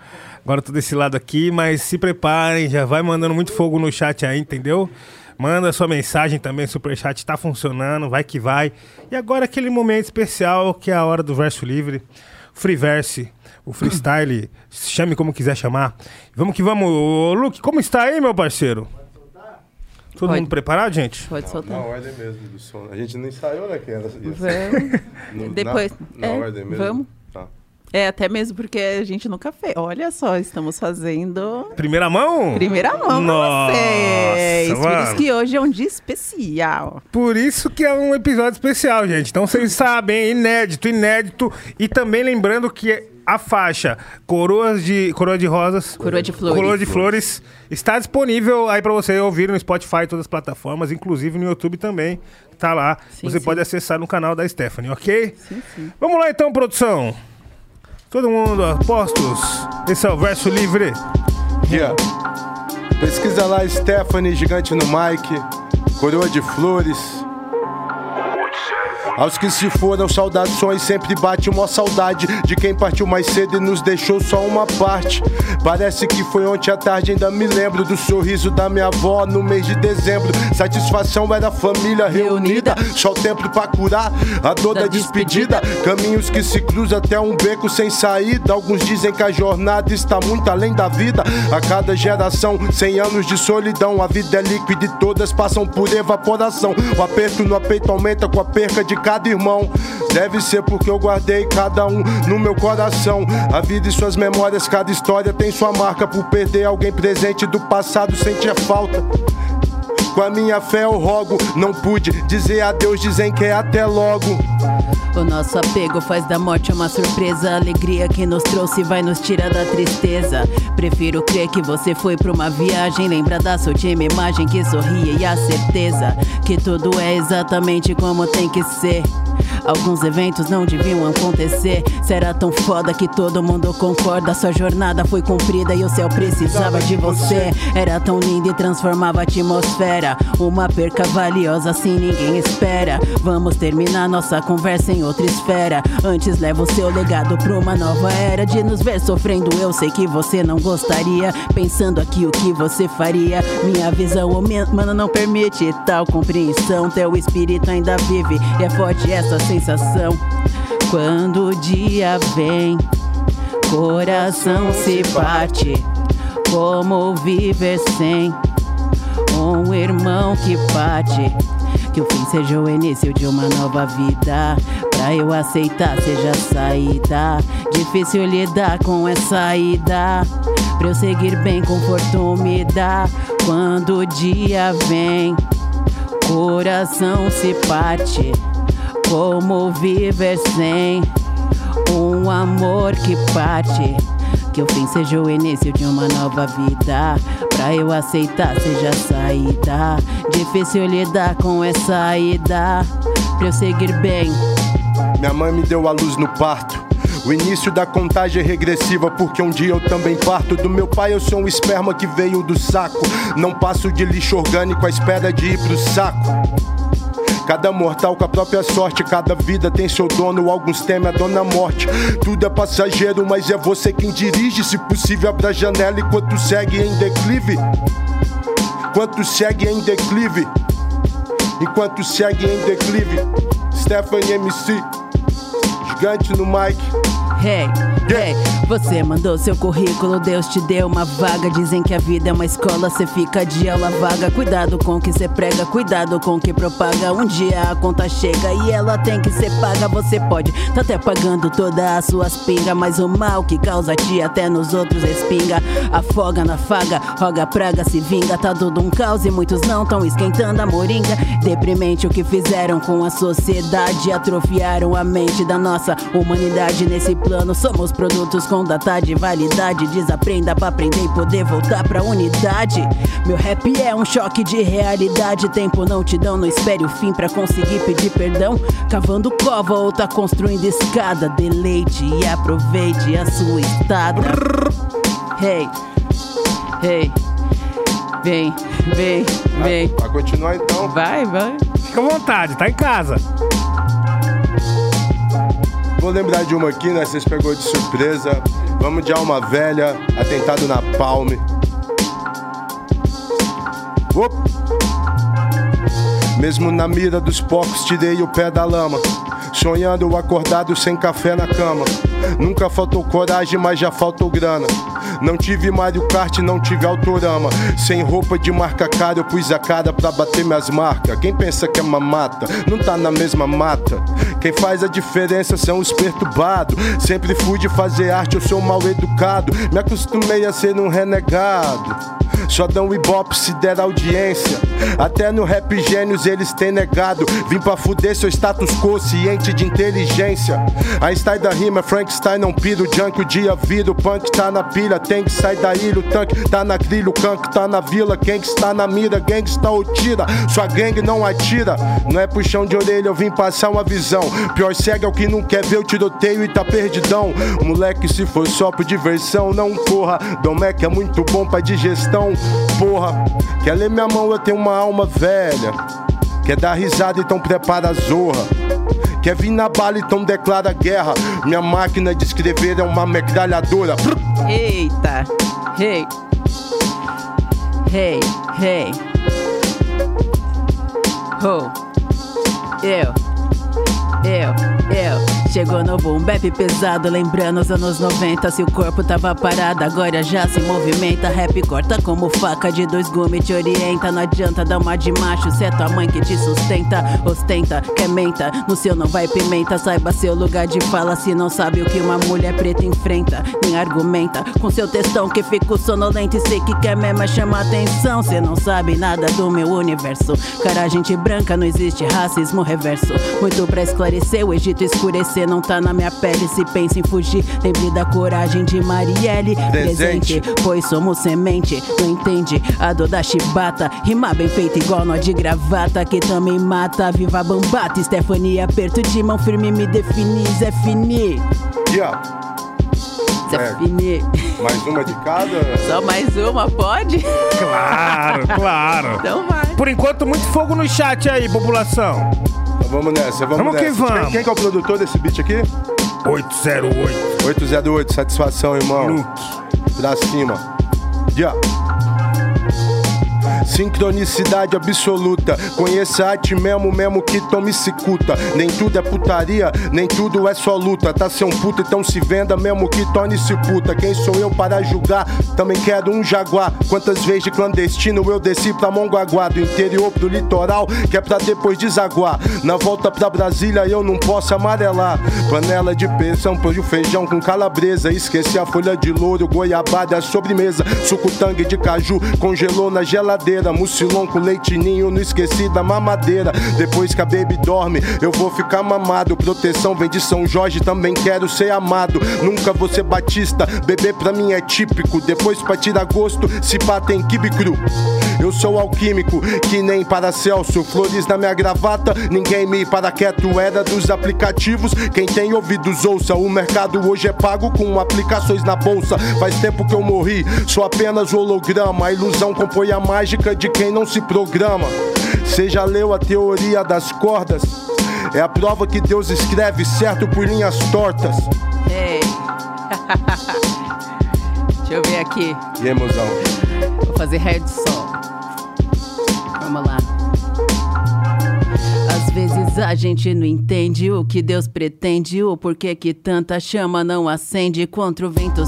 Agora tô desse lado aqui, mas se preparem, já vai mandando muito fogo no chat aí, entendeu? Manda sua mensagem também, superchat tá funcionando, vai que vai. E agora aquele momento especial que é a hora do verso livre, free verse, o freestyle, chame como quiser chamar. Vamos que vamos. Ô, Luke, como está aí, meu parceiro? Todo Pode. mundo preparado, gente? Pode Na, soltar. na ordem mesmo do som. A gente não ensaiou, né? Que era, ia ser Vamos. no- Depois. Na, na é, ordem mesmo. Vamos. É, até mesmo porque a gente nunca fez. Olha só, estamos fazendo Primeira mão? primeira mão Nossa, pra vocês. Por mano. isso que hoje é um dia especial. Por isso que é um episódio especial, gente. Então vocês sabem, inédito, inédito. E também lembrando que a faixa Coroas de Coroa de Rosas, Coroa de Flores. Coroa de Flores está disponível aí pra você ouvir no Spotify e todas as plataformas, inclusive no YouTube também. Tá lá. Sim, você sim. pode acessar no canal da Stephanie, OK? Sim, sim. Vamos lá então, produção. Todo mundo a postos. Esse é o verso livre. Yeah. Pesquisa lá Stephanie, gigante no mic, coroa de flores. Aos que se foram, saudações, sempre bate uma saudade de quem partiu mais cedo e nos deixou só uma parte. Parece que foi ontem à tarde, ainda me lembro do sorriso da minha avó no mês de dezembro. Satisfação era a família reunida, só o tempo pra curar a dor da Da despedida. Caminhos que se cruzam até um beco sem saída. Alguns dizem que a jornada está muito além da vida. A cada geração, 100 anos de solidão. A vida é líquida e todas passam por evaporação. O aperto no peito aumenta com a perca de cada irmão. Deve ser porque eu guardei cada um no meu coração. A vida e suas memórias, cada história tem sua marca. Por perder alguém presente do passado, sente a falta. Com a minha fé eu rogo, não pude dizer adeus, dizem que é até logo. O nosso apego faz da morte uma surpresa. A alegria que nos trouxe vai nos tirar da tristeza. Prefiro crer que você foi pra uma viagem. Lembra da sua última imagem que sorria e a certeza que tudo é exatamente como tem que ser. Alguns eventos não deviam acontecer. Será tão foda que todo mundo concorda. Sua jornada foi cumprida e o céu precisava de você. Era tão lindo e transformava a atmosfera. Uma perca valiosa assim ninguém espera. Vamos terminar nossa conversa em outra esfera. Antes leva o seu legado pra uma nova era. De nos ver sofrendo, eu sei que você não gostaria. Pensando aqui o que você faria. Minha visão humana não permite tal compreensão. Teu espírito ainda vive e é forte essa sensação. Quando o dia vem, coração se parte. Como viver sem um irmão que parte? Que o fim seja o início de uma nova vida. Pra eu aceitar, seja a saída. Difícil lidar com essa ida. Pra eu seguir bem, conforto me dá. Quando o dia vem, coração se parte. Como viver sem um amor que parte? Que o fim seja o início de uma nova vida. Pra eu aceitar, seja a saída. Difícil lidar com essa ida. Pra eu seguir bem. Minha mãe me deu a luz no parto. O início da contagem é regressiva, porque um dia eu também parto. Do meu pai eu sou um esperma que veio do saco. Não passo de lixo orgânico à espera de ir pro saco. Cada mortal com a própria sorte, cada vida tem seu dono, alguns temem a dona morte. Tudo é passageiro, mas é você quem dirige. Se possível, abra a janela enquanto segue em declive. Enquanto segue em declive. Enquanto segue em declive. Stephanie MC, gigante no mic. Hey, hey, você mandou seu currículo, Deus te deu uma vaga. Dizem que a vida é uma escola, cê fica de aula vaga. Cuidado com o que cê prega, cuidado com o que propaga. Um dia a conta chega e ela tem que ser paga. Você pode tá até pagando todas as suas pingas, mas o mal que causa ti até nos outros respinga. Afoga na faga, roga praga, se vinga. Tá tudo um caos e muitos não tão esquentando a moringa. Deprimente o que fizeram com a sociedade, atrofiaram a mente da nossa humanidade nesse plano. Somos produtos com data de validade. Desaprenda pra aprender e poder voltar pra unidade. Meu rap é um choque de realidade. Tempo não te dão, não espere o fim pra conseguir pedir perdão. Cavando cova ou tá construindo escada. Deleite e aproveite a sua estada. Hey, hey, vem, vem, vem. Vai continuar então. Vai, vai. Fica à vontade, tá em casa. Vou lembrar de uma aqui, né? Vocês pegou de surpresa. Vamos de alma velha, atentado na palme. Mesmo na mira dos porcos, tirei o pé da lama. Sonhando acordado sem café na cama. Nunca faltou coragem, mas já faltou grana. Não tive Mario Kart, não tive Autorama. Sem roupa de marca cara, eu pus a cara pra bater minhas marcas. Quem pensa que é mamata, não tá na mesma mata. Quem faz a diferença são os perturbados. Sempre fui de fazer arte, eu sou mal educado. Me acostumei a ser um renegado. Só dão ibope se der audiência. Até no rap gênios eles têm negado. Vim pra fuder seu status quo, ciente de inteligência. Einstein da rima, Frankenstein não pira. O junk o dia vira, o punk tá na pilha. Tem que sair da ilha, o tanque tá na grilha. O canque tá na vila, quem que está na mira, gangsta ou tira. Sua gangue não atira. Não é puxão de orelha, eu vim passar uma visão. Pior cego é o que não quer ver o tiroteio e tá perdidão. Moleque, se for só por diversão, não corra. Domec é muito bom pra digestão. Porra, quer ler minha mão, eu tenho uma alma velha. Quer dar risada, então prepara a zorra. Quer vir na bala, então declara guerra. Minha máquina de escrever é uma metralhadora. Eita! Hey! Hey, hey! Ho! Eu! Eu, eu. Chegou no boom bap pesado, lembrando os anos 90. Se o corpo tava parado, agora já se movimenta. Rap corta como faca de dois gumes, te orienta. Não adianta dar uma de macho, se é tua mãe que te sustenta. Ostenta, quer menta, no seu não vai pimenta. Saiba seu lugar de fala, se não sabe o que uma mulher preta enfrenta. Nem argumenta com seu textão que fico sonolento e sei que quer mesmo é chamar atenção. Cê não sabe nada do meu universo. Cara, gente branca, não existe racismo reverso. Muito pra esclarecer o Egito escurecer não tá na minha pele. Se pensa em fugir, lembre da coragem de Marielle. Presente. pois somos semente. Não entende a dor da chibata. Rimar bem feito igual nó de gravata. Que também mata. Viva Bambata, Stephanie. Aperto de mão firme, me defini. Zé Fini. Yeah. Zé É. Fini. Mais uma de cada. Só mais uma, pode? Claro, claro. Então vai. Por enquanto, muito fogo no chat aí, população. Então vamos nessa, vamos, Vamos que nessa. vamos. Quem, quem que é o produtor desse beat aqui? 808. 808, satisfação, irmão. Luke. Pra cima. Yeah. Sincronicidade absoluta. Conheça a ti mesmo, mesmo que tome cicuta. Nem tudo é putaria, nem tudo é só luta. Tá ser um puta, então se venda, mesmo que torne-se puta. Quem sou eu para julgar? Também quero um jaguar. Quantas vezes de clandestino eu desci pra Mongaguá, do interior pro litoral, que é pra depois desaguar. Na volta pra Brasília eu não posso amarelar. Panela de peição, pão de feijão com calabresa. Esqueci a folha de louro, goiabada, sobremesa. Suco tangue de caju, congelou na geladeira. Mucilon com leite ninho, não esqueci da mamadeira. Depois que a baby dorme, eu vou ficar mamado. Proteção vem de São Jorge, também quero ser amado. Nunca vou ser batista, beber pra mim é típico. Depois pra tirar gosto, se pá tem kibe cru. Eu sou alquímico, que nem Paracelso. Flores na minha gravata, ninguém me para quieto. Era dos aplicativos, quem tem ouvidos ouça. O mercado hoje é pago com aplicações na bolsa. Faz tempo que eu morri, sou apenas holograma. A ilusão compõe a mágica de quem não se programa. Você já leu a teoria das cordas? É a prova que Deus escreve certo por linhas tortas. Ei. Deixa eu ver aqui. E emoção. Vou fazer raio de sol. Vamos lá. Às vezes a gente não entende o que Deus pretende, o porquê que tanta chama não acende contra o vento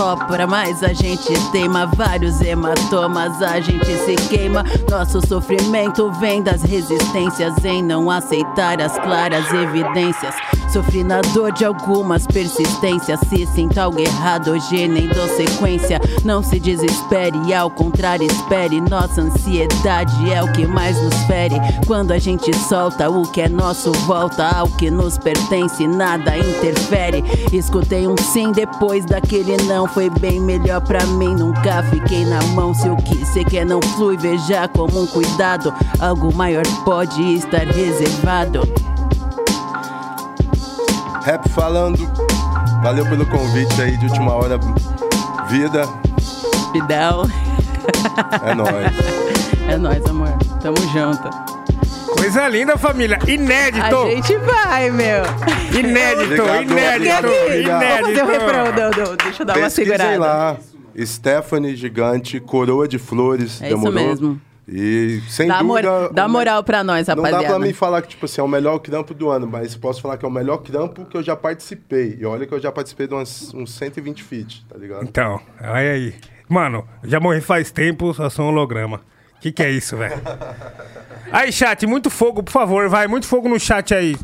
sopra, mas a gente teima vários hematomas, a gente se queima. Nosso sofrimento vem das resistências em não aceitar as claras evidências. Sofri na dor de algumas persistências. Se sinta algo errado, hoje nem dou sequência. Não se desespere, ao contrário, espere. Nossa ansiedade é o que mais nos fere. Quando a gente solta o que é nosso, volta ao que nos pertence, nada interfere. Escutei um sim depois daquele não. Foi bem melhor pra mim, nunca fiquei na mão. Se o que cê quer não flui, veja como um cuidado. Algo maior pode estar reservado. Rap falando. Valeu pelo convite aí de última hora. Vida, Pidão. é nóis. É nóis, amor. Tamo junto. Coisa linda, família. Inédito. A gente vai, meu. Inédito, Obrigado, inédito, obrigado. Vamos fazer o refrão, inédito. não, não. Deixa eu dar uma Pesquisem segurada. lá. Stephanie Gigante, Coroa de Flores. É isso demorou? mesmo. E sem Dá, mor- dúvida. dá o me- moral pra nós, Não dá rapaziada. pra mim falar que, tipo assim, é o melhor trampo do ano, mas posso falar que é o melhor trampo que eu já participei. E olha que eu já participei de umas, uns 120 feats, tá ligado? Então, olha aí. Mano, já morri faz tempo, só sou um holograma. Que que é isso, velho? Aí, chat, muito fogo, por favor, vai. Muito fogo no chat aí.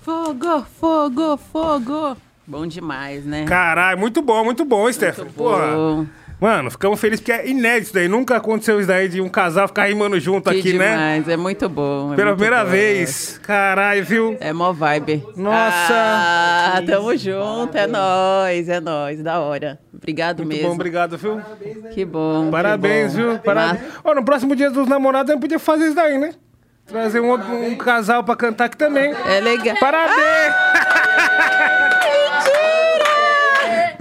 Fogo, fogo, fogo. Bom demais, né? Caralho, muito bom, muito bom, Stefano. Porra. Bom. Mano, ficamos felizes porque é inédito isso daí. Nunca aconteceu isso daí de um casal ficar rimando junto Que aqui, né? demais, é muito bom. é Pela muito primeira bom. vez. Caralho, viu? É mó vibe. Nossa. Ah, tamo junto, é nóis, é nóis, da hora. Obrigado Muito mesmo. bom, obrigado, viu? Que bom. Parabéns, que bom. viu? Parabéns. Ó, no próximo dia dos namorados gente podia fazer isso daí, né? Trazer um, outro- um casal pra cantar aqui também. É legal. Parabéns!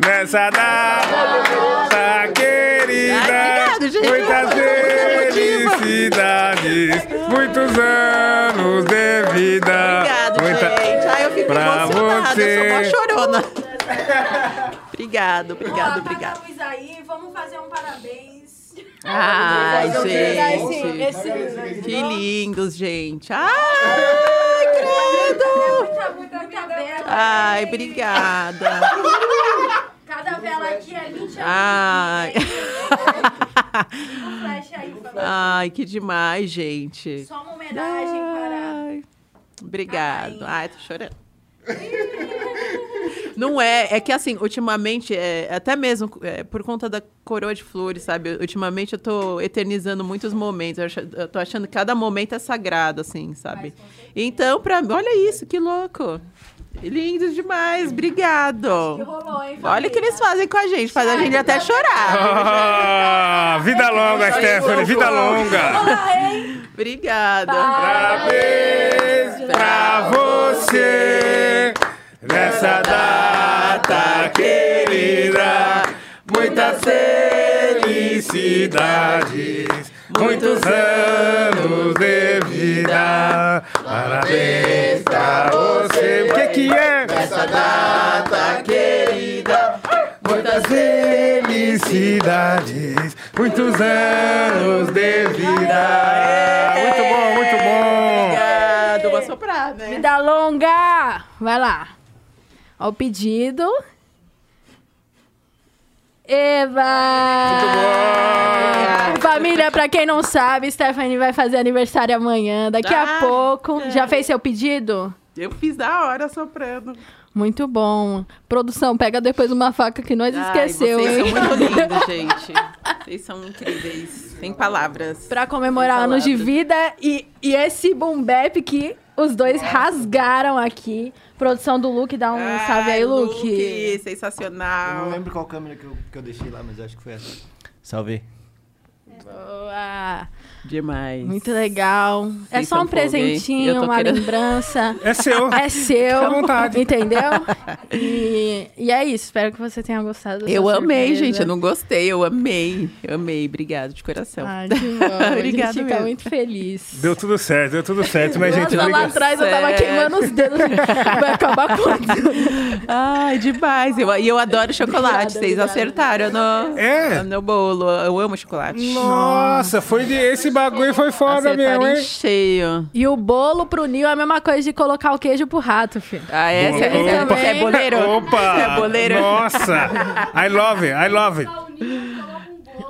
Nessa data querida, Ai, obrigado, gente. muitas felicidades, muitos anos de vida. Obrigado, Muita- gente. Ai, eu fico Pra emocionada, eu sou você. chorona. obrigado, obrigado, obrigado. Luz aí, vamos fazer um parabéns. Ai, Vamos esse, gente. esse... Que lindos, gente. Ai, credo. Ai, obrigada. Cada vela aqui é 20 anos. Ai. Um flash aí. Ai, que demais, gente. Só uma homenagem para... Ai, obrigado. Ai, tô chorando. Não é, é que assim, ultimamente, é, até mesmo é, por conta da coroa de flores, sabe? Ultimamente eu tô eternizando muitos momentos. Eu, acho- eu tô achando que cada momento é sagrado, assim, sabe? Então, pra mim, olha isso, que louco. Lindos demais, obrigado. Rolou, hein, Olha o que eles fazem com a gente, faz a gente até chorar. Ah, vida longa, Stephanie, vida longa. Obrigada. Parabéns pra você nessa data querida. Muitas felicidades, muitos anos de vida. Parabéns pra você. O que que é? Essa data querida. Muitas felicidades, muitos anos de vida. Muito bom, muito bom. Obrigado. Vou soprar, né? Vida longa! Vai lá. Ó o pedido. Eva! Muito bom. Família, pra quem não sabe, Stephanie vai fazer aniversário amanhã, daqui a Ah, pouco. é. Já fez seu pedido? Eu fiz da hora soprando. Muito bom. Produção, pega depois uma faca que nós esqueceu, vocês hein? são muito lindos, gente. Vocês são incríveis. Sem palavras. Pra comemorar Sem anos de vida e, e esse boom bap que os dois rasgaram aqui. Produção do Luke, dá um Ai, salve aí, Luke. Luke, Eu não sensacional. lembro qual câmera que eu, que eu deixei lá, mas acho que foi essa. Salve. Boa. Demais. Muito legal. é Vocês só um presentinho, uma querendo- lembrança. É seu. É seu, Fica à vontade. entendeu? E, e é isso, espero que você tenha gostado. Eu amei, surpresa. gente. Eu não gostei. Eu amei. Eu amei. Obrigado de coração. Ai, que bom. a Obrigada gente fica muito feliz. Deu tudo certo, deu tudo certo, mas gente, lá atrás eu tava Certo. queimando os dedos. Vai acabar quando? Ai, demais. Eu, e eu adoro chocolate. Obrigada, Vocês obrigada. acertaram no, É? no bolo. Eu amo chocolate. Nossa, foi de esse bagulho foi foda Acertaram mesmo, hein? cheio. E o bolo pro Nil é a mesma coisa de colocar o queijo pro rato, filho. Ah, é? Você Ele é, também. é boleiro? Opa! É boleiro? Nossa! I love it, I love it.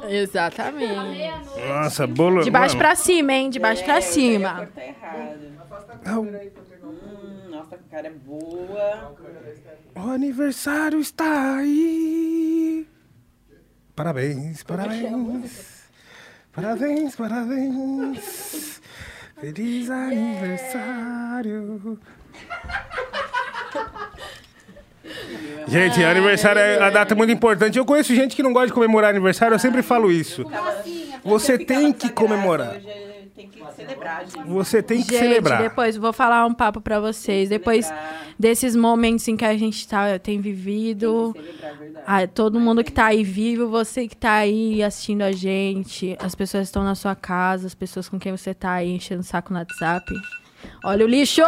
Exatamente. Nossa, bolo. De baixo mano. pra cima, hein? De baixo pra cima. Tá errado. Hum, nossa, a cara é boa. O aniversário está aí. Parabéns, parabéns. Parabéns, parabéns. Feliz aniversário. Gente, aniversário é a data muito importante. Eu conheço gente que não gosta de comemorar aniversário, eu sempre falo isso. Você tem que comemorar. Tem que celebrar, gente. Você tem que Gente, celebrar. depois vou falar um papo pra vocês. Depois desses momentos em que a gente tá, tem vivido, Celebrar, verdade. ah, todo mundo que tá aí vivo, você que tá aí assistindo a gente, as pessoas que estão na sua casa, as pessoas com quem você tá aí enchendo o saco no WhatsApp. Olha o lixo!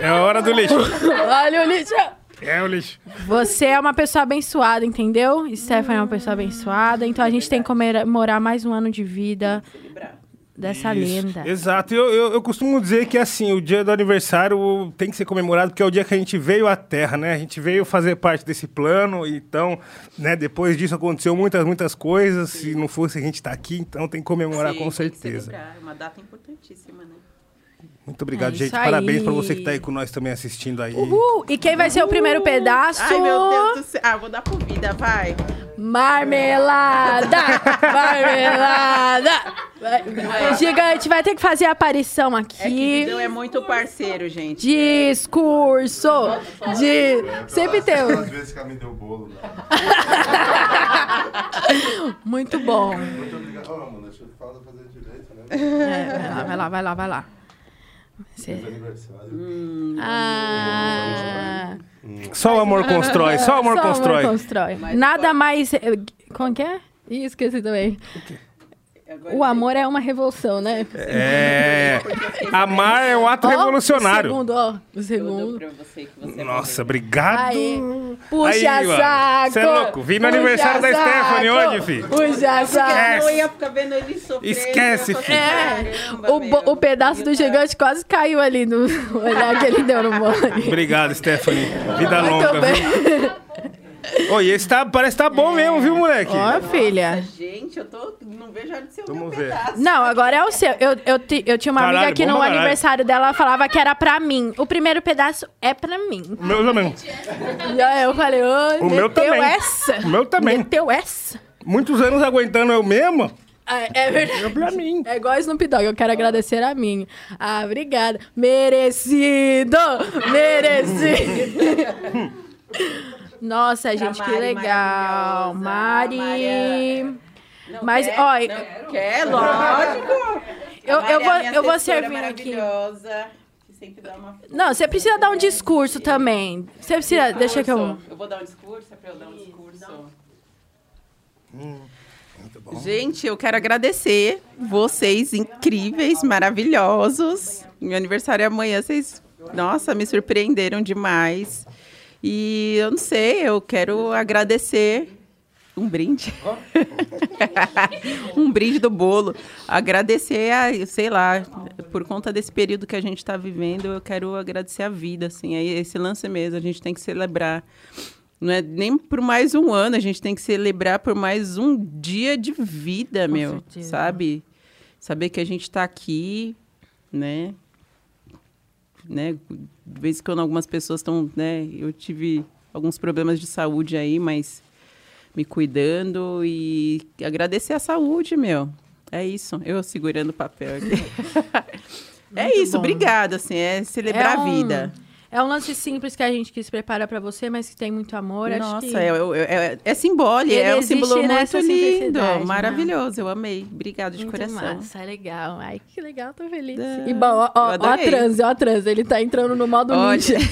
É a hora do lixo. Olha o lixo! É o lixo. Você é uma pessoa abençoada, entendeu? Stephanie é uma pessoa abençoada, então a gente tem que comemorar mais um ano de vida. Celebrar. Dessa Isso, lenda. Exato. Eu, eu, eu costumo dizer que assim, o dia do aniversário tem que ser comemorado porque é o dia que a gente veio à Terra, né? A gente veio fazer parte desse plano, então, né, depois disso aconteceu muitas, muitas coisas. Se não fosse a gente estar aqui, então tem que comemorar Sim, com tem que certeza. celebrar, É uma data importantíssima, né? Muito obrigado, É gente. Parabéns pra você que tá aí com nós também assistindo aí. Uhul! E quem vai ser o primeiro pedaço? Ai, meu Deus do céu. Ah, vou dar comida, vai. Marmelada! Marmelada! Gigante vai ter que fazer a aparição É que aqui. Vidão é muito parceiro, gente. Discurso! De... Sempre tem um. Às vezes que me deu bolo, né? Muito bom. Muito obrigado. Ó, mano, deixa eu falar fazer direito, né? É, vai lá, vai lá, vai lá, vai lá. Você- Feliz aniversário. Ah, Só o amor constrói, só o amor só constrói. constrói. Nada mais. Como que é? Ih, esqueci também. O amor é uma revolução, né? É. Amar é um ato Ó, revolucionário. O segundo, ó. O Eu dou segundo. pra você que você Nossa, obrigado. Aê. Puxa Aí, saco! Cê é louco. Vim no Puxa aniversário da Stephanie saco! hoje, filho. Puxa saco! Eu ia ficar vendo ele sofrer. Esquece, filho. É, "Caramba, o, o pedaço do tava- gigante quase caiu ali no olhar que ele deu no mole. Obrigado, Stephanie. Vida Muito longa, bem. viu? Oi, esse tá, parece que tá bom mesmo, viu, moleque? Ó, filha. Gente, eu tô. Não vejo a hora de ser o Vamos meu ver. pedaço. Não, agora é o seu. Eu, eu, ti- eu tinha uma Caralho, amiga que bom no pra caralho. aniversário dela ela falava que era pra mim. O primeiro pedaço é pra mim. O meu também. E aí eu falei, oi, O meu meteu também. essa. O meu também. Meteu essa. Muitos anos aguentando eu mesmo. Ah, É verdade. É pra mim. É igual Snoop Dogg, eu quero agradecer a mim. Ah, obrigada. Merecido! Merecido! Nossa, gente, que Mari legal. maravilhosa. Mari. Não Mas, quer? ó, Não quer, lógico. Eu, Mari eu é vou, eu vou servir aqui. maravilhosa, que sempre dá uma Não, você precisa dar um discurso também. Você precisa. Deixa que eu. Discurso. Eu vou dar um discurso, é pra eu dar um discurso. Gente, eu quero agradecer vocês, incríveis, maravilhosos. Meu aniversário é amanhã, vocês, nossa, me surpreenderam demais. E eu não sei, eu quero agradecer um brinde. um brinde do bolo. Agradecer a, sei lá, por conta desse período que a gente está vivendo, eu quero agradecer a vida, assim. Aí esse lance mesmo, a gente tem que celebrar. Não é nem por mais um ano, a gente tem que celebrar por mais um dia de vida, Com meu. certeza. Sabe? Saber que a gente está aqui, né? né? De vez em quando algumas pessoas estão, né? Eu tive alguns problemas de saúde aí, mas me cuidando e agradecer a saúde, meu. É isso. Eu segurando o papel aqui. é isso, bom. obrigada, assim, é celebrar É um- a vida. É um lance simples que a gente quis preparar pra você, mas que tem muito amor. acho Nossa, que... é, é, é, é simbólico, Ele é um símbolo muito lindo, né? maravilhoso, eu amei. Obrigada de Muito coração. massa, legal. Ai, que legal, tô feliz. É, E bom, ó, ó, eu ó a transe, ó a transe. Ele tá entrando no modo ninja.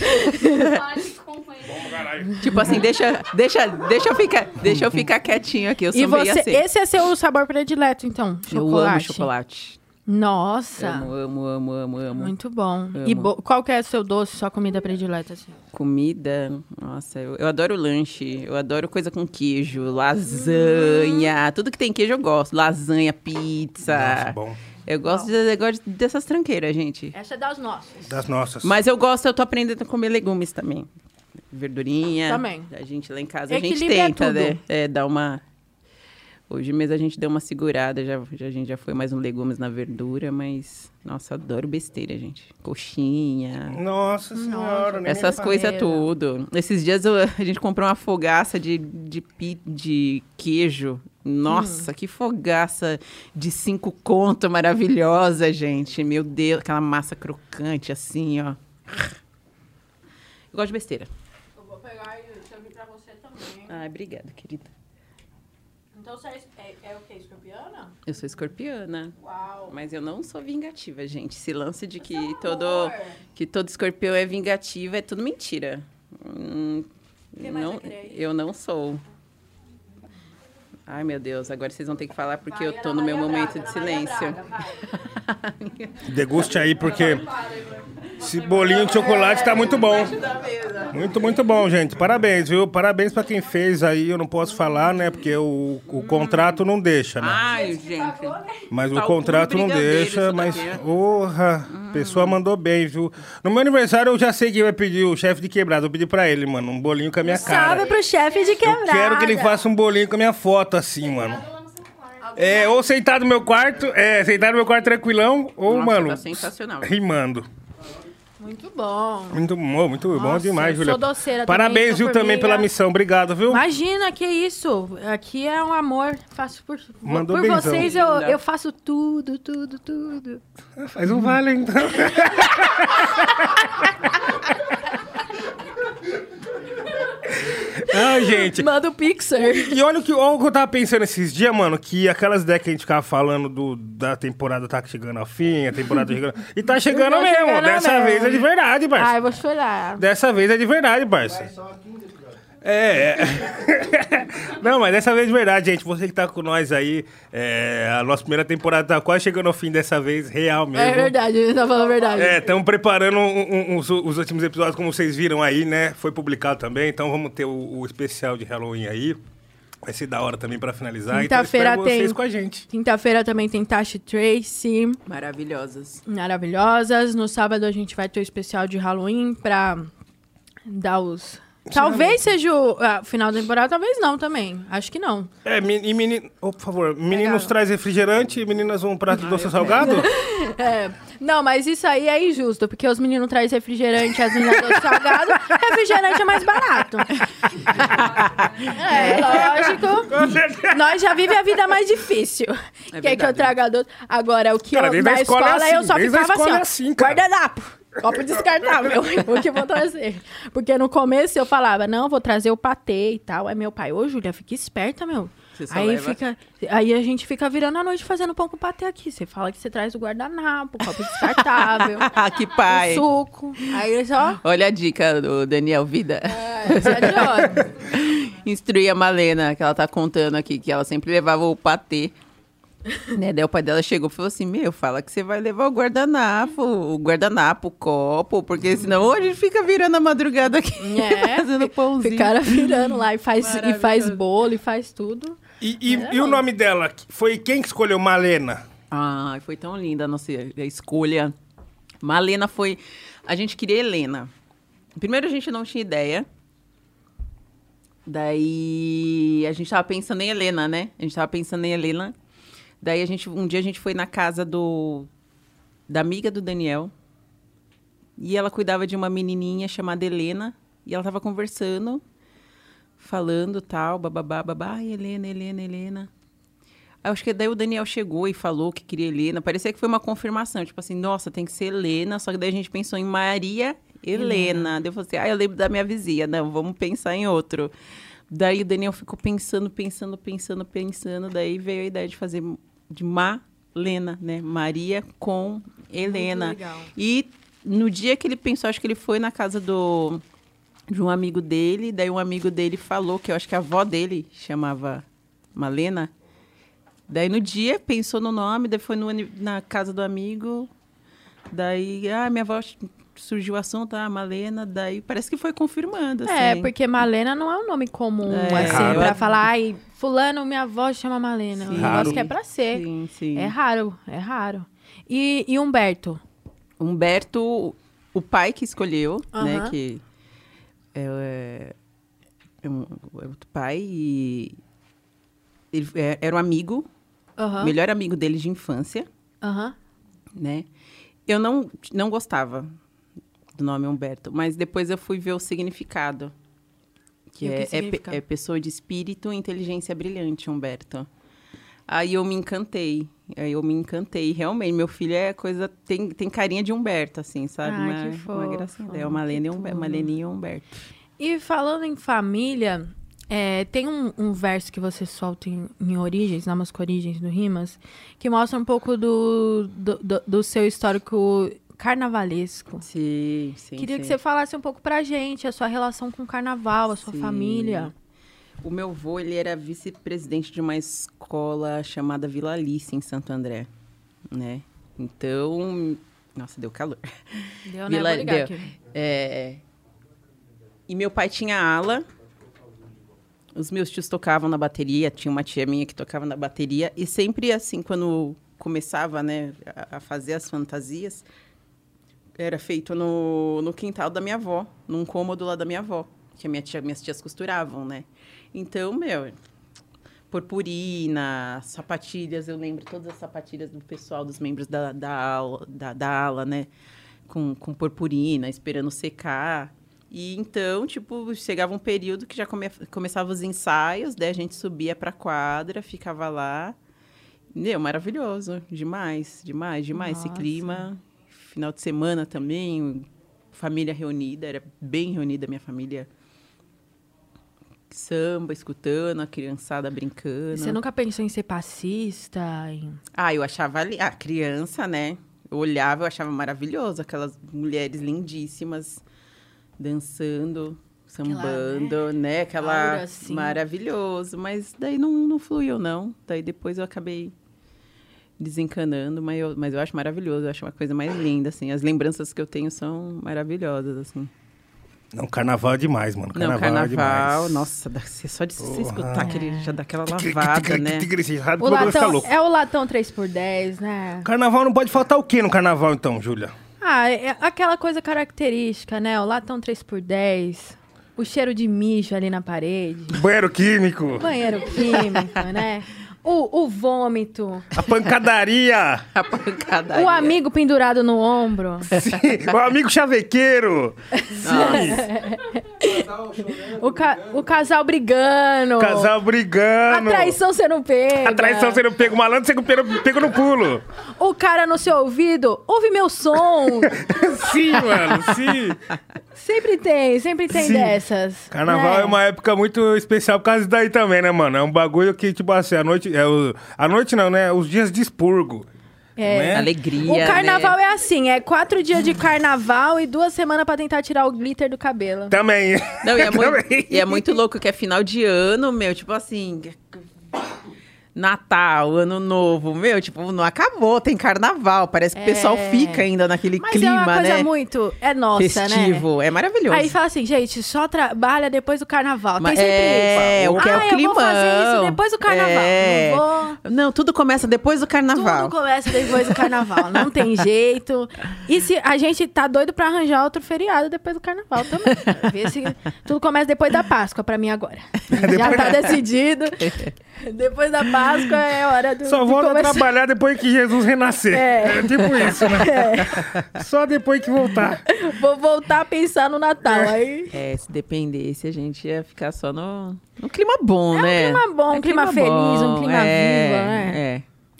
Tipo assim, deixa, deixa, deixa eu ficar, deixa eu ficar quietinho aqui, eu sou E meio você, assim. esse é seu sabor predileto, então? Eu Chocolate. amo chocolate. Nossa, Amo, amo, amo, amo, amo. muito bom. E Amo. bo- qual que é o seu doce, sua comida predileta? Assim? Comida, nossa, eu, eu adoro lanche, eu adoro coisa com queijo, lasanha, tudo que tem queijo eu gosto. Lasanha, pizza. Nossa, bom. Eu gosto, de, eu gosto dessas tranqueiras, gente. Essa é das nossas. Das nossas. Mas eu gosto, eu tô aprendendo a comer legumes também. Verdurinha. Também. A gente lá em casa, a gente Equilíbrio é tenta, tudo. né? É, dar uma... Hoje mesmo a gente deu uma segurada, já, já- a gente já foi mais um legumes na verdura, mas... Nossa, adoro besteira, gente. Coxinha, Nossa senhora, me essas coisas Maneiro. tudo. Esses dias eu- a gente comprou uma fogaça de, de, pi- de queijo. Nossa, que fogaça de cinco conto maravilhosa, gente. Meu Deus, aquela massa crocante assim, ó. Eu gosto de besteira. Eu vou pegar e servir pra você também. Ai, obrigada, querida. Então você é, é o que? Escorpiana? Eu sou escorpiana. Uau. Mas eu não sou vingativa, gente. Esse lance de que Seu todo, amor. que todo escorpião é vingativo é tudo mentira. Hum, não, eu não sou. Ai, meu Deus, agora vocês vão ter que falar porque eu Vai, tô Ana no meu Maria momento Braga, de silêncio. Braga. Deguste aí, porque Esse bolinho de chocolate tá muito bom. Muito, muito bom, gente. Parabéns, viu? Parabéns pra quem fez aí. Eu não posso falar, né? Porque o, o contrato não deixa, né? Ai, gente. Mas o Tá contrato não deixa, mas. daqui. Porra, a pessoa mandou bem, viu? No meu aniversário eu já sei quem vai pedir o chefe de quebrado. Eu pedi pra ele, mano, um bolinho com a minha cara. Salve pro chefe de Eu quebrada. quero que ele faça um bolinho com a minha foto, assim, mano. É, ou sentado no meu quarto, é, sentado no meu quarto tranquilão, ou, Nossa, mano, tá sensacional. rimando. Muito bom. Muito bom, muito bom Nossa, demais, eu Julia. sou doceira também, Parabéns, sou viu, também pela missão. Obrigado, viu? Imagina, que isso. Aqui é um amor. Faço por, Mandou por benzão. vocês, eu, eu faço tudo, tudo, tudo. Faz um vale, então. Ai, gente. Manda o Pixar. E olha o que, olha o que eu tava pensando esses dias, mano, que aquelas ideias que a gente ficava falando do, da temporada tá chegando ao fim, a temporada tá chegando. E tá chegando Tá mesmo. chegando Dessa mesmo. vez é de verdade, parça. Ai, vou chorar. Dessa vez é de verdade, parça. É, é. Não, mas dessa vez de verdade, gente. Você que tá com nós aí, é, a nossa primeira temporada tá quase chegando ao fim dessa vez, real mesmo. É verdade, ele tá falando a verdade. É, estamos preparando um- um- os, os últimos episódios, como vocês viram aí, né? Foi publicado também, então vamos ter o, o especial de Halloween aí. Vai ser da hora também pra finalizar. Então Quinta-feira vocês tem- com a gente. Quinta-feira também tem Tashi Tracy, Maravilhosas. maravilhosas. No sábado a gente vai ter o especial de Halloween pra dar os. Talvez seja o ah, final da temporada, talvez não também. Acho que não. É, men- e menino, oh, por favor, meninos Legal. traz refrigerante e meninas um prato de doce salgado? É, não, mas isso aí é injusto, porque os meninos trazem refrigerante, as meninas doce salgado, refrigerante é mais barato. É, lógico. Nós já vivemos a vida mais difícil. Quer que eu verdade. traga doce? Agora, o que Cara, eu, desde a na escola é escola, assim, eu só desde a ficava assim, escola ó, é assim, cara. guardanapo. Copo descartável, o que eu vou trazer. Porque no começo eu falava, não, vou trazer o patê e tal. Aí meu pai, ô Júlia, fica esperta, meu. Você só Aí, leva- fica, aí a gente fica virando a noite fazendo pão com patê aqui. Você fala que você traz o guardanapo, copo descartável, Ah, que pai. suco. Aí eles, ó, Olha a dica do Daniel Vida. é de olho. Instruir a Malena, que ela tá contando aqui, que ela sempre levava o patê. Né? Daí o pai dela chegou e falou assim: Meu, fala que você vai levar o guardanapo, o guardanapo, o copo, porque senão a gente fica virando a madrugada aqui, É, fazendo pãozinho. Ficaram virando lá e faz, e faz bolo e faz tudo. E, e- e o nome dela? Foi quem que escolheu Malena? Ai, foi tão linda a nossa escolha. Malena foi. A gente queria Helena. Primeiro a gente não tinha ideia. Daí a gente tava pensando em Helena, né? A gente tava pensando em Helena. Daí a gente, um dia a gente foi na casa do da amiga do Daniel. E ela cuidava de uma menininha chamada Helena. E ela tava conversando, falando tal, bababá, babá, ai, Helena, Helena, Helena. Aí acho que daí o Daniel chegou e falou que queria Helena. Parecia que foi uma confirmação, tipo assim, nossa, tem que ser Helena. Só que daí a gente pensou em Maria Helena. Daí eu falei assim, ah, eu lembro da minha vizinha. Não, vamos pensar em outro. Daí o Daniel ficou pensando, pensando, pensando, pensando. Daí veio a ideia de fazer de Malena, né? Maria com Helena. legal. E no dia que ele pensou, acho que ele foi na casa do de um amigo dele, daí um amigo dele falou que eu acho que a avó dele chamava Malena. Daí no dia pensou no nome, daí foi no na casa do amigo. Daí, ah, minha avó surgiu o assunto, ah, Malena, daí parece que foi confirmando, assim. É, porque Malena não é um nome comum, É, assim, raro. pra falar, ai, fulano, minha avó chama Malena. É um Sim. negócio Raro. que é pra ser. Sim, sim. É raro, é raro. E, e Humberto? Humberto, o pai que escolheu, né, Aham. que é, é um, é outro pai e ele é- era um amigo, Aham. melhor amigo dele de infância, Aham. né? Eu não, não gostava do nome Humberto, mas depois eu fui ver o significado. Que o que é, é, é pessoa de espírito e inteligência brilhante, Humberto. Aí eu me encantei. Aí eu me encantei. Realmente, meu filho é coisa. Tem, tem carinha de Humberto, assim, sabe? Ai, uma, que uma fofo, gracinha. É uma. Uma Leninha e Humberto. E falando em família, é, tem um, um verso que você solta em, em Origens, na música Origens do Rimas, que mostra um pouco do, do, do- do seu histórico carnavalesco. Sim, sim. Queria que sim. você falasse um pouco pra gente a sua relação com o carnaval, a sua Sim. família. O meu avô, ele era vice-presidente de uma escola chamada Vila Alice, em Santo André, né? Então, Nossa, deu calor. Deu, né? Vila- deu. aqui. É, E meu pai tinha ala. Os meus tios tocavam na bateria. Tinha uma tia minha que tocava na bateria. E sempre assim, quando começava né, a fazer as fantasias, era feito no, no quintal da minha avó, num cômodo lá da minha avó. Que a minha tia, minhas tias costuravam, né? Então, meu, purpurina, sapatilhas, eu lembro todas as sapatilhas do pessoal, dos membros da, da, ala, da, da ala, né? Com, com purpurina, esperando secar. E então, tipo, chegava um período que já come, começava os ensaios, daí a gente subia pra quadra, ficava lá. Meu, maravilhoso. Demais, demais, demais. Esse Nossa. clima. Final de semana também, família reunida, era bem reunida a minha família. Samba, escutando, a criançada brincando. Você nunca pensou em ser passista? Em... Ah, eu achava ali, a criança, né? Eu olhava, eu achava maravilhoso, aquelas mulheres lindíssimas dançando, sambando, né? Aquela aura, assim. maravilhoso, mas daí não, não fluiu não. Daí depois eu acabei desencanando, mas eu, mas eu acho maravilhoso, eu acho uma coisa mais linda assim. As lembranças que eu tenho são maravilhosas assim. Não, carnaval é demais, mano. Carnaval, não, carnaval, é demais. nossa, você só de Porra. escutar aquele já dá aquela lavada, né? O latão, é o latão 3x10, né? Carnaval não pode faltar o quê no carnaval, então, Júlia? Ah, é aquela coisa característica, né? O latão 3x10, o cheiro de mijo ali na parede, Banheiro químico, banheiro químico, né? O, o vômito, a pancadaria, A pancada. o amigo pendurado no ombro, sim, o amigo chavequeiro, o, ca- o casal brigando, o casal a brigando. traição sendo pega, A traição sendo pego, o malandro sendo pego, pego no pulo. o cara no seu ouvido, ouve meu som. Sim, mano, sim. sempre tem, sempre tem Sim. dessas. Carnaval né? é uma época muito especial por causa disso daí também, né, mano? É um bagulho que, tipo assim, a noite. É o, a noite não, né? Os dias de expurgo. É. Né? Alegria, O carnaval né? é assim, é quatro dias de carnaval e duas semanas pra tentar tirar o glitter do cabelo. Também. Não, e é, muito, Também. e é muito louco que é final de ano, meu, tipo assim. Natal, Ano Novo, meu, tipo, não acabou, tem carnaval. Parece que o pessoal É. fica ainda naquele Mas clima, é uma coisa né? muito. É nossa, né? Festivo. É maravilhoso. Aí fala assim, gente, só trabalha depois do carnaval. Mas Tem sempre é, isso. o que é ah, o eu climão. vou fazer isso depois do carnaval. É. Não vou. Não, tudo começa depois do carnaval. Tudo começa depois do carnaval, não tem jeito. E se a gente tá doido pra arranjar outro feriado depois do carnaval também. Ver se tudo começa depois da Páscoa pra mim agora. Já tá decidido. Depois da Páscoa é hora do Só de volta a trabalhar depois que Jesus renascer. É. É, tipo isso, né? Só depois que voltar. Vou voltar a pensar no Natal. Aí É, se dependesse, a gente ia ficar só no, no clima bom, É um né? clima bom, um clima feliz, um clima é, vivo, né?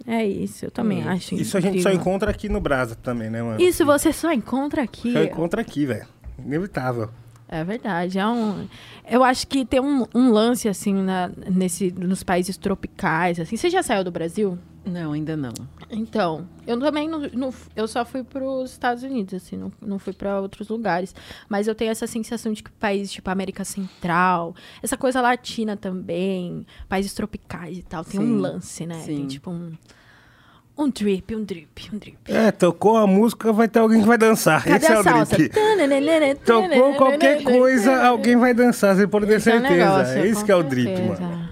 É. é isso, eu também acho. Isso a gente só incrível. encontra aqui no Brasa também, né, mano? Isso você só encontra aqui. Só encontra aqui, velho. Inevitável. É verdade. É um, eu acho que tem um, um lance, assim, na, nesse, nos países tropicais. Assim. Você já saiu do Brasil? Não, ainda não. Então, eu também não, não- eu só fui para os Estados Unidos, assim, não, não fui para outros lugares. Mas eu tenho essa sensação de que países tipo América Central, essa coisa latina também, países tropicais e tal, tem um Sim, lance, né? Tem sim. tipo um, um drip, um drip, um drip. É, tocou a música, vai ter alguém que vai dançar. Cadê Esse é a o salsa? drip. Tocou qualquer coisa, alguém vai dançar, você pode ter Esse é certeza. negócio, é com que é o drip, certeza. mano.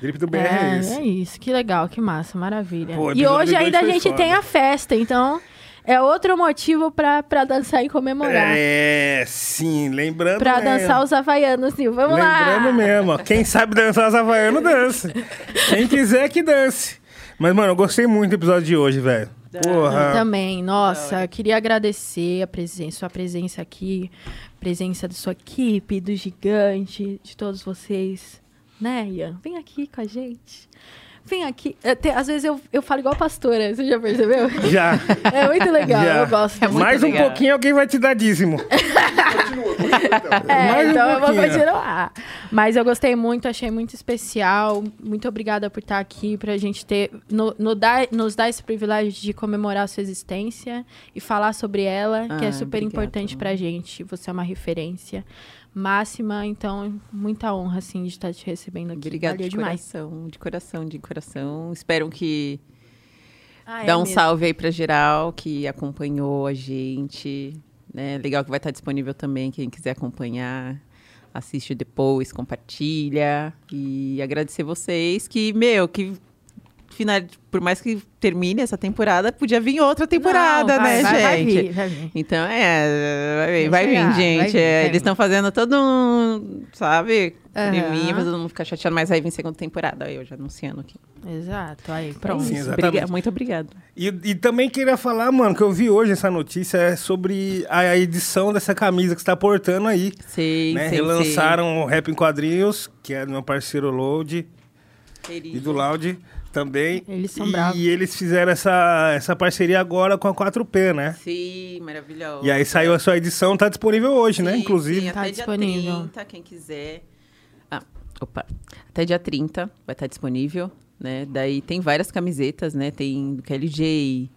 Drip do BR é, É, esse. é isso, que legal, que massa, maravilha. Pô, e episódio hoje ainda a foi gente foda. tem a festa, então é outro motivo pra, pra dançar e comemorar. É, sim, lembrando Pra mesmo. dançar os havaianos, Nil. Vamos lá! Lembrando mesmo, ó, quem sabe dançar os havaianos, dança. Quem quiser que dance. Mas, mano, eu gostei muito do episódio de hoje, velho. Eu Porra. também, nossa, eu queria agradecer a presença, sua presença aqui, presença da sua equipe, do gigante, de todos vocês. Né, Ian? Vem aqui com a gente. Vem aqui. Até, às vezes eu, eu falo igual a pastora, você já percebeu? Já. É muito legal, Já. eu gosto. É Mais um legal. pouquinho alguém vai te dar dízimo. É, Mais um então eu vou pouquinho. continuar. Mas eu gostei muito, achei muito especial. Muito obrigada por estar aqui, pra gente ter. No, no dar, nos dar esse privilégio de comemorar a sua existência e falar sobre ela, que é Ah, super obrigada. importante pra gente. Você é uma referência máxima, então muita honra, assim, de estar te recebendo aqui. Obrigada Valeu de demais. coração, de coração, de coração. Espero que Ah, é Dá um mesmo. salve aí pra geral que acompanhou a gente. Né? Legal que vai estar disponível também, quem quiser acompanhar. Assiste depois, compartilha. E agradecer vocês que, meu, que final, por mais que termine essa temporada, podia vir outra temporada, Não, vai, né, vai, vai gente? vir, vai vir. Então, é, vai, vir, Vai vai chegar, vir, gente. vai vir, É, vai eles estão fazendo todo um, sabe, Aham. creminho, pra todo mundo ficar chateado, mas vai vir segunda temporada, eu já anunciando aqui. Exato, aí, pronto. Sim, obriga- muito obrigado. E, e também queria falar, mano, que eu vi hoje essa notícia é sobre a, a edição dessa camisa que você tá portando aí. Sei, né? sei, Relançaram o Rap em Quadrinhos, que é do meu parceiro Load e do Loud também. Eles são e, bravos. E eles fizeram essa, essa parceria agora com a 4P, né? Sim, maravilhoso. E aí saiu a sua edição, tá disponível hoje, né? Sim, Inclusive. sim, Tá até disponível. dia 30, quem quiser. Ah, opa. Até dia 30 vai estar disponível, né? Daí tem várias camisetas, né? Tem do KLJ,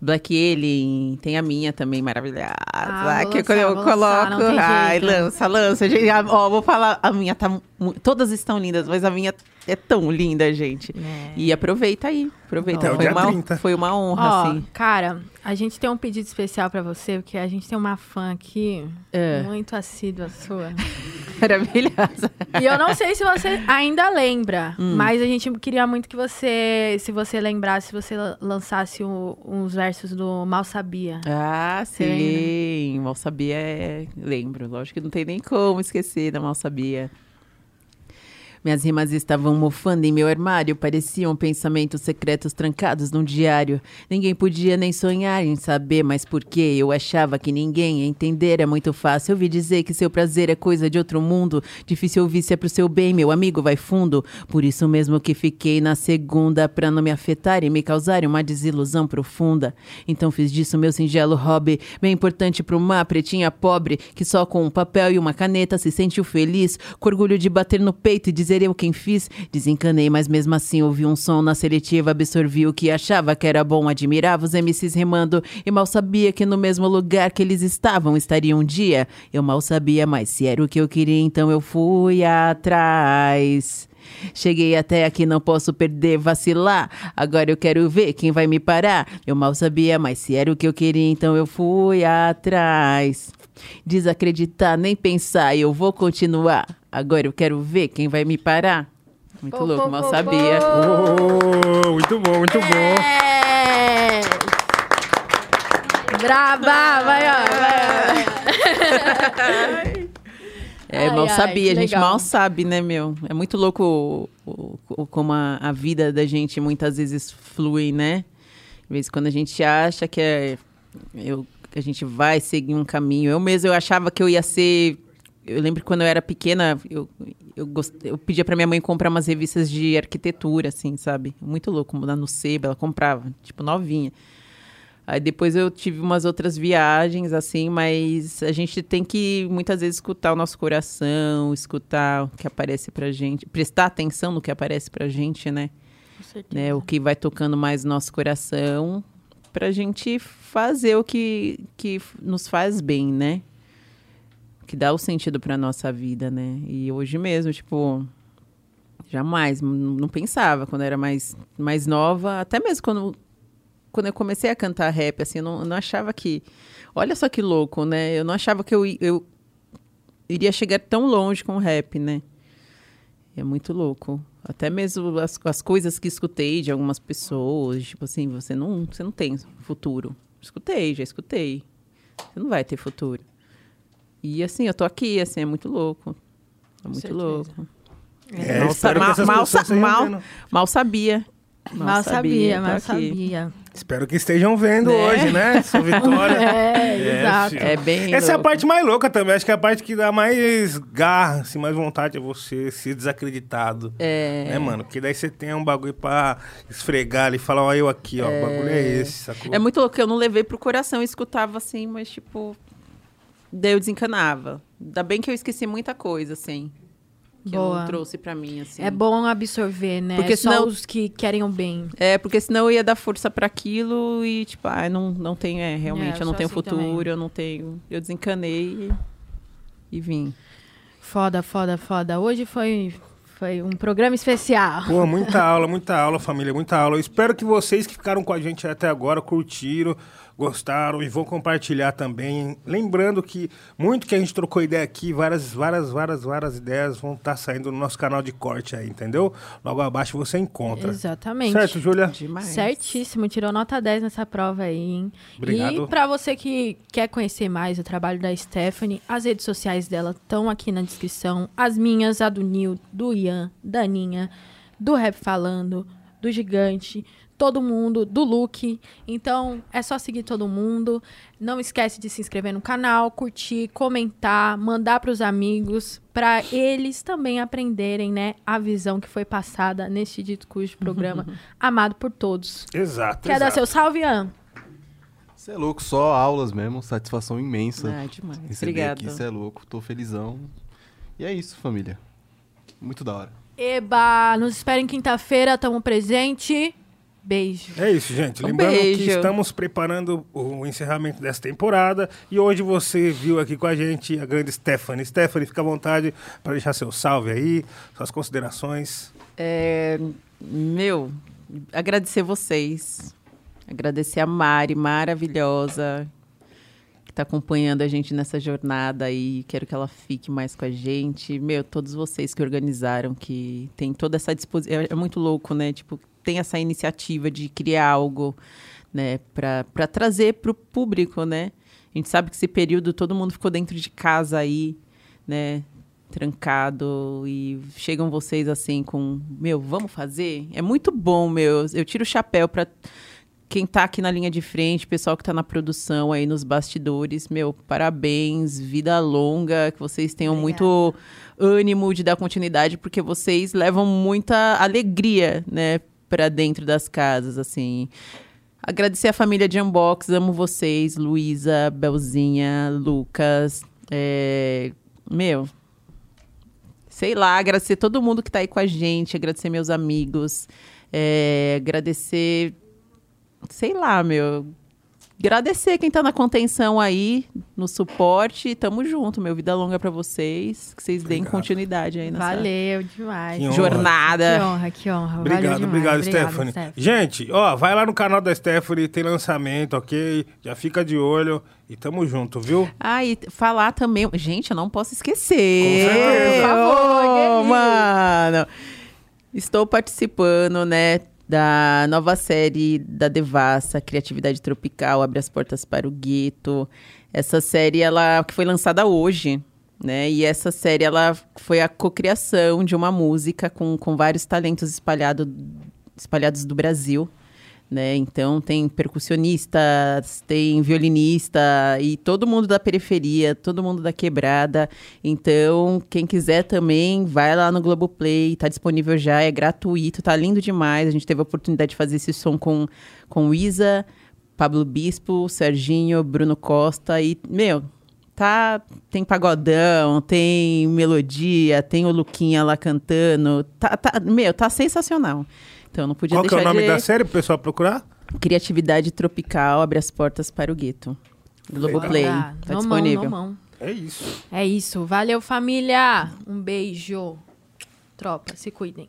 Black Alien, tem a minha também maravilhosa. Ah, que lançar, eu vou coloco. lançar, Ai, lança, lança. Gente, ah, ó, vou falar, a minha tá. Todas estão lindas, mas a minha é tão linda, gente. É. E aproveita aí. Aproveita. Até foi, uma, 30. foi uma honra, Ó, assim. cara, a gente tem um pedido especial pra você, porque a gente tem uma fã aqui É. muito assídua sua. Maravilhosa. E eu não sei se você ainda lembra, Hum. mas a gente queria muito que você, se você lembrasse, se você la- lançasse o- uns versos do Mal Sabia. Ah, Você lembra? sim. Mal sabia é. Lembro. Lógico que não tem nem como esquecer da mal sabia. Minhas rimas estavam mofando em meu armário, pareciam pensamentos secretos trancados num diário. Ninguém podia nem sonhar em saber, mas por quê? Eu achava que ninguém ia entender, é muito fácil. Ouvi dizer que seu prazer é coisa de outro mundo. Difícil ouvir se é pro seu bem, meu amigo, vai fundo. Por isso mesmo que fiquei na segunda, pra não me afetar e me causar uma desilusão profunda. Então fiz disso meu singelo hobby, bem importante pra uma pretinha pobre, que só com um papel e uma caneta se sentiu feliz, com orgulho de bater no peito e dizer eu quem fiz. Desencanei, mas mesmo assim ouvi um som na seletiva, absorvi o que achava que era bom, admirava os MCs remando e mal sabia que no mesmo lugar que eles estavam estaria um dia. Eu mal sabia, mas se era o que eu queria, então eu fui atrás. Cheguei até aqui, não posso perder, vacilar. Agora eu quero ver quem vai me parar. Eu mal sabia, mas se era o que eu queria, então eu fui atrás. Desacreditar, nem pensar, eu vou continuar. Agora eu quero ver quem vai me parar. Muito Pô, louco, pô, mal pô, sabia. pô. Oh, muito bom, muito bom. É! Braba! Vai, ó, vai, ó. É, Ai, mal ai, sabia, a gente legal. mal sabe, né, meu? É muito louco o- o- o- como a, a vida da gente muitas vezes flui, né? Às vezes quando a gente acha que é, eu, que a gente vai seguir um caminho. Eu mesmo, eu achava que eu ia ser... Eu lembro que quando eu era pequena, eu, eu, gost... eu pedia pra minha mãe comprar umas revistas de arquitetura, assim, sabe? Muito louco, lá no Seba, ela comprava, tipo, novinha. Aí depois eu tive umas outras viagens, assim, mas a gente tem que muitas vezes escutar o nosso coração, escutar o que aparece pra gente, prestar atenção no que aparece pra gente, né? Né? O que vai tocando mais nosso coração pra gente fazer o que, que nos faz bem, né? Que dá o sentido pra nossa vida, né? E hoje mesmo, tipo, jamais, não pensava quando era mais, mais nova, até mesmo quando, quando eu comecei a cantar rap, assim, eu não, eu não achava que. Olha só que louco, né? Eu não achava que eu, eu iria chegar tão longe com o rap, né? É muito louco. Até mesmo as, as coisas que escutei de algumas pessoas, tipo assim, você não, você não tem futuro. Escutei, já escutei. Você não vai ter futuro. E assim, eu tô aqui, assim, é muito louco. É muito certeza. louco. É, mal, que mal, mal, sa- mal, mal sabia. Mal sabia, tô mal aqui. sabia. Espero que estejam vendo Né? hoje, né? Sua vitória. É, exato. filho. É bem Essa é a louco. parte mais louca também. Acho que é a parte que dá mais garra, assim, mais vontade é você ser desacreditado. É. Né, mano? Porque daí você tem um bagulho pra esfregar ali e falar, ó, eu aqui, ó, o bagulho é esse, sacou? É muito louco, eu não levei pro coração, eu escutava assim, mas tipo. Daí eu desencanava. Ainda bem que eu esqueci muita coisa, assim. Que eu Boa. não trouxe pra mim, assim. É bom absorver, né? Porque Só senão- os que querem o bem. É, porque senão eu ia dar força pra aquilo e, tipo, ah, não, não tenho, é, realmente, É, eu não tenho assim futuro, também. eu não tenho. Eu desencanei e, e vim. Foda, foda, foda. Hoje foi, Foi um programa especial. Pô, muita aula, muita aula, família, muita aula. Eu espero que vocês que ficaram com a gente até agora curtiram, gostaram e vão compartilhar também. Lembrando que muito que a gente trocou ideia aqui, várias, várias, várias, várias ideias vão estar saindo no nosso canal de corte aí, entendeu? Logo abaixo você encontra. Exatamente. Certo, Júlia? Demais. Certíssimo, tirou nota 10 nessa prova aí, hein? Obrigado. E pra você que quer conhecer mais o trabalho da Stephanie, as redes sociais dela estão aqui na descrição. As minhas, a do Nil, do Ian, da Aninha, do Rap Falando, do Gigante, todo mundo, do Luke. Então, é só seguir todo mundo. Não esquece de se inscrever no canal, curtir, comentar, mandar pros amigos, para eles também aprenderem, né, a visão que foi passada neste dito cujo programa amado por todos. Exato. Quer dar exato. seu salve, Ian? Você é louco, só aulas mesmo, satisfação imensa. Ah, demais. Receber Obrigada. aqui, você é louco, tô felizão. E é isso, família. Muito da hora. Eba, nos esperem quinta-feira, tamo presente. Beijo. É isso, gente. Um Lembrando que beijo. estamos preparando o encerramento dessa temporada e hoje você viu aqui com a gente a grande Stephanie. Stephanie, fica à vontade para deixar seu salve aí, suas considerações. É, meu, agradecer vocês. Agradecer a Mari, maravilhosa, que está acompanhando a gente nessa jornada aí. Quero que ela fique mais com a gente. Meu, todos vocês que organizaram, que tem toda essa disposição. É, é muito louco, né? Tipo, tem essa iniciativa de criar algo, né? Para trazer para o público, né? A gente sabe que esse período todo mundo ficou dentro de casa aí, né? trancado e chegam vocês assim com, meu, vamos fazer? É muito bom, meu. Eu tiro o chapéu para quem tá aqui na linha de frente, pessoal que tá na produção aí nos bastidores, meu, parabéns, vida longa, que vocês tenham muito ânimo de dar continuidade, porque vocês levam muita alegria, né, para dentro das casas, assim. Agradecer a família de Unbox, amo vocês, Luísa, Belzinha, Lucas, é, meu, sei lá, agradecer todo mundo que tá aí com a gente, agradecer meus amigos, é, agradecer, sei lá, meu, agradecer quem tá na contenção aí, no suporte, tamo junto, meu, vida longa pra vocês, que vocês deem Obrigado. continuidade aí nessa Valeu demais. Que honra. jornada. Que honra, que honra. Obrigado, Valeu obrigado, Stephanie. Stephanie. Gente, ó, vai lá no canal da Stephanie, tem lançamento, ok? Já fica de olho e tamo junto, viu? Ah, e falar também. Gente, eu não posso esquecer. Com certeza. Por favor, Guerrinho. mano. Estou participando, né? Da nova série da Devassa, Criatividade Tropical, Abre as Portas para o Gueto. Essa série, ela que foi lançada hoje, né? E essa série, ela foi a cocriação de uma música com, com vários talentos espalhado, espalhados do Brasil, né? Então tem percussionistas, tem violinista e todo mundo da periferia, todo mundo da quebrada. Então, quem quiser também, vai lá no Globoplay, tá disponível já, é gratuito, tá lindo demais. A gente teve a oportunidade de fazer esse som com, com Isa, Pablo Bispo, Serginho, Bruno Costa e, meu, tá, tem pagodão, tem melodia, tem o Luquinha lá cantando. Tá, tá, meu, tá sensacional. Então não podia Qual que é deixar o nome de... da série pro pessoal procurar? Criatividade Tropical abre as portas para o gueto. Globoplay, Ah, tá no disponível. Mão, no mão. É isso. É isso. Valeu, família. Um beijo. Tropa, se cuidem.